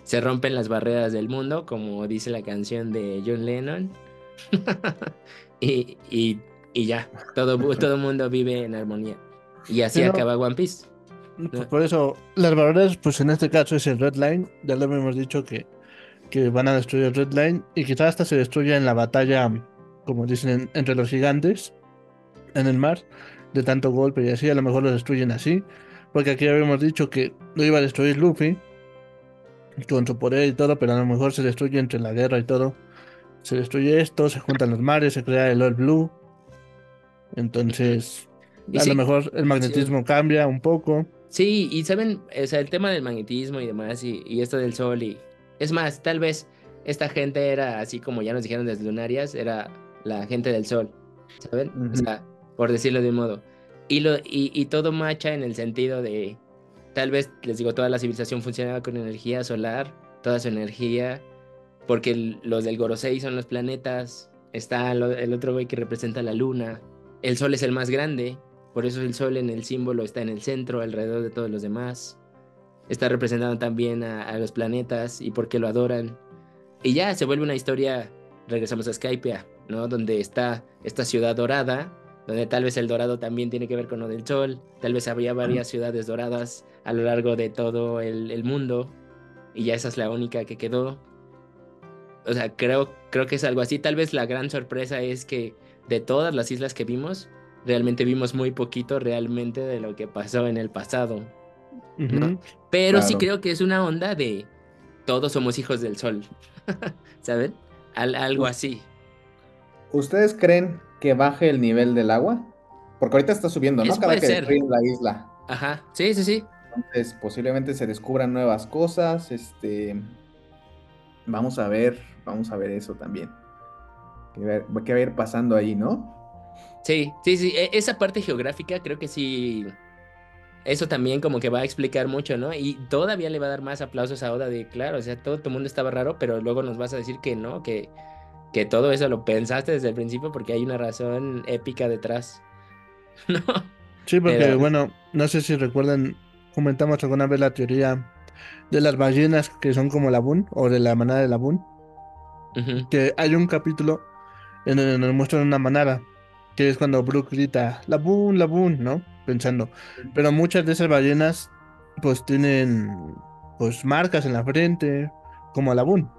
Se rompen las barreras del mundo, como dice la canción de John Lennon. y, y, y, ya, todo todo mundo vive en armonía. Y así acaba One Piece. Por eso, las barreras, pues en este caso es el Red Line. Ya lo hemos dicho que, que van a destruir el Red Line y quizás hasta se destruya en la batalla como dicen, entre los gigantes en el mar, de tanto golpe y así, a lo mejor lo destruyen así, porque aquí habíamos dicho que lo iba a destruir Luffy con su poder y todo, pero a lo mejor se destruye entre la guerra y todo. Se destruye esto, se juntan los mares, se crea el All Blue. Entonces, a lo mejor el magnetismo cambia un poco. Sí, y saben, o sea, el tema del magnetismo y demás, y, y esto del sol, y es más, tal vez esta gente era así como ya nos dijeron desde Lunarias, era la gente del sol, ¿saben? O sea, por decirlo de un modo. Y, lo, y, todo macha en el sentido de, tal vez, les digo, toda la civilización funcionaba con energía solar, toda su energía, porque los del Gorosei son los planetas, está el otro güey que representa la luna, el sol es el más grande, por eso el sol en el símbolo está en el centro, alrededor de todos los demás. Está representando también a, los planetas y por qué lo adoran. Y ya se vuelve una historia, regresamos a Skype, ¿no? Donde está esta ciudad dorada, donde tal vez el dorado también tiene que ver con lo del sol, tal vez habría varias ciudades doradas a lo largo de todo el, mundo, y ya esa es la única que quedó. O sea, creo, creo que es algo así. Tal vez la gran sorpresa es que de todas las islas que vimos, realmente vimos muy poquito realmente de lo que pasó en el pasado. Pero sí creo que es una onda de todos somos hijos del sol. ¿Saben? algo así. ¿Ustedes creen que baje el nivel del agua? Porque ahorita está subiendo, ¿no? Cada que destruyen la isla. Ajá, sí, sí, sí. Entonces, posiblemente se descubran nuevas cosas. Este. Vamos a ver, vamos a ver eso también. ¿Qué va a ir pasando ahí, no? Sí, sí, sí. E, esa parte geográfica creo que sí. Eso también como que va a explicar mucho, ¿no? Y todavía le va a dar más aplausos a Oda de, claro, o sea, todo tu mundo estaba raro, pero luego nos vas a decir que no, que que todo eso lo pensaste desde el principio porque hay una razón épica detrás. ¿No? Sí, porque bueno, no sé si recuerdan, comentamos alguna vez la teoría de las ballenas que son como la Boon o de la manada de la Boon. Que hay un capítulo en donde nos muestran una manada, que es cuando Brook grita, la Boon, la Boon, ¿no? Pensando. Pero muchas de esas ballenas pues tienen pues marcas en la frente, como la Boon.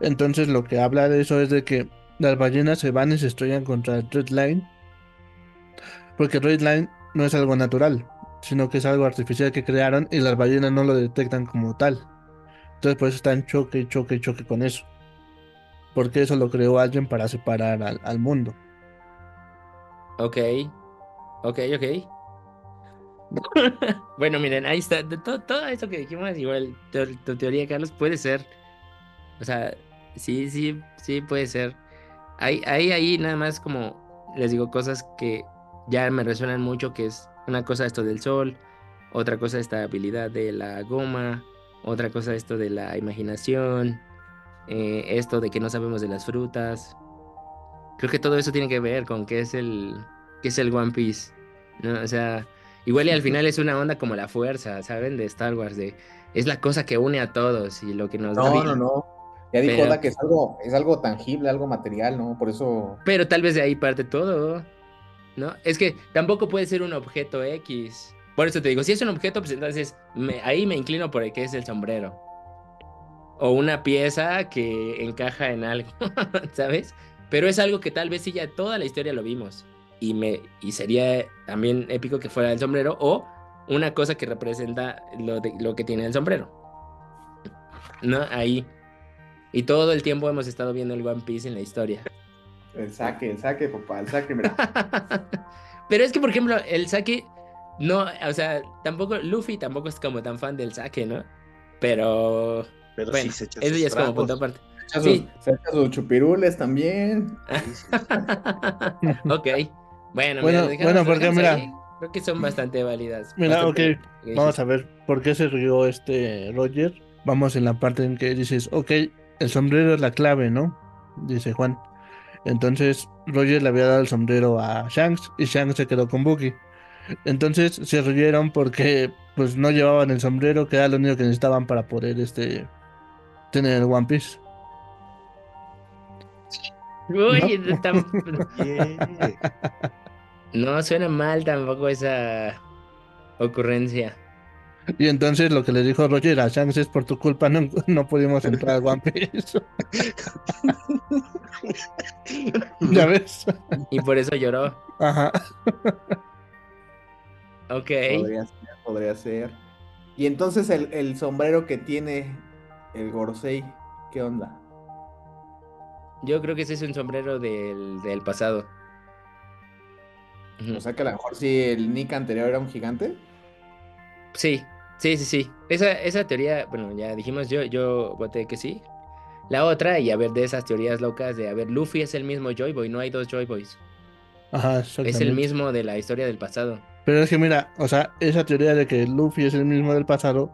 Entonces lo que habla de eso es de que las ballenas se van y se estrellan contra el Red Line. Porque Red Line no es algo natural, sino que es algo artificial que crearon y las ballenas no lo detectan como tal. Entonces pues están choque, choque, choque con eso. Porque eso lo creó alguien para separar al, mundo. Ok. Ok, ok. bueno, miren, ahí está. Todo, todo eso que dijimos, igual tu teoría, Carlos, puede ser. O sea, Sí, sí, sí puede ser. Hay, ahí nada más como les digo cosas que ya me resuenan mucho, que es Una cosa esto del sol, otra cosa esta habilidad de la goma, otra cosa esto de la imaginación, eh, esto de que no sabemos de las frutas. Creo que todo eso tiene que ver con qué es el, qué es el One Piece. ¿no? O sea, igual y al final es una onda como la fuerza, ¿saben? De Star Wars, de es la cosa que une a todos y lo que nos da No, vida. no, no. Ya dijo Oda que es algo, es algo tangible, algo material, ¿no? Por eso. Pero tal vez de ahí parte todo, ¿no? Es que tampoco puede ser un objeto X. Por eso te digo, si es un objeto, pues entonces me- ahí me inclino por el que es el sombrero. O una pieza que encaja en algo, ¿sabes? Pero es algo que tal vez sí ya toda la historia lo vimos. Y, me, y sería también épico que fuera el sombrero o una cosa que representa lo, de- lo que tiene el sombrero. ¿No? Ahí. Y todo el tiempo hemos estado viendo el One Piece en la historia. El saque, el saque, papá, el saque, mira. Pero es que, por ejemplo, el saque, no, o sea, tampoco, Luffy tampoco es como tan fan del saque, ¿no? Pero, Pero bueno, sí se echa eso ya es como punto aparte. Se echa Sí. echa sus chupirules también. Ok. Bueno, Bueno, mira, dejamos- bueno, porque mira- ahí. Creo que son bastante válidas. Mira, bastante- ok, Vamos a ver por qué se rió este Roger. Vamos en la parte en que dices, ok, el sombrero es la clave, ¿no? Dice Juan. Entonces Roger le había dado el sombrero a Shanks y Shanks se quedó con Bucky. Entonces se rieron porque pues no llevaban el sombrero, que era lo único que necesitaban para poder este tener el One Piece. Uy, Yeah. no suena mal tampoco esa ocurrencia. Y entonces lo que le dijo Roger a Shanks es por tu culpa no, no pudimos entrar al One Piece. ¿Ya ves? Y por eso lloró. Ajá. Ok. Podría ser, podría ser. Y entonces el, el sombrero que tiene el Gorosei, ¿qué onda? Yo creo que ese es un sombrero del, del pasado. O sea que a lo mejor si el Nick anterior era un gigante. Sí, sí, sí, sí. Esa, esa teoría, bueno, ya dijimos, yo, yo voté que sí. La otra, y a ver, de esas teorías locas de, a ver, Luffy es el mismo Joy Boy, no hay dos Joy Boys. Ajá, Es el mismo de la historia del pasado. Pero es que mira, o sea, esa teoría de que Luffy es el mismo del pasado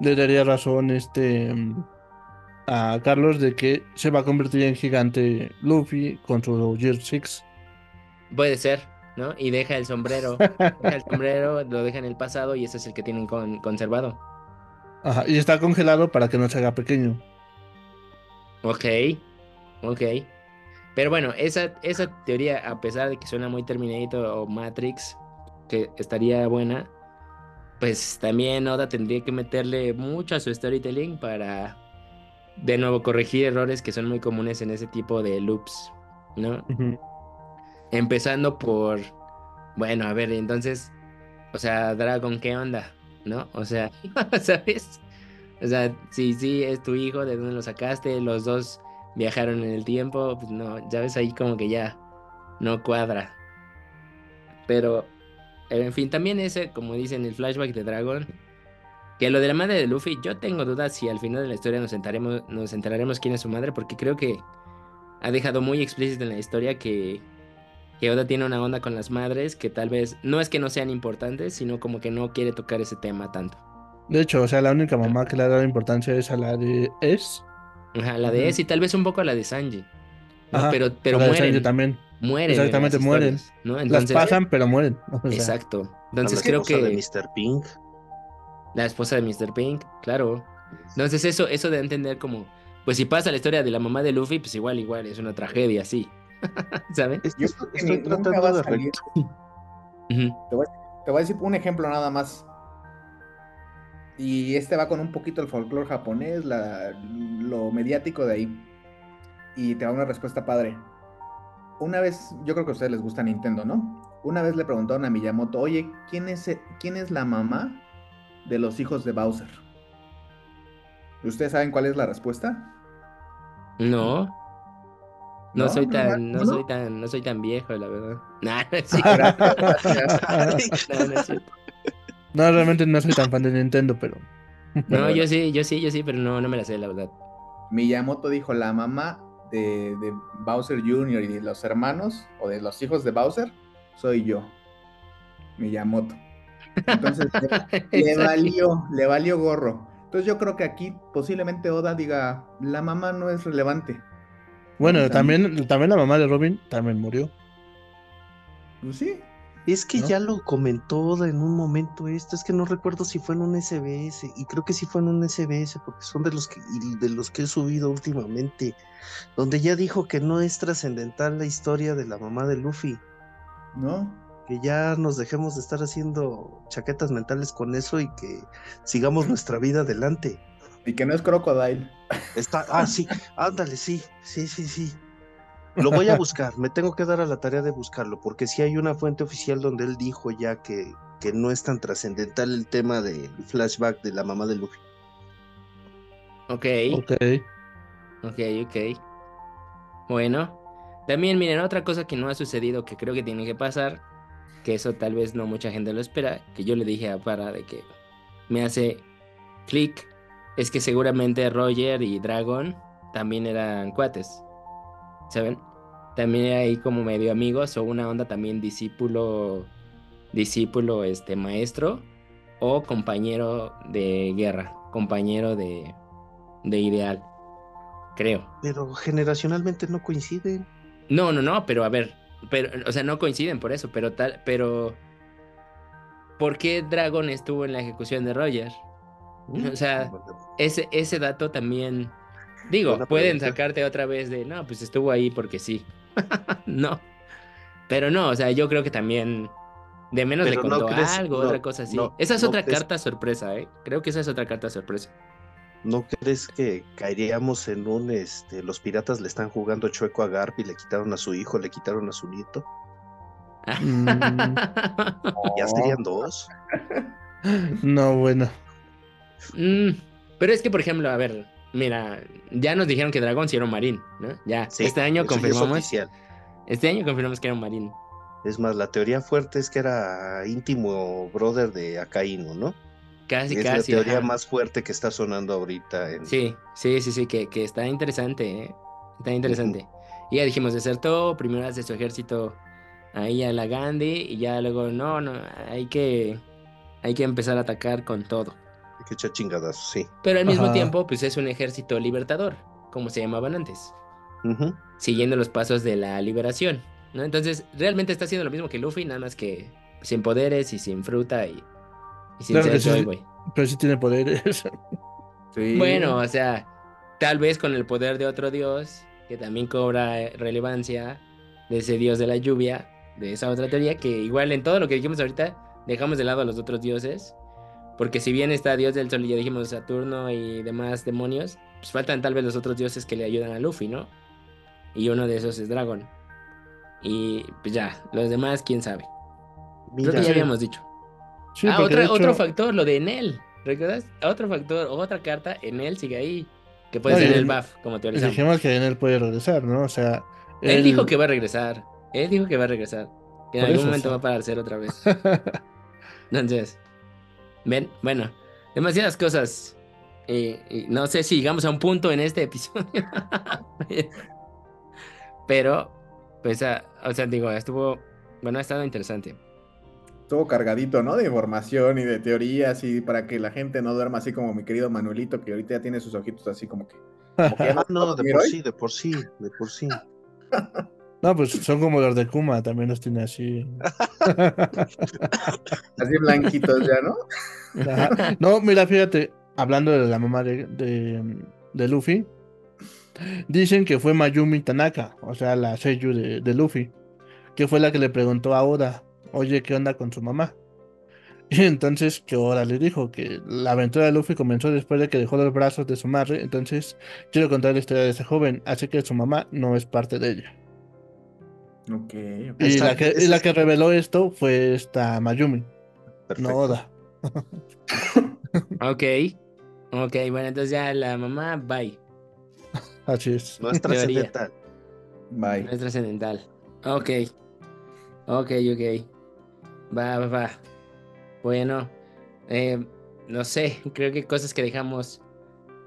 le daría razón este a Carlos de que se va a convertir en gigante Luffy con su Gear 6. Puede ser, ¿no? Y deja el sombrero. Deja el sombrero, lo deja en el pasado y ese es el que tienen con- conservado. Ajá, y está congelado para que no se haga pequeño. Ok, ok. Pero bueno, esa, esa teoría, a pesar de que suena muy Terminator o Matrix, que estaría buena, pues también Oda tendría que meterle mucho a su storytelling para, de nuevo, corregir errores que son muy comunes en ese tipo de loops, ¿no? Empezando por, bueno, a ver, entonces, o sea, Dragon, ¿qué onda? ¿No? O sea, ¿sabes? O sea, sí, sí, es tu hijo, ¿de dónde lo sacaste? Los dos viajaron en el tiempo, pues no, ya ves ahí como que ya no cuadra. Pero, en fin, también ese, como dicen, el flashback de Dragon, que lo de la madre de Luffy, yo tengo dudas si al final de la historia nos enteraremos, nos enteraremos quién es su madre, porque creo que ha dejado muy explícito en la historia que, que Oda tiene una onda con las madres que tal vez no es que no sean importantes, sino como que no quiere tocar ese tema tanto. De hecho, o sea, la única mamá que le ha dado importancia es a la de Es. Ajá, la de Ujú. ese y tal vez un poco a la de Sanji. ¿no? Ajá, pero pero la de mueren, Sanji también. mueren. en Exactamente, mueren. ¿no? Entonces, Las pasan, pero mueren. O sea, Exacto. Entonces La creo esposa que de Mr. Pink. la esposa de Mr. Pink, claro. Entonces eso, eso de entender como, pues si pasa la historia de la mamá de Luffy, pues igual, igual, es una tragedia, sí. ¿Sabes? Es- Yo es- estoy tratando a de. Te voy, te voy a decir un ejemplo nada más. Y este va con un poquito el folclore japonés, la- lo mediático de ahí. Y te da una respuesta padre. Una vez, yo creo que a ustedes les gusta Nintendo, ¿no? Una vez le preguntaron a Miyamoto, oye, ¿quién es, e- quién es la mamá de los hijos de Bowser? ¿Ustedes saben cuál es la respuesta? No. No, ¿No? soy tan, no ¿No? soy tan, no soy tan viejo, la verdad. Nah, no es cierto. No, no es cierto. No, realmente no soy tan fan de Nintendo, pero. No, yo sí, yo sí, yo sí, pero no, no me la sé, la verdad. Miyamoto dijo la mamá de, de Bowser Jr. y de los hermanos o de los hijos de Bowser soy yo. Miyamoto. Entonces le, le valió, le valió gorro. Entonces yo creo que aquí posiblemente Oda diga, la mamá no es relevante. Bueno, también, también la mamá de Robin también murió. Pues sí. Es que ¿No? ya lo comentó en un momento esto, es que no recuerdo si fue en un SBS, y creo que sí fue en un SBS, porque son de los que, de los que he subido últimamente, donde ya dijo que no es trascendental la historia de la mamá de Luffy, ¿No? que ya nos dejemos de estar haciendo chaquetas mentales con eso y que sigamos nuestra vida adelante. Y que no es Crocodile. Está, ah, sí, ándale, sí, sí, sí, sí. Lo voy a buscar, me tengo que dar a la tarea de buscarlo, porque sí hay una fuente oficial donde él dijo ya que, que no es tan trascendental el tema del flashback de la mamá de Luffy. Ok, Ok. ok, ok. Bueno, también miren, otra cosa que no ha sucedido que creo que tiene que pasar, que eso tal vez no mucha gente lo espera, que yo le dije a Para de que me hace clic, es que seguramente Roger y Dragon también eran cuates, ¿saben? También ahí como medio amigos o una onda también discípulo, discípulo, este, maestro o compañero de guerra, compañero de, de ideal, creo. Pero generacionalmente no coinciden. No, no, no, pero a ver, pero, o sea, no coinciden por eso, pero tal, pero ¿por qué Dragon estuvo en la ejecución de Roger? O sea, ese, ese dato también, digo, pueden sacarte otra vez de, no, pues estuvo ahí porque sí. no, pero no, o sea, yo creo que también, de menos le Pero no contó crees- algo, no, otra cosa así. no, esa es no otra crees- carta sorpresa, ¿eh? Creo que esa es otra carta sorpresa. ¿No crees que caeríamos en un, este, los piratas le están jugando chueco a Garp y le quitaron a su hijo, le quitaron a su nieto? Ya serían dos. No, bueno. Mm, pero es que, por ejemplo, a ver, mira, ya nos dijeron que Dragón sí era un marín, ¿no? Ya, Sí, este año es confirmamos. oficial. Este año confirmamos que era un marín. Es más, la teoría fuerte es que era íntimo brother de Akainu, ¿no? Casi, es casi. la teoría ajá. más fuerte que está sonando ahorita. En... Sí, sí, sí, sí, que, que está interesante, ¿eh? Está interesante. Y ya dijimos, desertó, primero hace su ejército ahí a la Gandhi y ya luego, no, no, hay que, hay que empezar a atacar con todo. Que echar chingadazos, sí. Pero al mismo Ajá. tiempo, pues es un ejército libertador, como se llamaban antes. Siguiendo los pasos de la liberación, ¿no? Entonces, realmente está haciendo lo mismo que Luffy, nada más que sin poderes y sin fruta y, y sin Claro ser sí. Boy. Pero sí tiene poderes. Sí. Bueno, o sea, tal vez con el poder de otro dios, que también cobra eh, relevancia, de ese dios de la lluvia, de esa otra teoría, que igual en todo lo que dijimos ahorita, dejamos de lado a los otros dioses, porque si bien está dios del sol y ya dijimos Saturno y demás demonios, pues faltan tal vez los otros dioses que le ayudan a Luffy, ¿no? Y uno de esos es Dragon. Y pues ya, los demás, quién sabe. Creo que Mira, ya habíamos dicho. Sí, ah, otra- hecho- otro factor, lo de Enel. ¿Recuerdas? Otro factor, otra carta, Enel sigue ahí. Que puede No, ser y- el buff, como teorizamos. dijimos que en él puede regresar, ¿no? O sea, Él dijo que va a regresar. Él dijo que va a regresar. Que en Por algún eso, momento sí. va a aparecer otra vez. Entonces, ven, bueno, demasiadas cosas. Y, y no sé si llegamos a un punto en este episodio. Pero, pues, ah, o sea, digo, estuvo, bueno, ha estado interesante. Estuvo cargadito, ¿no? De información y de teorías y para que la gente no duerma así como mi querido Manuelito, que ahorita ya tiene sus ojitos así como que... como que ya Ah, no, de por hoy. sí, de por sí, de por sí. No, pues son como los de Kuma, también los tiene así. Así blanquitos ya, ¿no? Ajá. No, mira, fíjate, hablando de la mamá de, de, de Luffy, dicen que fue Mayumi Tanaka, o sea, la Seiyu de, de Luffy, que fue la que le preguntó a Oda, oye, ¿qué onda con su mamá? Y entonces que Oda le dijo que la aventura de Luffy comenzó después de que dejó los brazos de su madre, entonces quiero contar la historia de ese joven, así que su mamá no es parte de ella. Ok, ok. Y la que, y ese la es- que reveló esto fue esta Mayumi, Perfecto. no Oda. Ok. Ok, bueno, entonces ya la mamá, bye. Así es. No es trascendental. Bye. No es trascendental. Ok. Ok, ok. Va, va, va. Bueno. eh, no sé, creo que cosas que dejamos.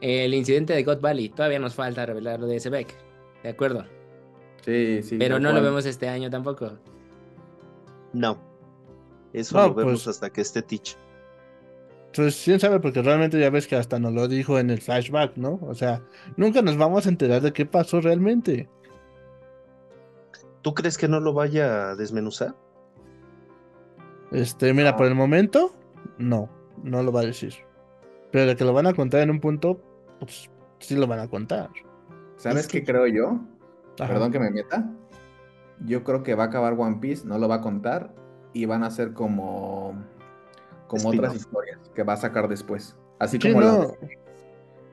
El incidente de God Valley. Todavía nos falta revelar lo de ese Beck. De acuerdo. Sí, sí. Pero no lo vemos este año tampoco. No. Eso No, lo vemos pues- hasta que esté Teach. Pues quién sabe, porque realmente ya ves que hasta nos lo dijo en el flashback, ¿no? O sea, nunca nos vamos a enterar de qué pasó realmente. ¿Tú crees que no lo vaya a desmenuzar? Este, mira, Ah. por el momento, no, no lo va a decir. Pero de que lo van a contar en un punto, pues sí lo van a contar. ¿Sabes Es que- qué creo yo? Ajá. Perdón que me meta. Yo creo que va a acabar One Piece, no lo va a contar y van a hacer como como otras historias que va a sacar después. Así Sí, como la no.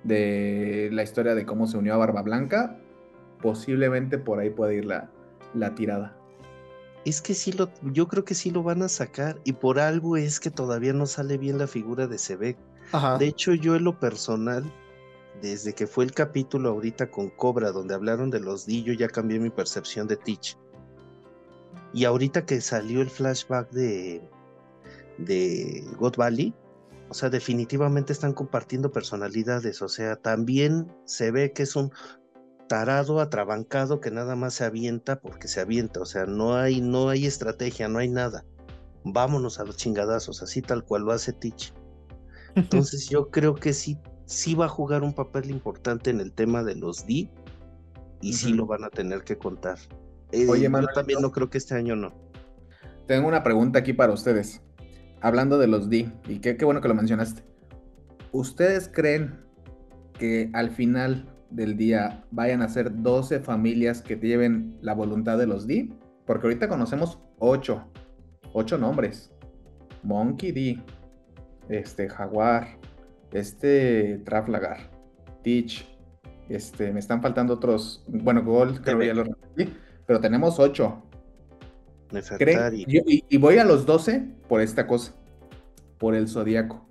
de, de la historia de cómo se unió a Barba Blanca, posiblemente por ahí puede ir la, la tirada. Es que sí lo, yo creo que sí lo van a sacar y por algo es que todavía no sale bien la figura de Sebek. De hecho, yo en lo personal, desde que fue el capítulo ahorita con Cobra, donde hablaron de los D, yo ya cambié mi percepción de Teach. Y ahorita que salió el flashback de, de God Valley, o sea, definitivamente están compartiendo personalidades. O sea, también se ve que es un tarado atrabancado que nada más se avienta porque se avienta. O sea, no hay, no hay estrategia, no hay nada. Vámonos a los chingadazos, así tal cual lo hace Teach. Entonces yo creo que sí, sí va a jugar un papel importante en el tema de los D y sí Ujú. lo van a tener que contar. Eh, Oye, yo Manuelito. también no creo que este año no. Tengo una pregunta aquí para ustedes. Hablando de los D, y qué, qué bueno que lo mencionaste. ¿Ustedes creen que al final del día vayan a ser 12 familias que lleven la voluntad de los D? Porque ahorita conocemos 8. 8 nombres. Monkey D. Este, Jaguar. Este, Traflagar. Teach. Este, me están faltando otros. Bueno, Gold, creo que ya lo repetí. Pero tenemos 8. ¿Creen? Nefertari. Yo- y, y voy a los 12 por esta cosa, por el zodiaco.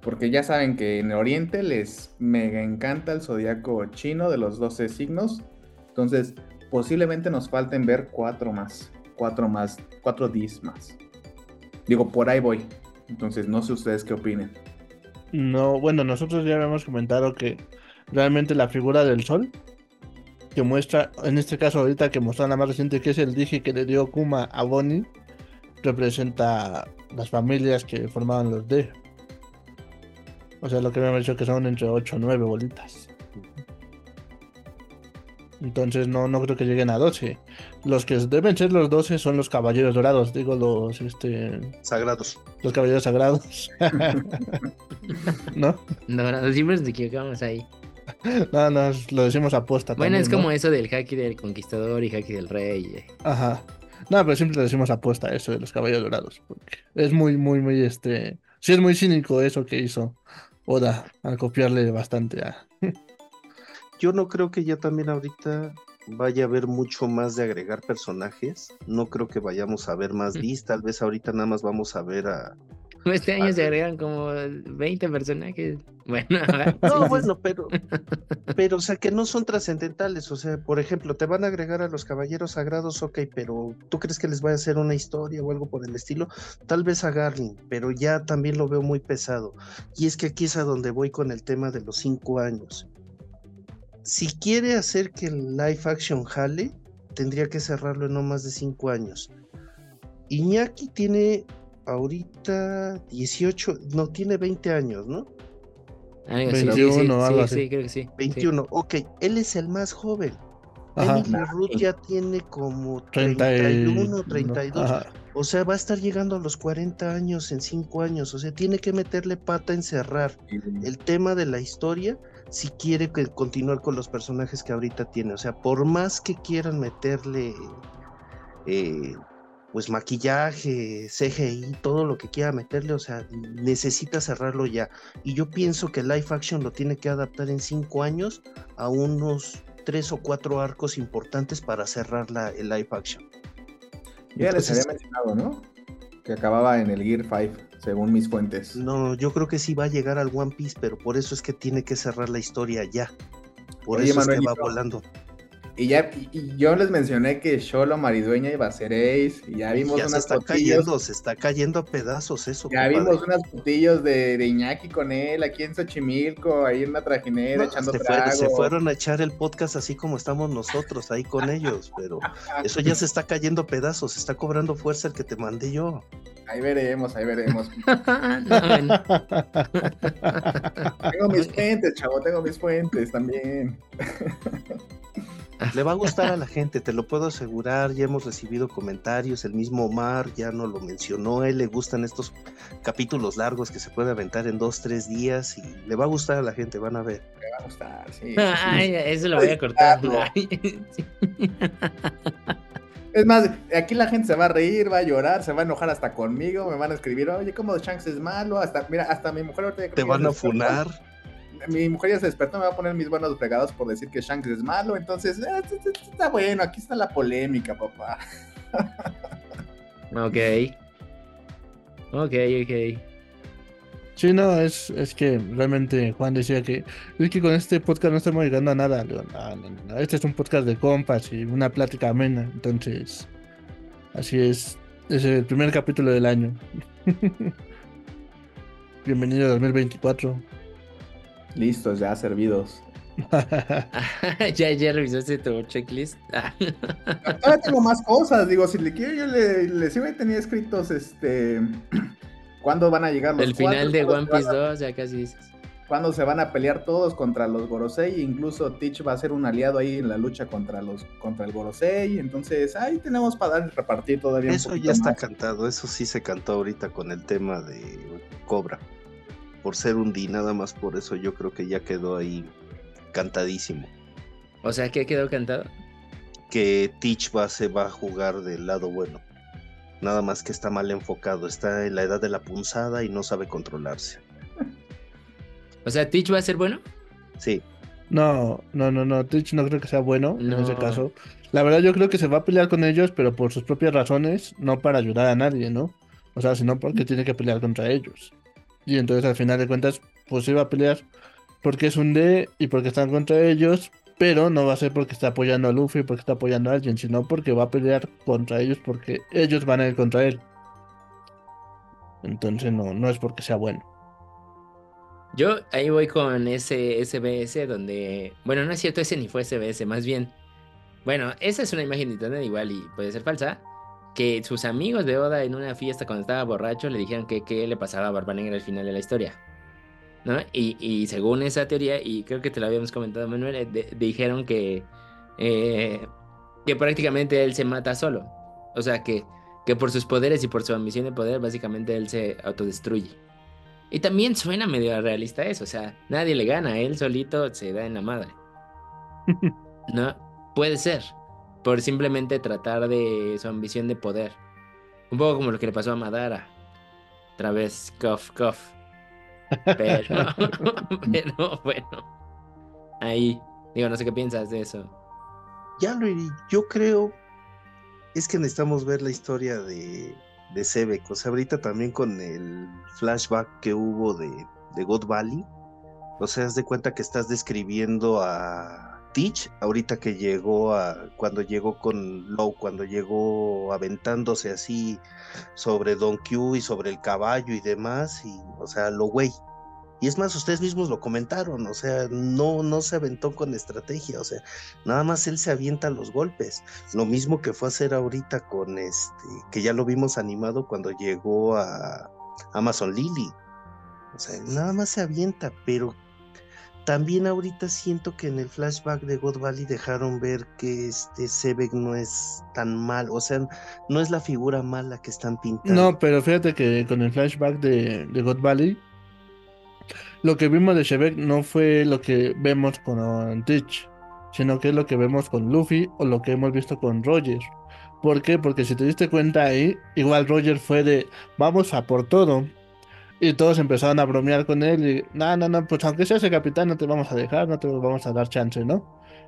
Porque ya saben que en Oriente les mega encanta el zodiaco chino de los 12 signos. Entonces, posiblemente nos falten ver cuatro más. Cuatro más. Cuatro Ds más. Digo, por ahí voy. Entonces, no sé ustedes qué opinen. No, bueno, nosotros ya habíamos comentado que realmente la figura del sol, que muestra, en este caso ahorita que mostró la más reciente, que es el dije que le dio Kuma a Bonnie, representa las familias que formaban los D. O sea, lo que me han dicho que son entre 8 o 9 bolitas. Entonces no, no creo que lleguen a 12. Los que deben ser los 12 son los caballeros dorados, digo los este Sagrados. los caballeros sagrados. ¿No? No, siempre nos equivocamos ahí. No, no, lo decimos aposta. Bueno, también, es ¿no? como eso del Haki del Conquistador y Haki del Rey. eh. Ajá. No, pero siempre le decimos aposta eso de los caballos dorados. Porque es muy, muy, muy, este. Sí, es muy cínico eso que hizo Oda al copiarle bastante a. Yo no creo que ya también ahorita vaya a haber mucho más de agregar personajes. No creo que vayamos a ver más Ds. Tal vez ahorita nada más vamos a ver a. Este año se agregan como 20 personajes. Bueno, No, bueno, pero, pero, o sea, que no son trascendentales. O sea, por ejemplo, te van a agregar a los caballeros sagrados, ok, pero ¿tú crees que les vaya a hacer una historia o algo por el estilo? Tal vez a Garlin, pero ya también lo veo muy pesado. Y es que aquí es a donde voy con el tema de los cinco años. Si quiere hacer que el live action jale, tendría que cerrarlo en no más de cinco años. Iñaki tiene ahorita 18, no, tiene 20 años, ¿no? Sí, 21 sí, o algo sí, así. sí, creo que sí. sí. 21, ok, él es el más joven. Ajá. Emily Ruth ya tiene como 30 y- 31, 32. Ajá. O sea, va a estar llegando a los 40 años en 5 años. O sea, tiene que meterle pata en cerrar el tema de la historia si quiere que continuar con los personajes que ahorita tiene. O sea, por más que quieran meterle eh, pues maquillaje, CGI, todo lo que quiera meterle, o sea, necesita cerrarlo ya. Y yo pienso que live action lo tiene que adaptar en 5 años a unos 3 o 4 arcos importantes para cerrar la, el live action. Ya les había mencionado, ¿no? Que acababa en el Gear 5, según mis fuentes. No, yo creo que sí va a llegar al One Piece, pero por eso es que tiene que cerrar la historia ya. Por Oye, eso es que va Manuelito. volando. Y ya, y, y yo les mencioné que Sholo Maridueña iba a ser Ace, y ya vimos ya se unas está fotillos. cayendo, se está cayendo a pedazos eso. Ya compadre. vimos unas fotillos de, de Iñaki con él aquí en Xochimilco, ahí en una trajinera No, echando se, fue- se fueron a echar el podcast así como estamos nosotros ahí con ellos, pero eso ya se está cayendo a pedazos, se está cobrando fuerza el que te mandé yo. Ahí veremos, ahí veremos. Tengo mis fuentes, chavo, tengo mis fuentes también. Le va a gustar a la gente, te lo puedo asegurar. Ya hemos recibido comentarios. El mismo Omar ya no lo mencionó. A él le gustan estos capítulos largos que se puede aventar en dos, tres días y le va a gustar a la gente. Van a ver. Me va a gustar, sí. sí, sí. Ay, eso lo voy a cortar. Editarlo. Ay, sí. Es más, aquí la gente se va a reír, va a llorar, se va a enojar hasta conmigo, me van a escribir, oye, ¿cómo Shanks es malo? Hasta, mira, hasta mi mujer ahorita Te van a funar. Mi mujer ya se despertó, me va a poner mis buenos fregados por decir que Shanks es malo, entonces, eh, esto- esto- esto está bueno, aquí está la polémica, papá. Ok. Ok, ok. Sí, no, es, es que realmente Juan decía que es que con este podcast no estamos llegando a nada. Le digo, "No, no, no, Este es un podcast de compas y una plática amena. Entonces, así es. Es el primer capítulo del año. Bienvenido a 2024. Listos, ya servidos. ya, ya revisaste tu checklist. Ah. Ahora tengo más cosas, digo, si le quiero, yo le, le sí me tenía escritos, este, ¿cuándo van a llegar los El final cuatro? de ¿Cuándo One se van Piece a- 2, ya casi dices. cuándo se van a pelear todos contra los Gorosei, incluso Teach va a ser un aliado ahí en la lucha contra los contra el Gorosei, entonces ahí tenemos para dar repartir todavía Eso ya está más. cantado. Eso sí se cantó ahorita con el tema de Cobra. Por ser un D, nada más por eso yo creo que ya quedó ahí cantadísimo. O sea, ¿qué quedó cantado? que Teach va, se va a jugar del lado bueno. Nada más que está mal enfocado, está en la edad de la punzada y no sabe controlarse. O sea, ¿Teach va a ser bueno? Sí, No, no, no, no. Twitch no creo que sea bueno en ese No. caso. La verdad, yo creo que se va a pelear con ellos, pero por sus propias razones, no para ayudar a nadie, ¿no? O sea, sino porque tiene que pelear contra ellos. Y entonces, al final de cuentas, pues va a pelear porque es un D y porque están contra ellos, pero no va a ser porque está apoyando a Luffy, porque está apoyando a alguien, sino porque va a pelear contra ellos, porque ellos van a ir contra él. Entonces, no, no es porque sea bueno. Yo ahí voy con ese SBS donde, bueno, no es cierto, ese ni fue SBS, más bien, bueno, esa es una imagen de internet igual y puede ser falsa, que sus amigos de Oda en una fiesta cuando estaba borracho le dijeron que qué le pasaba a Barba Negra al final de la historia, ¿no? Y, y según esa teoría, y creo que te lo habíamos comentado, Manuel, eh, de- dijeron que, eh, que prácticamente él se mata solo, o sea, que, que por sus poderes y por su ambición de poder, básicamente él se autodestruye. Y también suena medio realista eso, o sea, nadie le gana, él solito se da en la madre. No, puede ser, por simplemente tratar de su ambición de poder. Un poco como lo que le pasó a Madara. Otra vez, cough, cough. Pero, pero bueno. Ahí, digo, no sé qué piensas de eso. ya lo yo creo es que necesitamos ver la historia de, de Sebek. O sea, ahorita también con el flashback que hubo de, de God Valley. O sea, haz de cuenta que estás describiendo a Teach ahorita que llegó a. cuando llegó con Low, cuando llegó aventándose así sobre Don Q y sobre el caballo y demás. Y, o sea, lo güey. Y es más, ustedes mismos lo comentaron, o sea, no, no se aventó con estrategia, o sea, nada más él se avienta los golpes. Lo mismo que fue a hacer ahorita con este, que ya lo vimos animado cuando llegó a Amazon Lily. O sea, nada más se avienta, pero también ahorita siento que en el flashback de God Valley dejaron ver que este Sebek no es tan mal, o sea, no es la figura mala que están pintando. No, pero fíjate que con el flashback de, de God Valley, lo que vimos de Shebek no fue lo que vemos con Teach, sino que es lo que vemos con Luffy o lo que hemos visto con Roger. ¿Por qué? Porque si te diste cuenta ahí, igual Roger fue de vamos a por todo. Y todos empezaron a bromear con él y no, no, no, pues aunque seas el capitán no te vamos a dejar, no te vamos a dar chance, ¿no?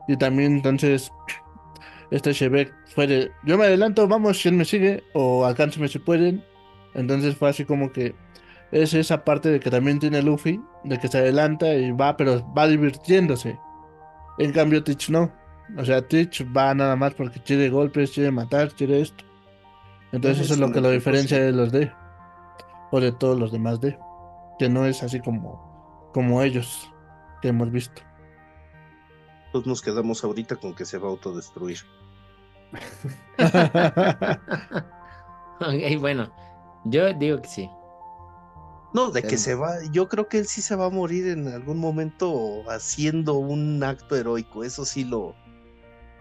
Y también entonces este Shebek fue de yo me adelanto, vamos, si él me sigue, o alcánceme si pueden. Entonces fue así como que es esa parte de que también tiene Luffy, de que se adelanta y va, pero va divirtiéndose. En cambio, Teach no. O sea, Teach va nada más porque quiere golpes, quiere matar, quiere esto. Entonces Es eso es lo que lo diferencia de los D. O de todos los demás D. Que no es así como, como ellos que hemos visto. Pues nos quedamos ahorita con que se va a autodestruir. ok, bueno. Yo digo que sí. No, de que se va, yo creo que él sí se va a morir en algún momento haciendo un acto heroico, eso sí lo,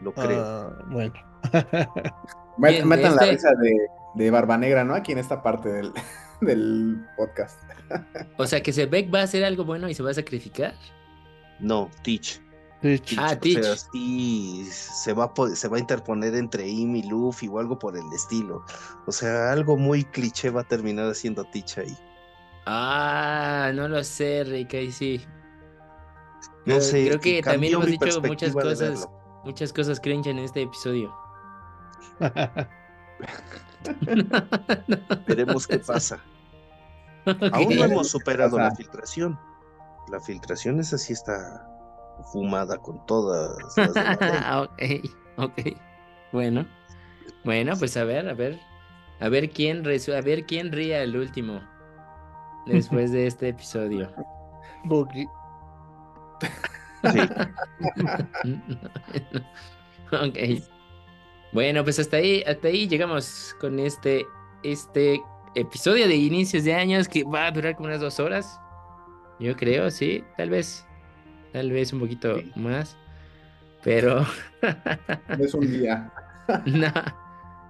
lo creo. Ah, bueno. Met- Bien, metan la este- risa de, de Barba Negra, ¿no? Aquí en esta parte del, del podcast. O sea, que Sebek va a hacer algo bueno y se va a sacrificar. No, Teach. Teach. Ah, o sea, Teach. sí se va, a po- se va a interponer entre Im y Luffy o algo por el estilo. O sea, algo muy cliché va a terminar haciendo Teach ahí. Ah, no lo sé, Rick, ahí sí. No Creo- sé, Creo que también hemos dicho muchas cosas, muchas cosas cringe en este episodio. Veremos qué pasa. Aún no hemos superado la filtración. La filtración esa sí está fumada con todas las ok, ok. Bueno, bueno, pues a ver, a ver, a ver quién resu- a ver quién ríe al último después de este episodio. Boogie. Sí. ok. Bueno, pues hasta ahí, hasta ahí llegamos con este, este episodio de inicios de años que va a durar como unas dos horas. Yo creo, sí, tal vez, tal vez un poquito Sí. más, pero Es un día. no,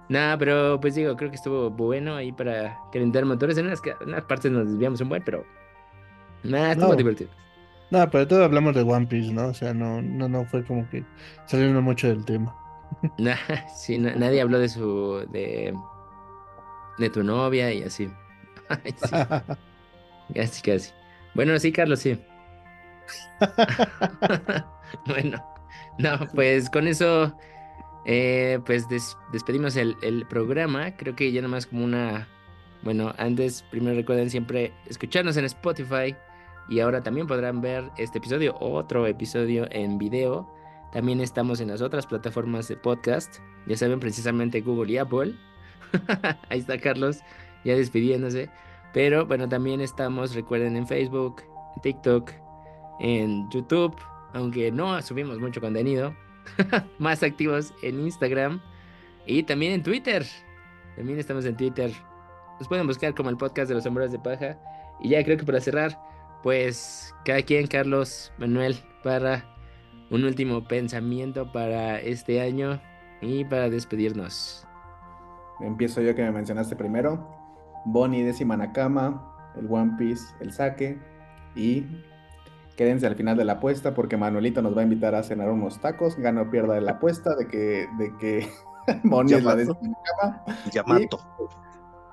no, pero pues digo, creo que estuvo bueno ahí para calentar motores. En unas, ca- en unas partes nos desviamos un buen, pero nada, estuvo No. divertido. No, pero todo hablamos de One Piece, ¿no? O sea, no, no, no fue como que saliendo mucho del tema. Nah, sí, na- nadie habló de su, de, de tu novia y así. Ay, sí, casi, casi. Bueno, sí, Carlos, sí. bueno, no, pues con eso, eh, pues des- despedimos el, el programa. Creo que ya nomás como una, bueno, antes, primero recuerden siempre escucharnos en Spotify y ahora también podrán ver este episodio, otro episodio en video. También estamos en las otras plataformas de podcast, ya saben, precisamente Google y Apple. Ahí está Carlos, ya despidiéndose. Pero bueno, también estamos, recuerden, en Facebook, en TikTok, en YouTube, aunque no subimos mucho contenido. Más activos en Instagram y también en Twitter. También estamos en Twitter. Nos pueden buscar como el podcast de los sombreros de paja. Y ya creo que para cerrar, pues cada quien, Carlos, Manuel, para un último pensamiento para este año y para despedirnos. Empiezo yo que me mencionaste primero. Bonnie, décima Nakama, el One Piece, el saque. Y quédense al final de la apuesta porque Manuelito nos va a invitar a cenar unos tacos. Gana o pierda la apuesta de que, de que Bonnie es la Yamato. décima Nakama. Yamato.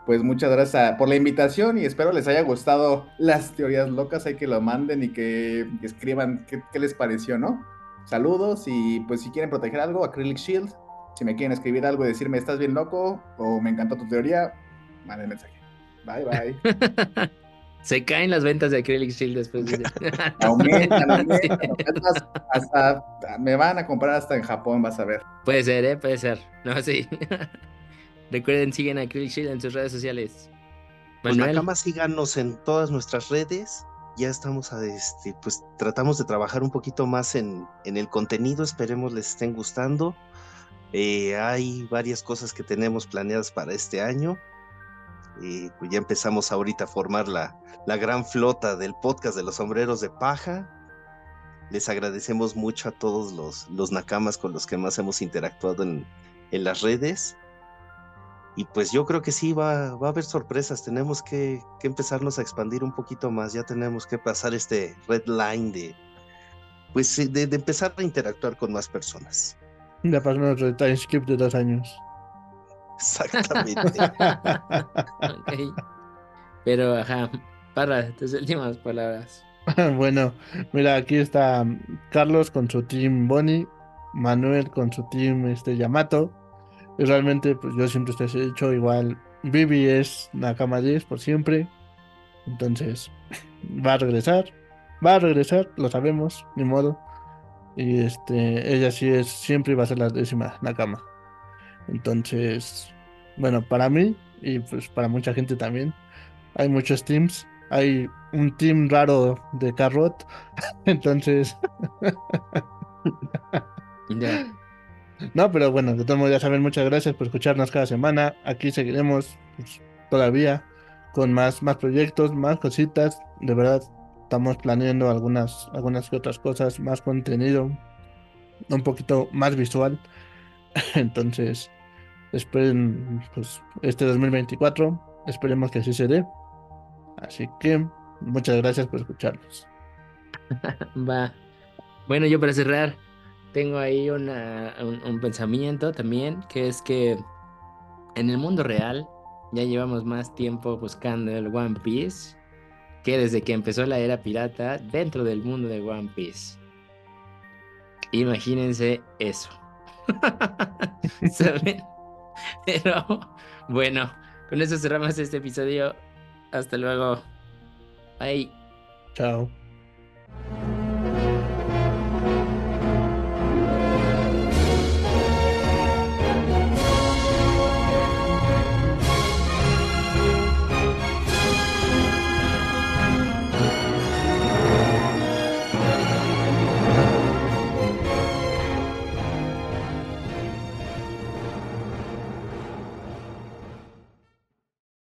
Pues muchas gracias por la invitación y espero les haya gustado las teorías locas. Hay que lo manden y que, que escriban qué, qué les pareció, ¿no? Saludos y pues si quieren proteger algo, Acrylic Shield. Si me quieren escribir algo y decirme estás bien loco o me encantó tu teoría, manden mensaje. Bye bye. Se caen las ventas de Acrylic Shield después de Aumentan, aumentan. Hasta me van a comprar hasta en Japón, vas a ver. Puede ser, ¿eh? Puede ser. No, sí. Recuerden, siguen a Acrylic Shield en sus redes sociales. Pues Nakama, síganos en todas nuestras redes. Ya estamos a este, pues tratamos de trabajar un poquito más en, en el contenido. Esperemos les estén gustando. Eh, hay varias cosas que tenemos planeadas para este año. Eh, pues ya empezamos ahorita a formar la, la gran flota del podcast de los sombreros de paja. Les agradecemos mucho a todos los, los nakamas con los que más hemos interactuado en, en las redes. Y pues yo creo que sí va, va a haber sorpresas. Tenemos que, empezarnos a expandir un poquito más. Ya tenemos que pasar este red line de, pues, de, de empezar a interactuar con más personas. Ya pasó nuestro time skip de dos años. Exactamente. ok. Pero, ajá, para tus últimas palabras. Bueno, mira, aquí está Carlos con su team Bonnie, Manuel con su team este Yamato. Y realmente, pues yo siempre te he dicho, igual Vivi es Nakama 10 por siempre. Entonces, va a regresar. Va a regresar, lo sabemos, ni modo. Y este, ella sí es, siempre iba a ser la décima Nakama. Entonces, bueno, para mí y pues para mucha gente también, hay muchos teams. Hay un team raro de Carrot. Entonces, Ya. no, pero bueno, de todos modos ya saben, muchas gracias por escucharnos cada semana. Aquí seguiremos pues, todavía con más, más proyectos, más cositas. De verdad, estamos planeando algunas, algunas que otras cosas, más contenido, un poquito más visual. Entonces, esperen pues, este 2024. Esperemos que así se dé. Así que muchas gracias por escucharnos. Va. Bueno, yo para cerrar, tengo ahí una, un, un pensamiento también, que es que en el mundo real ya llevamos más tiempo buscando el One Piece que desde que empezó la era pirata dentro del mundo de One Piece. Imagínense eso. Pero bueno, con eso cerramos este episodio. Hasta luego. Bye. Chao.